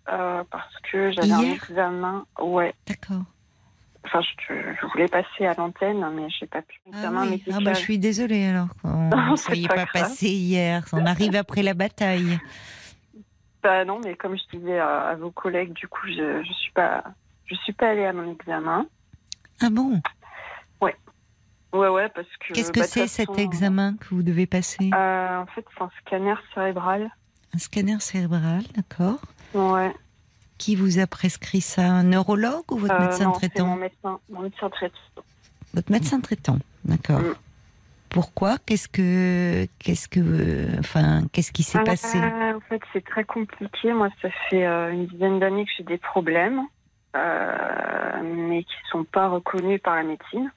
euh, parce que j'avais un examen. Ouais. D'accord. Enfin, je, voulais passer à l'antenne, mais je n'ai pas pu. Ah, oui. ah bah, je suis désolée alors. (laughs) Vous ne soyez pas, passé hier. On arrive après la bataille. Bah non, mais comme je disais à, vos collègues, du coup, je ne suis pas, je suis pas allée à mon examen. Ah bon? Ouais. Ouais, ouais, parce que. Qu'est-ce que bah, c'est cet examen que vous devez passer? Euh, En fait, c'est un scanner cérébral. Un scanner cérébral, d'accord. Ouais. Qui vous a prescrit ça Un neurologue ou votre euh, médecin non, traitant mon médecin, mon médecin traitant. Votre médecin traitant, d'accord. Mm. Pourquoi? Qu'est-ce que, qu'est-ce que, enfin, qu'est-ce qui s'est ah, passé? En fait, c'est très compliqué. Moi, ça fait euh, une dizaine d'années que j'ai des problèmes, euh, mais qui ne sont pas reconnus par la médecine.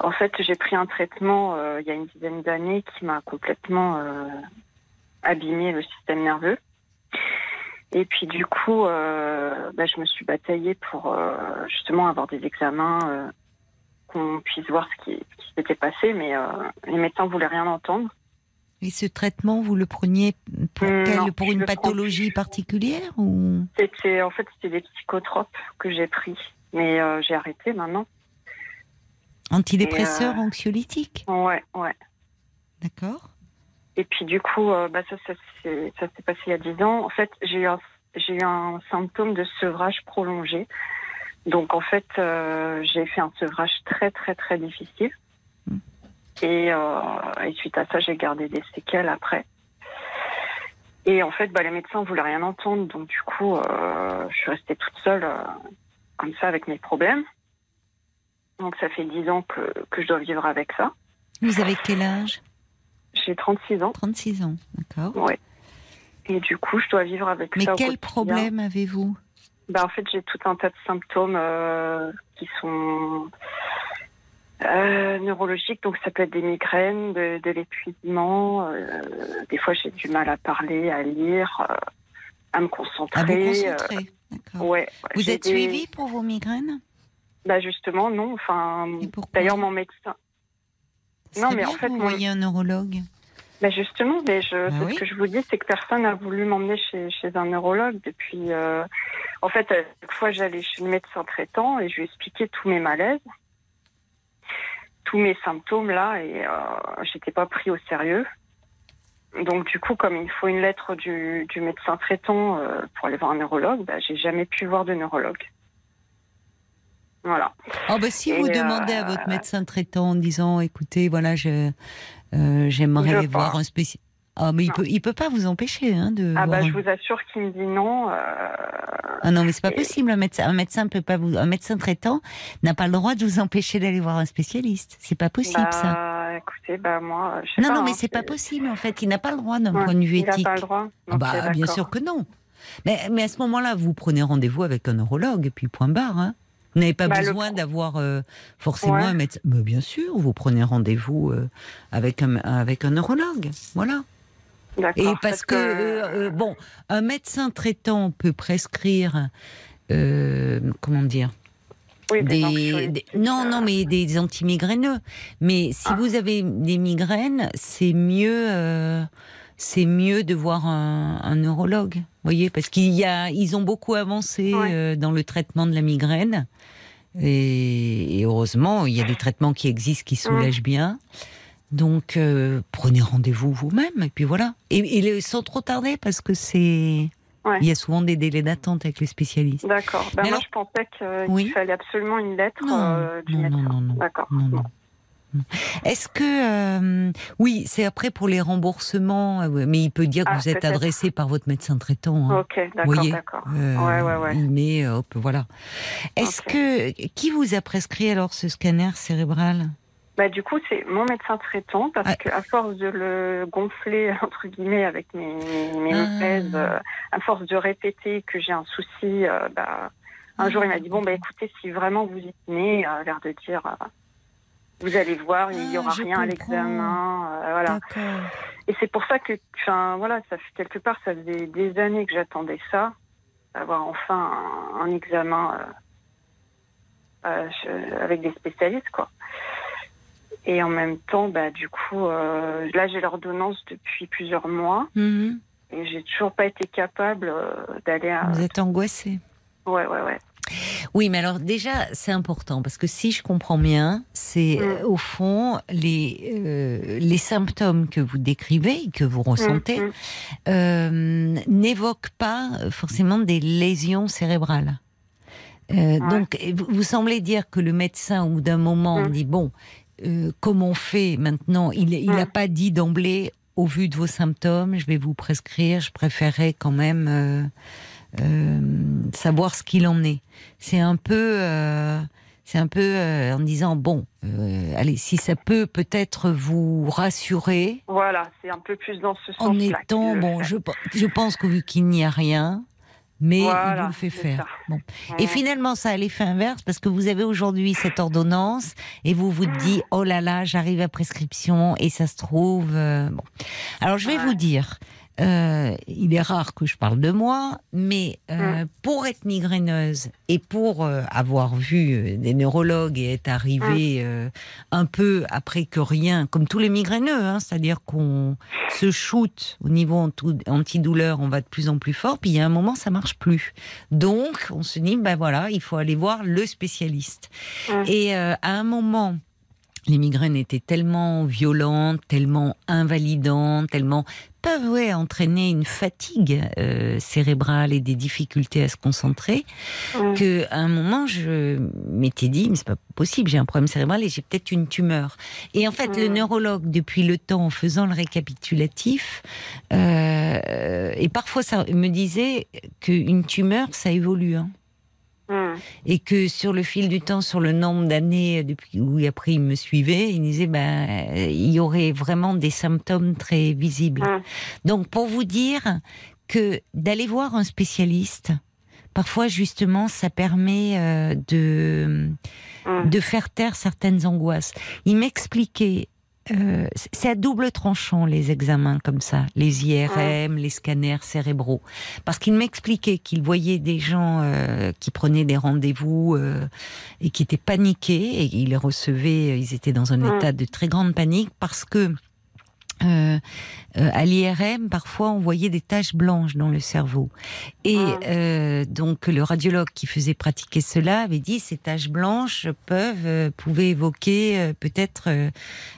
En fait, j'ai pris un traitement il y a une dizaine d'années qui m'a complètement abîmé le système nerveux. Et puis du coup, euh, bah, je me suis bataillée pour euh, justement avoir des examens, euh, qu'on puisse voir ce qui, s'était passé, mais les médecins ne voulaient rien entendre. Et ce traitement, vous le preniez pour, mm, pour une pathologie particulière ou? C'était en fait c'était des psychotropes que j'ai pris, mais j'ai arrêté maintenant. Antidépresseurs, anxiolytiques? Ouais, ouais. D'accord. Et puis du coup, euh, bah, ça, ça, s'est passé il y a 10 ans. En fait, j'ai eu, un, j'ai eu un symptôme de sevrage prolongé. Donc en fait, euh, j'ai fait un sevrage très très très difficile. Hmm. Et, euh, et suite à ça, j'ai gardé des séquelles après. Et en fait, bah, les médecins ne voulaient rien entendre. Donc du coup, je suis restée toute seule comme ça avec mes problèmes. Donc ça fait 10 ans que, que je dois vivre avec ça. Vous avez quel âge? J'ai 36 ans. 36 ans, d'accord. Oui. Et du coup, je dois vivre avec Mais ça. Mais quel problème avez-vous? Bah, En fait, j'ai tout un tas de symptômes euh, qui sont euh, neurologiques. Donc, ça peut être des migraines, de, l'épuisement. Euh, des fois, j'ai du mal à parler, à lire, à me concentrer. À vous concentrer, d'accord. Ouais, vous êtes suivi pour vos migraines? Bah justement non. Enfin, d'ailleurs mon médecin, non, mais en fait, vous voyez un neurologue. Mais justement, mais je, bah ce que je vous dis, c'est que personne n'a voulu m'emmener chez, chez, un neurologue depuis. Euh, en fait, à chaque fois, j'allais chez le médecin traitant et je lui expliquais tous mes malaises, tous mes symptômes là, et euh, j'étais pas pris au sérieux. Donc du coup, comme il faut une lettre du, du médecin traitant euh, pour aller voir un neurologue, bah, j'ai jamais pu voir de neurologue. Voilà. Oh bah si vous demandez à votre euh, médecin traitant en disant, écoutez, voilà, je euh, j'aimerais voir un spécialiste. Ah, mais il peut, il peut pas vous empêcher hein, de. Ah bah, je vous assure qu'il me dit non. Euh, ah non, mais c'est pas possible. Un médecin, un médecin peut pas vous, un médecin traitant n'a pas le droit de vous empêcher d'aller voir un spécialiste. C'est pas possible bah, ça. Écoutez, bah moi, je sais non, pas, non, mais hein, c'est pas possible en fait. Il n'a pas le droit d'un point de vue éthique. Il n'a pas le droit. Ah bah, bien sûr que non. Mais, mais à ce moment-là, vous prenez rendez-vous avec un neurologue et puis point barre. Hein. Vous n'avez pas bah, besoin d'avoir euh, forcément un médecin. Mais bien sûr, vous prenez rendez-vous euh, avec, un, avec un neurologue. Voilà. Et parce que, euh, bon, un médecin traitant peut prescrire, comment dire, des, non, non, mais des antimigraineux. Mais si ah. vous avez des migraines, c'est mieux, c'est mieux de voir un, neurologue. Voyez, parce qu'il y a, ils ont beaucoup avancé dans le traitement de la migraine. Et, heureusement, il y a des traitements qui existent qui soulagent bien. Donc, euh, prenez rendez-vous vous-même, et puis voilà. Et, sans trop tarder, parce que c'est. Il y a souvent des délais d'attente avec les spécialistes. D'accord. Ben moi, je pensais qu'il fallait absolument une lettre euh, du médecin. Non, non, non. D'accord. Est-ce que euh, oui, c'est après pour les remboursements, euh, mais il peut dire que Ah, vous êtes adressé par votre médecin traitant. hein. Ok, d'accord, voyez d'accord. Euh, ouais, ouais, ouais. Met, hop, voilà. Est-ce que qui vous a prescrit alors ce scanner cérébral? Bah, du coup, c'est mon médecin traitant parce Ah. que à force de le gonfler (laughs) entre guillemets avec mes mes, Ah. thèses, euh, à force de répéter que j'ai un souci, bah, un jour il m'a dit bon bah écoutez si vraiment vous y tenez, l'air de dire vous allez voir il y Ah, aura rien à l'examen, euh, voilà. Et c'est pour ça que, enfin voilà, ça fait quelque part ça faisait des années que j'attendais ça, avoir enfin un, un examen euh, euh, je- avec des spécialistes quoi. Et en même temps, bah du coup, euh, là j'ai l'ordonnance depuis plusieurs mois Mhm. et j'ai toujours pas été capable d'aller à. Vous êtes angoissé. Ouais ouais ouais. Oui, mais alors déjà, c'est important parce que si je comprends bien, c'est Mm. euh, au fond les, euh, les symptômes que vous décrivez, que vous ressentez, Mm, mm. euh, n'évoquent pas forcément des lésions cérébrales. Euh, Donc, vous, semblez dire que le médecin, au bout d'un moment, dit bon, comment on fait maintenant? Il n'a pas dit d'emblée, au vu de vos symptômes, je vais vous prescrire. Je préférerais quand même euh, savoir ce qu'il en est. C'est un peu, euh, c'est un peu euh, en disant bon, allez, si ça peut peut-être vous rassurer, Voilà, c'est un peu plus dans ce sens-là. en étant bon, je, je pense que vu qu'il n'y a rien, mais il vous le fait faire. Bon. Et finalement, ça a l'effet inverse parce que vous avez aujourd'hui cette ordonnance et vous vous dites oh là là, j'arrive à prescription et ça se trouve. euh, bon. Alors je vais Ouais. vous dire. Euh, il est rare que je parle de moi, mais euh, pour être migraineuse et pour euh, avoir vu des neurologues et être arrivée euh, un peu après que rien, comme tous les migraineux, hein, c'est-à-dire qu'on se shoot au niveau antidouleur, on va de plus en plus fort, puis il y a un moment ça marche plus. Donc on se dit ben voilà, il faut aller voir le spécialiste. Mm. Et à un moment les migraines étaient tellement violentes, tellement invalidantes, tellement peuvent ouais, entraîner une fatigue euh, cérébrale et des difficultés à se concentrer, Mm. que à un moment je m'étais dit mais c'est pas possible, j'ai un problème cérebral et j'ai peut-être une tumeur. Et en fait le neurologue depuis le temps en faisant le récapitulatif euh, et parfois ça me disait qu'une tumeur ça évolue. Hein Mm. et que sur le fil du temps, sur le nombre d'années depuis où après il me suivait, il disait ben euh, il y aurait vraiment des symptômes très visibles. Mm. Donc pour vous dire que d'aller voir un spécialiste, parfois justement ça permet euh, de Mm. de faire taire certaines angoisses. Il m'expliquait. Euh, c'est à double tranchant les examens comme ça, les IRM, les scanners cérébraux, parce qu'il m'expliquait qu'il voyait des gens euh, qui prenaient des rendez-vous euh, et qui étaient paniqués et il les recevait, ils étaient dans un Mm. état de très grande panique parce que euh, euh, à l'IRM, parfois, on voyait des taches blanches dans le cerveau. Et Mm. euh, donc, le radiologue qui faisait pratiquer cela avait dit ces taches blanches peuvent, pouvaient évoquer peut-être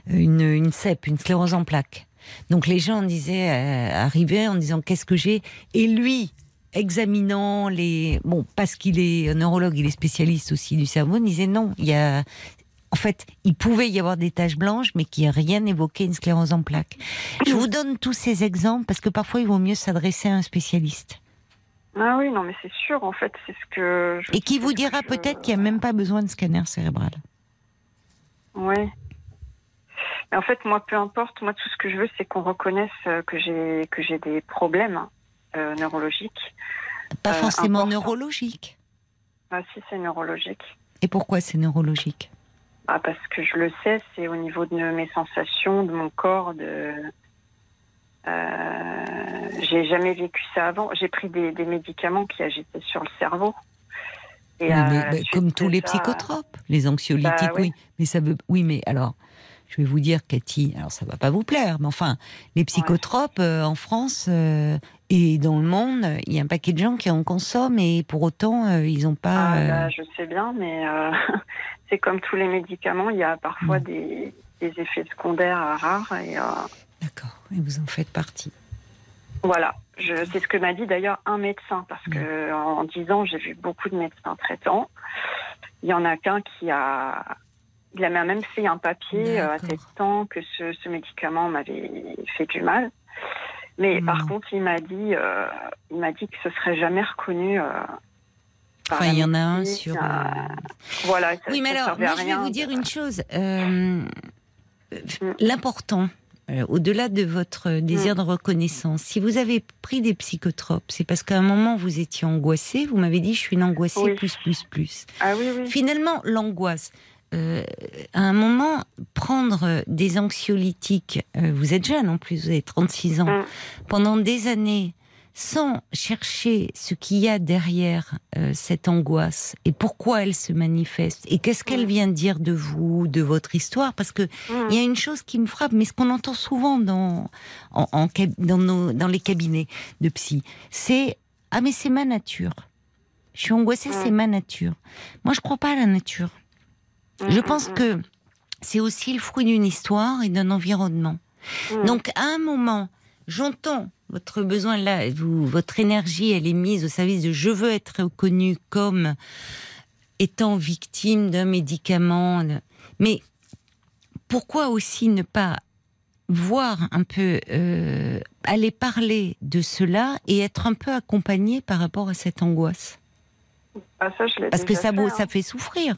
une, une CEP, une sclérose en plaques. Donc, les gens disaient, arrivaient en disant qu'est-ce que j'ai? Et lui, examinant les, bon, parce qu'il est neurologue, il est spécialiste aussi du cerveau, disait non, il y a en fait, il pouvait y avoir des taches blanches, mais qui n'a rien évoqué une sclérose en plaques. Je vous donne tous ces exemples parce que parfois il vaut mieux s'adresser à un spécialiste Ah oui, non, mais c'est sûr, en fait, c'est ce que. je- et qui vous dira je- peut-être qu'il n'y a même pas besoin de scanner cérébral. Oui. Mais en fait, moi, peu importe, moi, tout ce que je veux, c'est qu'on reconnaisse euh, que j'ai que j'ai des problèmes euh, neurologiques. Pas Euh, forcément important. neurologique. Ah, si, c'est neurologique. Et pourquoi c'est neurologique? Ah, parce que je le sais, c'est au niveau de mes sensations, de mon corps, de. Euh, j'ai jamais vécu ça avant. J'ai pris des, des médicaments qui agitaient sur le cerveau. Et Oui, à mais- la mais suite comme tous les psychotropes, les anxiolytiques, Bah, oui. oui. Mais ça veut, oui, mais alors, je vais vous dire, Cathy, alors ça va pas vous plaire, mais enfin, les psychotropes euh, en France euh, et dans le monde, il y a un paquet de gens qui en consomment et pour autant, euh, ils n'ont pas. Ah, euh, bah, je sais bien, mais (laughs) c'est comme tous les médicaments, il y a parfois Mm. des, des effets secondaires rares. Et D'accord, et vous en faites partie. voilà, c'est ce que m'a dit d'ailleurs un médecin, parce que en 10 ans, j'ai vu beaucoup de médecins traitants. Il y en a qu'un qui a, Il m'a même fait un papier euh, attestant que ce, ce médicament m'avait fait du mal. Mais Non. par contre, il m'a dit, euh, il m'a dit que ce serait jamais reconnu. euh, par Enfin, la il y en a un sur. euh, Voilà. ça- Oui, mais ça alors, moi, je vais vous dire une chose. Euh, Mm. L'important, au-delà de votre désir de reconnaissance, si vous avez pris des psychotropes, c'est parce qu'à un moment, vous étiez angoissé. Vous m'avez dit, je suis une angoissée, Oui. plus, plus, plus. Ah oui, oui. Finalement, l'angoisse. Euh, à un moment, prendre des anxiolytiques, euh, vous êtes jeune en plus, vous avez 36 ans, Mm. pendant des années, sans chercher ce qu'il y a derrière euh, cette angoisse et pourquoi elle se manifeste et qu'est-ce qu'elle Mm. vient dire de vous, de votre histoire, parce que Mm. il y a une chose qui me frappe, mais ce qu'on entend souvent dans, en, en cab- dans, nos- dans les cabinets de psy, c'est Ah, mais c'est ma nature. Je suis angoissée, c'est ma nature. Moi, je crois pas à la nature. Je pense que c'est aussi le fruit d'une histoire et d'un environnement. Donc, à un moment, j'entends votre besoin là, vous, votre énergie, elle est mise au service de je veux être reconnue comme étant victime d'un médicament. Mais pourquoi aussi ne pas voir un peu, euh, aller parler de cela et être un peu accompagné par rapport à cette angoisse? Ah, ça, je l'ai Parce que ça, fait, hein. ça fait souffrir.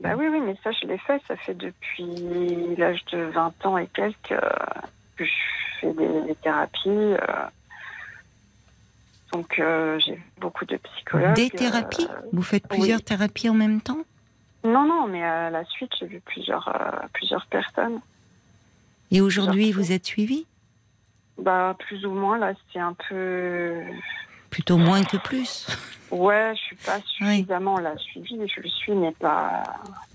Bah oui, oui, mais ça, je l'ai fait. Ça fait depuis l'âge de 20 ans et quelques euh, que je fais des, des thérapies. euh. Donc, euh, j'ai beaucoup de psychologues. Des thérapies? Vous faites plusieurs oui. thérapies en même temps? Non, non, mais à la suite, j'ai vu plusieurs, plusieurs personnes. Et aujourd'hui, vous êtes suivi Bah, plus ou moins, là, c'est un peu. Plutôt moins que plus. Ouais, je suis pas (laughs) suffisamment là suivie. Je le suis, mais pas,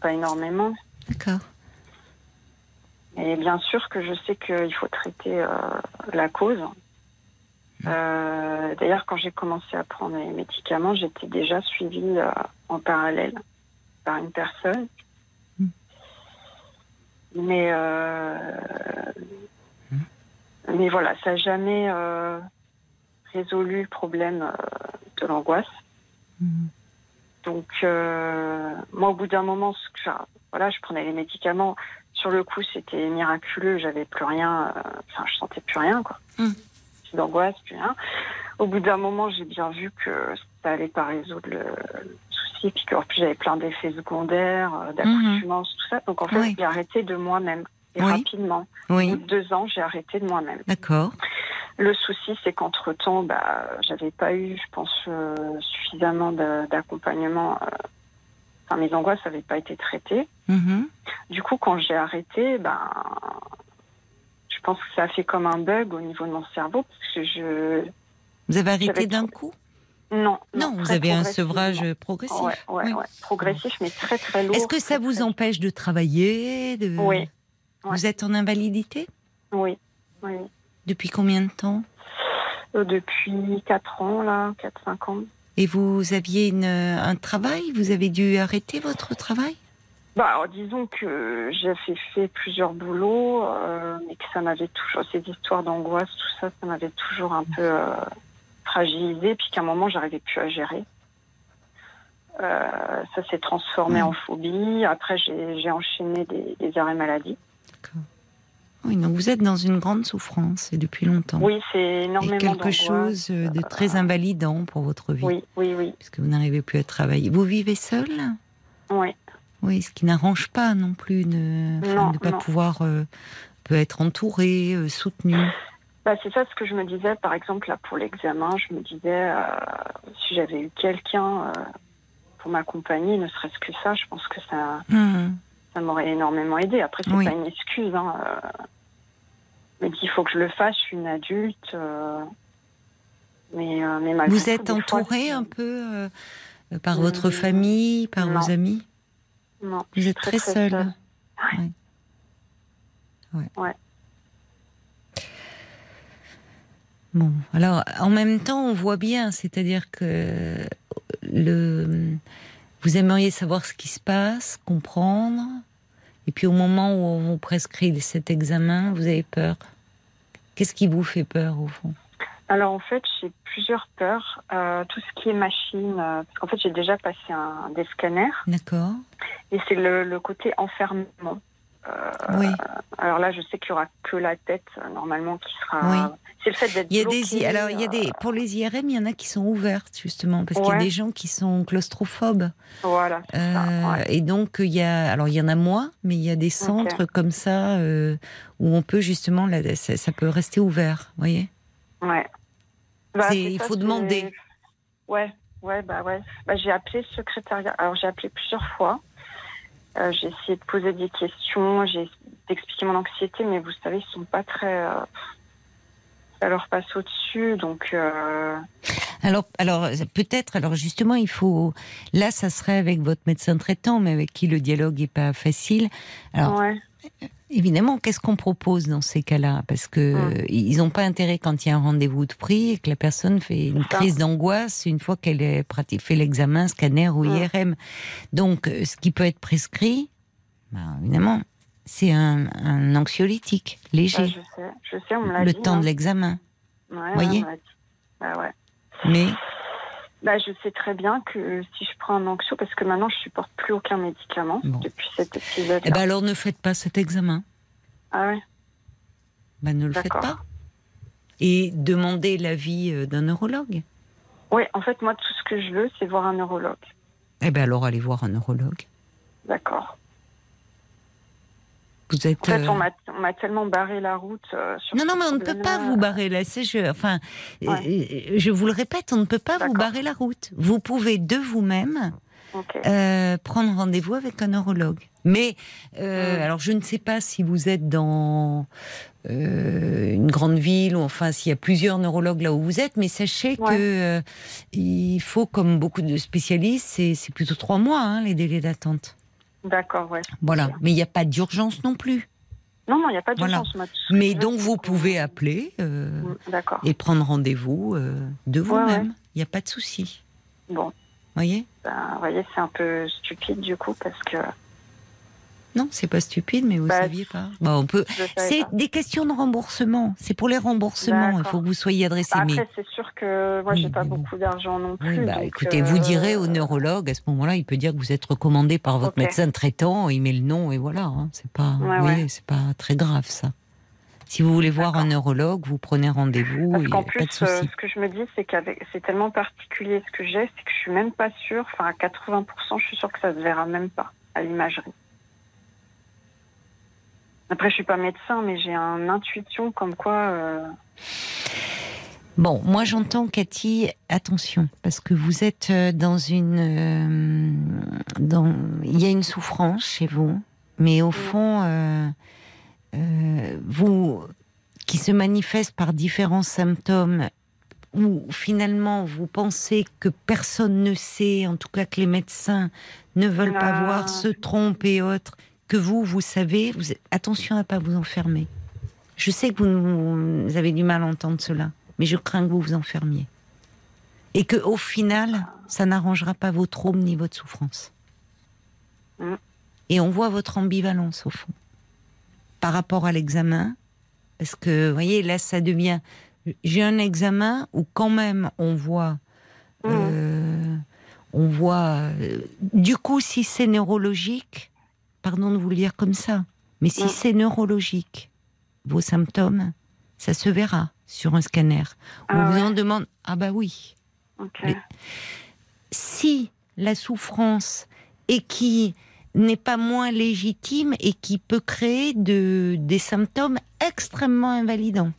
pas énormément. D'accord. Et bien sûr que je sais qu'il faut traiter euh, la cause. Euh, D'ailleurs, quand j'ai commencé à prendre les médicaments, j'étais déjà suivie euh, en parallèle par une personne. Mm. Mais, euh, mais voilà, ça n'a jamais résolu le problème euh, de l'angoisse. Mhm. Donc, euh, moi, au bout d'un moment, ce que- enfin, voilà, je prenais les médicaments. Sur le coup, c'était miraculeux. J'avais plus rien. euh, Enfin, je sentais plus rien, quoi. Mm. Plus d'angoisse, plus rien. Au bout d'un moment, j'ai bien vu que ça allait pas résoudre le, le souci, puis qu'en plus, j'avais plein d'effets secondaires, euh, d'accoutumance, tout ça. Donc, en fait, Oui. j'ai arrêté de moi-même. Et Oui. rapidement. Au bout Oui, de deux ans, j'ai arrêté de moi-même. d'accord. Le souci, c'est qu'entre-temps, bah, j'avais pas eu, je pense, euh, suffisamment d'accompagnement. euh, Enfin, mes angoisses n'avaient pas été traitées. Mhm. Du coup, quand j'ai arrêté, ben, je pense que ça a fait comme un bug au niveau de mon cerveau, parce que je... Vous avez arrêté d'un coup? Non, Non, vous avez un sevrage progressif. Ouais, ouais, Oui. ouais. Progressif, mais très, très lourd. Est-ce que ça vous empêche de travailler de... Oui. Ouais. Vous êtes en invalidité Oui, oui. Depuis combien de temps Euh, Depuis 4 ans, là, 4-5 ans. Et vous aviez une, un travail? Vous avez dû arrêter votre travail? Bah, alors, disons que j'avais fait plusieurs boulots, euh, mais que ça m'avait toujours, ces histoires d'angoisse, tout ça, ça m'avait toujours un peu euh, fragilisé, puis qu'à un moment, j'arrivais plus à gérer. Euh, ça s'est transformé en phobie. Après, j'ai j'ai enchaîné des, des arrêts maladie. Oui, donc vous êtes dans une grande souffrance et depuis longtemps. Oui, c'est et énormément quelque d'angoisse. chose de très invalidant pour votre vie, Oui, oui, oui, puisque vous n'arrivez plus à travailler. Vous vivez seul oui. Oui, ce qui n'arrange pas non plus de ne pas non. pouvoir euh, peut être entouré, euh, soutenu. Bah, c'est ça ce que je me disais, par exemple, là, pour l'examen, je me disais, euh, si j'avais eu quelqu'un euh, pour m'accompagner, ne serait-ce que ça, je pense que ça, Mhm. Ça m'aurait énormément aidé. Après, c'est Oui. pas une excuse. Hein, euh, mais il faut que je le fasse, je suis une adulte. euh, mais, euh, mais malgré Vous êtes des fois, entouré c'est- un peu euh, par votre Hum, famille, par non. vos amis Non, Vous êtes très, très seul. seule. Ouais. Ouais. Bon, alors en même temps, on voit bien, c'est-à-dire que le, vous aimeriez savoir ce qui se passe, comprendre, et puis au moment où on vous prescrit cet examen, vous avez peur. Qu'est-ce qui vous fait peur au fond? Alors en fait, j'ai plusieurs peurs. Euh, tout ce qui est machine, euh, parce qu'en fait, j'ai déjà passé un, des scanners. D'accord. Et c'est le, le côté enfermement. Euh, Oui. Alors là, je sais qu'il y aura que la tête euh, normalement qui sera. Oui. C'est le fait d'être. Il y a bloqué, des, alors il y a des, euh, pour les IRM, il y en a qui sont ouvertes justement parce qu'il y a des gens qui sont claustrophobes. Voilà. c'est Euh, ça, ouais. Et donc il y a, alors il y en a moins, mais il y a des centres comme ça euh, où on peut justement, là, ça, ça peut rester ouvert, vous voyez. Ouais. Bah, il ça, faut demander. Ouais, ouais, bah ouais. Bah, j'ai appelé le secrétariat. Alors j'ai appelé plusieurs fois. Euh, j'ai essayé de poser des questions, j'ai essayé d'expliquer mon anxiété, mais vous savez, ils sont pas très. euh, Ça leur passe au-dessus, donc. euh, Alors, alors peut-être, alors justement, il faut, là, ça serait avec votre médecin traitant, mais avec qui le dialogue est pas facile. Alors, ouais. Évidemment, qu'est-ce qu'on propose dans ces cas-là? Parce que Mm. ils n'ont pas intérêt quand il y a un rendez-vous de prix et que la personne fait une ça. crise d'angoisse une fois qu'elle a fait l'examen scanner ou. IRM. Donc, euh, ce qui peut être prescrit, ben, évidemment, c'est un, un anxiolytique léger, je sais, je sais, on me l'a le dit. temps hein. de l'examen. Ouais, voyez. Bah ouais. Mais Bah, je sais très bien que si je prends un anxio, parce que maintenant je supporte plus aucun médicament Bon. depuis cet épisode. eh ben alors ne faites pas cet examen. Ah ouais. Ben, ne le faites pas. Et demandez l'avis euh, d'un neurologue. Oui, en fait, moi, tout ce que je veux, c'est voir un neurologue. Eh ben alors allez voir un neurologue. D'accord. Vous êtes. En fait, euh, on m'a- tellement barré la route. euh, sur Non, non, mais on ne peut pas problème-là. vous barrer. C'est je, enfin, Ouais. euh, je vous le répète, on ne peut pas vous barrer la route. Vous pouvez de vous-même euh, prendre rendez-vous avec un neurologue. Mais euh, Mm. alors, je ne sais pas si vous êtes dans euh, une grande ville ou enfin s'il y a plusieurs neurologues là où vous êtes, mais sachez Ouais. que euh, il faut, comme beaucoup de spécialistes, c'est c'est plutôt trois mois hein, les délais d'attente. D'accord, ouais. Voilà. Mais il n'y a pas d'urgence non plus. Non, non, il n'y a pas d'urgence. Mais donc vous pouvez appeler. euh, et prendre rendez-vous euh, de vous-même. ouais. Il n'y a pas de souci. Bon, Voyez? Ben, vous voyez, c'est un peu stupide du coup, parce que Non, c'est pas stupide, mais vous Bah, saviez pas. Bon, on peut. C'est des questions de remboursement. C'est pour les remboursements. Il faut que vous soyez adressé. Bah, mais Après, c'est sûr que moi, Oui, j'ai pas bon. beaucoup d'argent non plus. oui, bah, donc, écoutez, euh, vous direz au neurologue à ce moment-là, il peut dire que vous êtes recommandé par votre médecin traitant. Il met le nom et voilà. hein. C'est pas, Ouais, ouais. c'est pas très grave ça. Si vous voulez voir un neurologue, vous prenez rendez-vous. Parce qu'en plus, euh, ce que je me dis, c'est qu'avec, c'est tellement particulier ce que j'ai, c'est que je suis même pas sûre. Enfin, à 80%, je suis sûre que ça se verra même pas à l'imagerie. Après, je suis pas médecin, mais j'ai une intuition comme quoi. euh, Bon, moi j'entends Cathy, attention, parce que vous êtes euh, dans une, euh, dans, il y a une souffrance chez vous, mais au fond, euh, euh, vous, qui se manifeste par différents symptômes, où finalement vous pensez que personne ne sait, en tout cas que les médecins ne veulent pas Ah. voir, se trompent et autres, que vous, vous savez, vous, attention à pas vous enfermer. Je sais que vous, vous avez du mal à entendre cela, mais je crains que vous vous enfermiez. Et que au final, ça n'arrangera pas vos troubles ni votre souffrance. Mm. Et on voit votre ambivalence au fond. Par rapport à l'examen, parce que, vous voyez, là, ça devient. J'ai un examen où quand même on voit. Mm. euh, on voit. euh, du coup, si c'est neurologique, pardon de vous le dire comme ça, mais si c'est neurologique, vos symptômes, ça se verra sur un scanner. On Ah vous en demande. Ah bah oui. Mais- Si la souffrance et qui n'est pas moins légitime et qui peut créer de, des symptômes extrêmement invalidants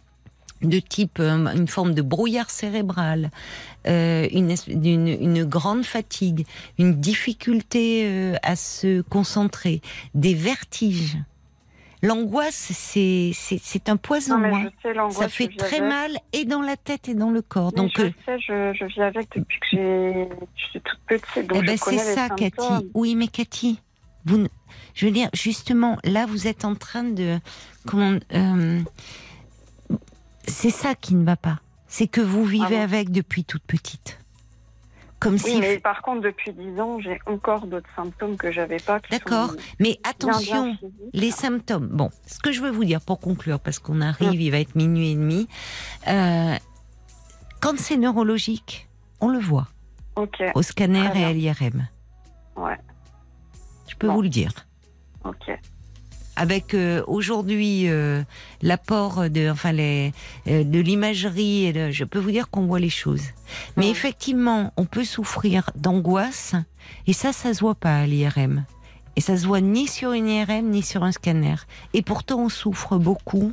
de type euh, une forme de brouillard cérébral, euh, une, une grande fatigue, une difficulté euh, à se concentrer, des vertiges. L'angoisse, c'est, un poison. Non, mais je sais, l'angoisse. Ça fait très avec. mal et dans la tête et dans le corps. Mais Donc, je sais, je, je vis avec depuis que j'ai, suis toute petite. Donc eh ben c'est ça, symptômes. Cathy. Oui, mais Cathy, vous, je veux dire, justement, là, vous êtes en train de, comment, c'est ça qui ne va pas. C'est que vous vivez bon avec depuis toute petite. Comme Oui, si. mais par contre, depuis 10 ans, j'ai encore d'autres symptômes que j'avais pas. D'accord. Mais bien, bien attention, les symptômes. Bon, ce que je veux vous dire pour conclure, parce qu'on arrive, il va être minuit et demi. euh, Quand c'est neurologique, on le voit Ok, au scanner et à l'IRM. ouais, Je peux Bon. vous le dire. ok. Avec euh, aujourd'hui euh, l'apport de enfin les euh, de l'imagerie et de- je peux vous dire qu'on voit les choses mais effectivement on peut souffrir d'angoisse et ça ça se voit pas à l'IRM et ça se voit ni sur une IRM ni sur un scanner et pourtant on souffre beaucoup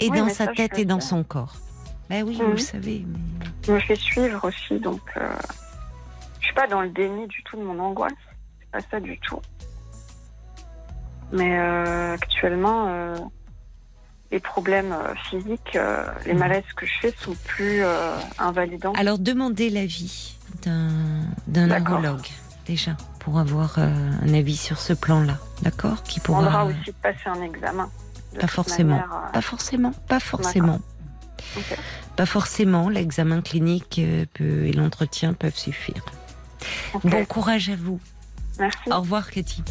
et Oui, dans sa ça, tête et dans son corps ben oui vous Mhm. le savez mais- Je me fais suivre aussi, donc je suis pas dans le déni du tout de mon angoisse. C'est pas ça du tout. Mais euh, actuellement, euh, les problèmes euh, physiques, les Mhm. malaises que je fais sont plus invalidants. alors demandez l'avis d'un neurologue déjà pour avoir un avis sur ce plan là d'accord? Qui On pourra demandera aussi de passer un examen. Pas forcément. manière, Pas forcément, pas forcément. Pas forcément, l'examen clinique peut, et l'entretien peuvent suffire. Bon courage à vous. Merci. Au revoir Cathy.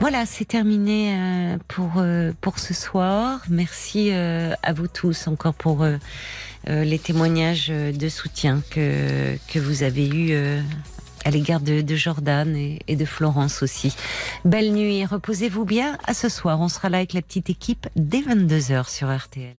Voilà, c'est terminé euh, pour, euh, pour ce soir. Merci euh, à vous tous encore pour les témoignages de soutien que, que vous avez eus à l'égard de, Jordan et, et de Florence aussi. Belle nuit, reposez-vous bien. À ce soir, on sera là avec la petite équipe dès 22h sur RTL.